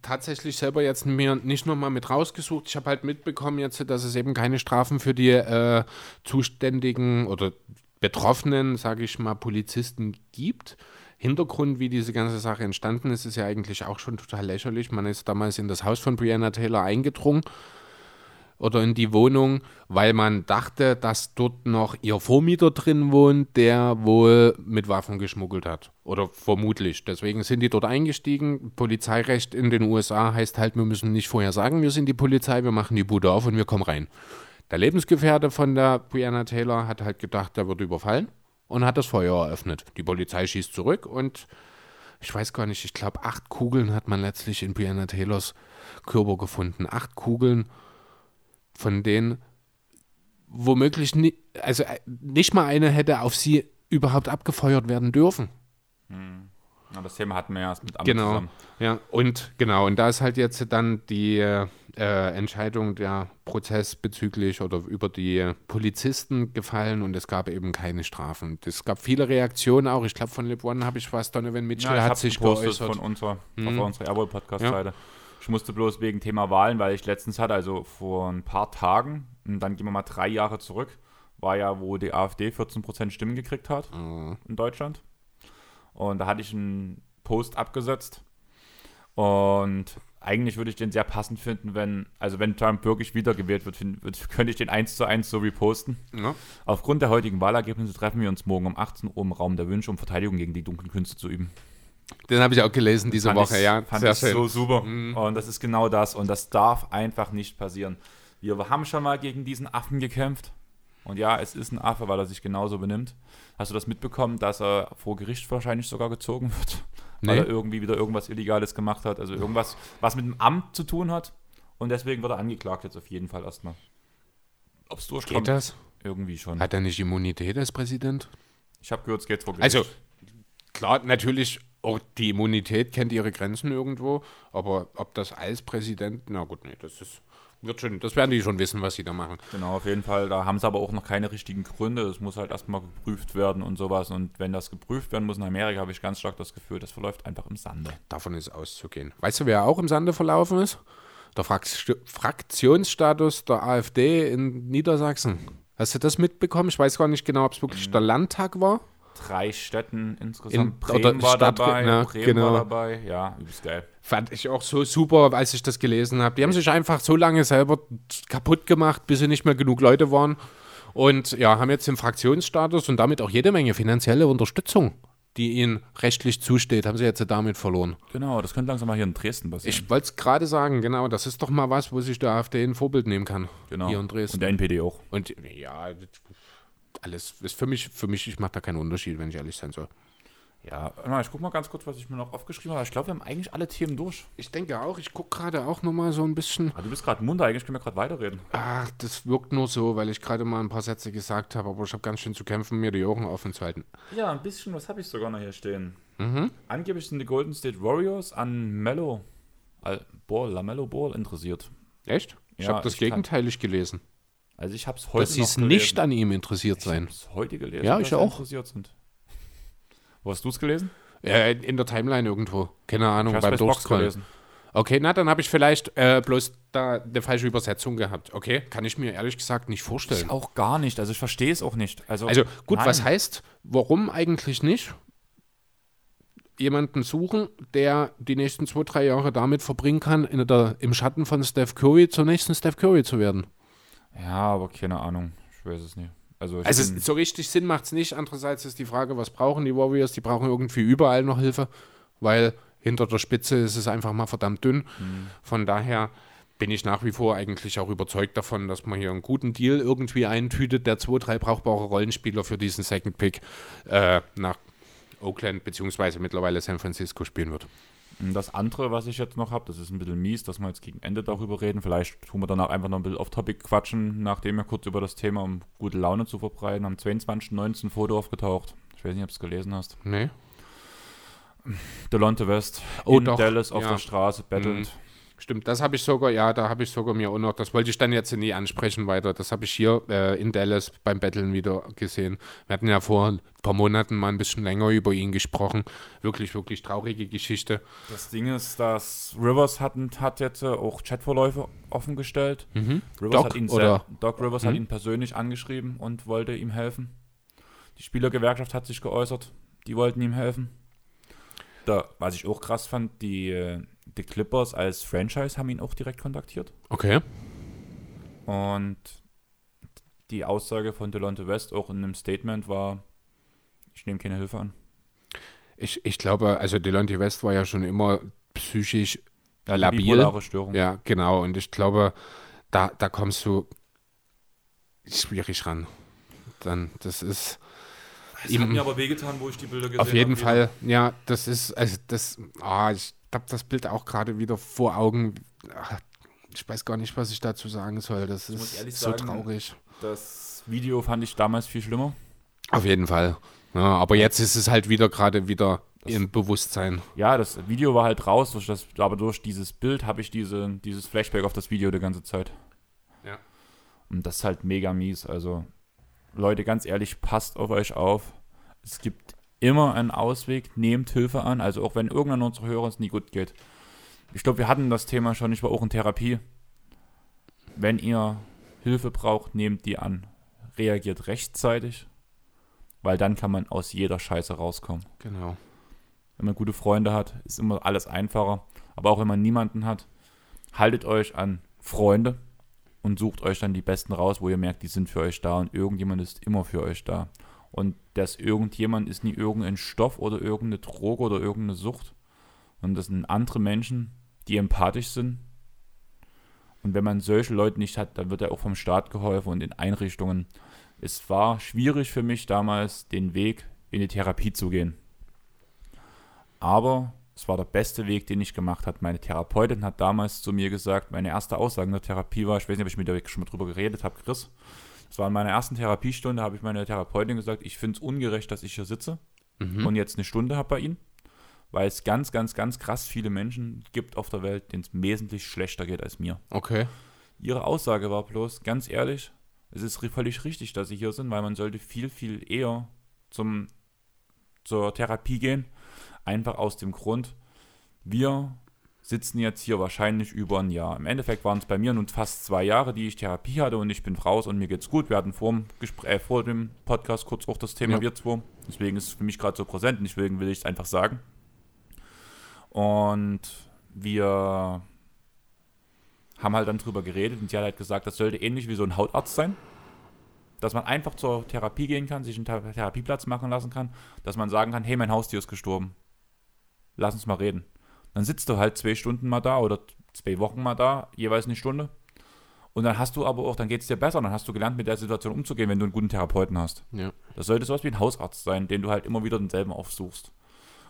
tatsächlich selber jetzt mir nicht nochmal mit rausgesucht. Ich habe halt mitbekommen jetzt, dass es eben keine Strafen für die äh, zuständigen oder Betroffenen, sage ich mal, Polizisten gibt. Hintergrund, wie diese ganze Sache entstanden ist, ist ja eigentlich auch schon total lächerlich. Man ist damals in das Haus von Brianna Taylor eingedrungen oder in die Wohnung, weil man dachte, dass dort noch ihr Vormieter drin wohnt, der wohl mit Waffen geschmuggelt hat. Oder vermutlich. Deswegen sind die dort eingestiegen. Polizeirecht in den USA heißt halt, wir müssen nicht vorher sagen, wir sind die Polizei, wir machen die Bude auf und wir kommen rein. Der Lebensgefährte von der Brianna Taylor hat halt gedacht, der wird überfallen und hat das Feuer eröffnet. Die Polizei schießt zurück und ich weiß gar nicht, ich glaube, acht Kugeln hat man letztlich in Brianna Taylors Körper gefunden. Acht Kugeln von denen womöglich nie, also äh, nicht mal eine hätte auf sie überhaupt abgefeuert werden dürfen. Ja, das Thema hatten wir ja erst mit Amt Genau. zusammen. Ja, und genau, und da ist halt jetzt dann die äh, Entscheidung der Prozess bezüglich oder über die Polizisten gefallen und es gab eben keine Strafen. Es gab viele Reaktionen auch. Ich glaube, von Lip One habe ich was, Donovan Mitchell Ja, hat sich geäußert. von unserer, Mhm. unserer Airboy Podcast-Seite. Ich musste bloß wegen Thema Wahlen, weil ich letztens hatte, also vor ein paar Tagen, und dann gehen wir mal drei Jahre zurück, war ja, wo die AfD 14% Stimmen gekriegt hat Mhm. in Deutschland. Und da hatte ich einen Post abgesetzt. Und eigentlich würde ich den sehr passend finden, wenn, also wenn Trump wirklich wiedergewählt wird, find, wird könnte ich den eins zu eins so reposten. Ja. Aufgrund der heutigen Wahlergebnisse treffen wir uns morgen um 18 Uhr im Raum der Wünsche, um Verteidigung gegen die dunklen Künste zu üben. Den habe ich auch gelesen diese Fand Woche, ich, ja. Fand Sehr ich schön. so super. Mhm. Und das ist genau das. Und das darf einfach nicht passieren. Wir haben schon mal gegen diesen Affen gekämpft. Und ja, es ist ein Affe, weil er sich genauso benimmt. Hast du das mitbekommen, dass er vor Gericht wahrscheinlich sogar gezogen wird? Weil Nee. er irgendwie wieder irgendwas Illegales gemacht hat. Also irgendwas, was mit dem Amt zu tun hat. Und deswegen wird er angeklagt jetzt auf jeden Fall erstmal. Ob es durchkommt? Geht das? Irgendwie schon. Hat er nicht Immunität als Präsident? Ich habe gehört, es geht vor Gericht. Also, klar, natürlich, auch die Immunität kennt ihre Grenzen irgendwo, aber ob das als Präsident, na gut, nee, das ist, wird schon, das werden die schon wissen, was sie da machen. Genau, auf jeden Fall. Da haben sie aber auch noch keine richtigen Gründe. Das muss halt erstmal geprüft werden und sowas. Und wenn das geprüft werden muss in Amerika, habe ich ganz stark das Gefühl, das verläuft einfach im Sande. Davon ist auszugehen. Weißt du, wer auch im Sande verlaufen ist? Der Frakt Fraktionsstatus der AfD in Niedersachsen. Hast du das mitbekommen? Ich weiß gar nicht genau, ob es wirklich der Landtag war. Drei Städten insgesamt. In- Bremen oder war Stadt- dabei. ja, Bremen genau. war dabei. Ja, übelst geil. Fand ich auch so super, als ich das gelesen habe. Die haben sich einfach so lange selber kaputt gemacht, bis sie nicht mehr genug Leute waren. Und ja, haben jetzt den Fraktionsstatus und damit auch jede Menge finanzielle Unterstützung, die ihnen rechtlich zusteht, haben sie jetzt damit verloren. Genau, das könnte langsam mal hier in Dresden passieren. Ich wollte es gerade sagen, genau, das ist doch mal was, wo sich der AfD ein Vorbild nehmen kann. genau. Hier in Dresden. Und der NPD auch. Und ja, alles ist für mich, für mich, ich mache da keinen Unterschied, wenn ich ehrlich sein soll. Ja, ich guck mal ganz kurz, was ich mir noch aufgeschrieben habe. Ich glaube, wir haben eigentlich alle Themen durch. Ich denke auch, ich gucke gerade auch nochmal so ein bisschen. Ah, du bist gerade munter, eigentlich können wir gerade weiterreden. Ach, das wirkt nur so, weil ich gerade mal ein paar Sätze gesagt habe, aber ich habe ganz schön zu kämpfen, mir die Ohren offen zu halten. Ja, ein bisschen, was habe ich sogar noch hier stehen? Mhm. Angeblich sind die Golden State Warriors an Mello Al Ball, Lamello Ball interessiert. Echt? Ich Ja, habe das gegenteilig gelesen. Also ich habe es heute Dass sie es nicht an ihm interessiert Ich sein. hab's heute gelesen, Ja, ich auch. interessiert sind. Wo hast du es gelesen? Äh, in der Timeline irgendwo. Keine Ahnung, Ich beim Durchscrollen. gelesen. Okay, na, dann habe ich vielleicht äh, bloß da eine falsche Übersetzung gehabt. Okay, kann ich mir ehrlich gesagt nicht vorstellen. Ich auch gar nicht. Also ich verstehe es auch nicht. Also, Also gut, nein. was heißt, warum eigentlich nicht jemanden suchen, der die nächsten zwei, drei Jahre damit verbringen kann, der, im Schatten von Steph Curry zur nächsten Steph Curry zu werden? Ja, aber keine Ahnung. Ich weiß es nicht. Also, Also so richtig Sinn macht es nicht. Andererseits ist die Frage, was brauchen die Warriors? Die brauchen irgendwie überall noch Hilfe, weil hinter der Spitze ist es einfach mal verdammt dünn. Von daher bin ich nach wie vor eigentlich auch überzeugt davon, dass man hier einen guten Deal irgendwie eintütet, der zwei, drei brauchbare Rollenspieler für diesen Second Pick äh, nach Oakland beziehungsweise mittlerweile San Francisco spielen wird. Das andere, was ich jetzt noch habe, das ist ein bisschen mies, dass wir jetzt gegen Ende darüber reden. Vielleicht tun wir danach einfach noch ein bisschen off-topic quatschen, nachdem wir kurz über das Thema, um gute Laune zu verbreiten, am 22.19. ein Foto aufgetaucht. Ich weiß nicht, ob du es gelesen hast. Nee? Delonte West Oh, in doch. Dallas auf Ja. der Straße bettelnd. Stimmt, das habe ich sogar, ja, da habe ich sogar mir auch noch, das wollte ich dann jetzt nie ansprechen weiter, das habe ich hier äh, in Dallas beim Betteln wieder gesehen. Wir hatten ja vor ein paar Monaten mal ein bisschen länger über ihn gesprochen. Wirklich, wirklich traurige Geschichte. Das Ding ist, dass Rivers hat, hat jetzt äh, auch Chatverläufe offengestellt. Rivers Doc, hat ihn oder? Doc Rivers hat ihn persönlich angeschrieben und wollte ihm helfen. Die Spielergewerkschaft hat sich geäußert, die wollten ihm helfen. Da, was ich auch krass fand, die, äh, die Clippers als Franchise haben ihn auch direkt kontaktiert. Okay. Und die Aussage von Delonte West auch in einem Statement war, ich nehme keine Hilfe an. Ich, ich glaube, also Delonte West war ja schon immer psychisch eine labil. Störung. Ja, genau. Und ich glaube, da, da kommst du schwierig ran. Dann, das ist. Es hat mir aber wehgetan, wo ich die Bilder gesehen Auf jeden habe. Fall, ja, das ist, also das, ah, ich habe das Bild auch gerade wieder vor Augen. Ah, Ich weiß gar nicht, was ich dazu sagen soll. Das muss ist so sagen, traurig. Das Video fand ich damals viel schlimmer. Auf jeden Fall. Ja, aber jetzt ist es halt wieder gerade wieder im Bewusstsein. Ja, das Video war halt raus, durch das, aber durch dieses Bild habe ich diese, dieses Flashback auf das Video die ganze Zeit. Ja. Und das ist halt mega mies. Also, Leute, ganz ehrlich, passt auf euch auf. Es gibt immer einen Ausweg, nehmt Hilfe an. Also auch wenn irgendeiner unserer Hörer es nie gut geht. Ich glaube, wir hatten das Thema schon, ich war auch in Therapie. Wenn ihr Hilfe braucht, nehmt die an. Reagiert rechtzeitig, weil dann kann man aus jeder Scheiße rauskommen. Genau. Wenn man gute Freunde hat, ist immer alles einfacher. Aber auch wenn man niemanden hat, haltet euch an Freunde und sucht euch dann die Besten raus, wo ihr merkt, die sind für euch da und irgendjemand ist immer für euch da. Und das irgendjemand ist nie irgendein Stoff oder irgendeine Droge oder irgendeine Sucht. Und das sind andere Menschen, die empathisch sind. Und wenn man solche Leute nicht hat, dann wird er auch vom Staat geholfen und in Einrichtungen. Es war schwierig für mich damals, den Weg in die Therapie zu gehen. Aber es war der beste Weg, den ich gemacht habe. Meine Therapeutin hat damals zu mir gesagt, meine erste Aussage in der Therapie war, ich weiß nicht, ob ich mit dir schon mal drüber geredet habe, Chris. Das war in meiner ersten Therapiestunde, habe ich meiner Therapeutin gesagt, ich finde es ungerecht, dass ich hier sitze und jetzt eine Stunde habe bei Ihnen, weil es ganz, ganz, ganz krass viele Menschen gibt auf der Welt, denen es wesentlich schlechter geht als mir. Okay. Ihre Aussage war bloß, ganz ehrlich, es ist völlig richtig, dass Sie hier sind, weil man sollte viel, viel eher zum, zur Therapie gehen. Einfach aus dem Grund, wir sitzen jetzt hier wahrscheinlich über ein Jahr. Im Endeffekt waren es bei mir nun fast zwei Jahre, die ich Therapie hatte und ich bin raus und mir geht's gut. Wir hatten vor dem, Gespräch, äh, vor dem Podcast kurz auch das Thema Ja. wir zwei. Deswegen ist es für mich gerade so präsent und deswegen will ich es einfach sagen. Und wir haben halt dann drüber geredet und sie hat halt gesagt, das sollte ähnlich wie so ein Hautarzt sein. Dass man einfach zur Therapie gehen kann, sich einen Thera- Therapieplatz machen lassen kann, dass man sagen kann, hey, mein Haustier ist gestorben. Lass uns mal reden. Dann sitzt du halt zwei Stunden mal da oder zwei Wochen mal da, jeweils eine Stunde. Und dann hast du aber auch, dann geht es dir besser, dann hast du gelernt, mit der Situation umzugehen, wenn du einen guten Therapeuten hast. Ja. Das sollte sowas wie ein Hausarzt sein, den du halt immer wieder denselben aufsuchst.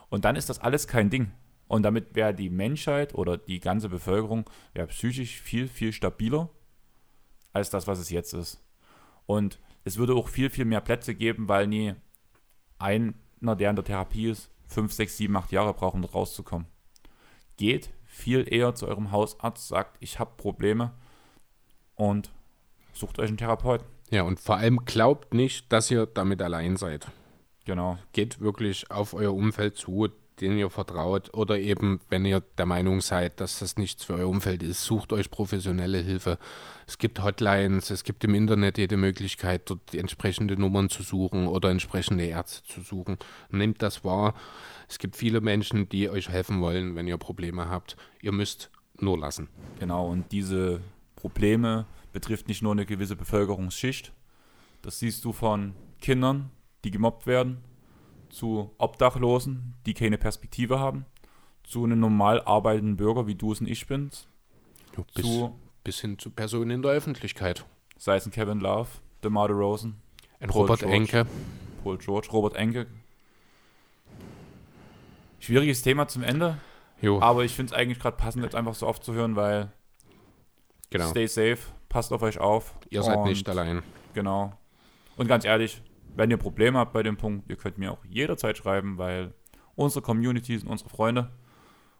Und dann ist das alles kein Ding. Und damit wäre die Menschheit oder die ganze Bevölkerung wäre psychisch viel, viel stabiler als das, was es jetzt ist. Und es würde auch viel, viel mehr Plätze geben, weil nie einer, der in der Therapie ist, fünf, sechs, sieben, acht Jahre braucht, um dort rauszukommen. Geht viel eher zu eurem Hausarzt, sagt, ich habe Probleme und sucht euch einen Therapeuten. Ja, und vor allem glaubt nicht, dass ihr damit allein seid. Genau. Geht wirklich auf euer Umfeld zu, den ihr vertraut. Oder eben, wenn ihr der Meinung seid, dass das nichts für euer Umfeld ist, sucht euch professionelle Hilfe. Es gibt Hotlines, es gibt im Internet jede Möglichkeit, dort die entsprechende Nummern zu suchen oder entsprechende Ärzte zu suchen. Nehmt das wahr. Es gibt viele Menschen, die euch helfen wollen, wenn ihr Probleme habt. Ihr müsst nur lassen. Genau, und diese Probleme betrifft nicht nur eine gewisse Bevölkerungsschicht. Das siehst du von Kindern, die gemobbt werden, zu Obdachlosen, die keine Perspektive haben, zu einem normal arbeitenden Bürger, wie du es und ich bin, bis, zu, bis hin zu Personen in der Öffentlichkeit. sei es ein Kevin Love, DeMar DeRozan, Ein Paul Robert George. Enke. Paul George, Robert Enke. Schwieriges Thema zum Ende, Jo, aber ich finde es eigentlich gerade passend, jetzt einfach so aufzuhören, weil genau. stay safe, passt auf euch auf. Ihr seid nicht allein. Genau. Und ganz ehrlich, wenn ihr Probleme habt bei dem Punkt, ihr könnt mir auch jederzeit schreiben, weil unsere Community sind unsere Freunde.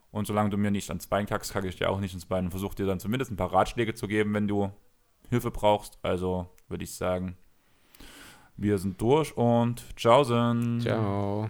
Und solange du mir nicht ans Bein kackst, kacke ich dir auch nicht ins Bein und versuche dir dann zumindest ein paar Ratschläge zu geben, wenn du Hilfe brauchst. Also würde ich sagen, wir sind durch und ciao.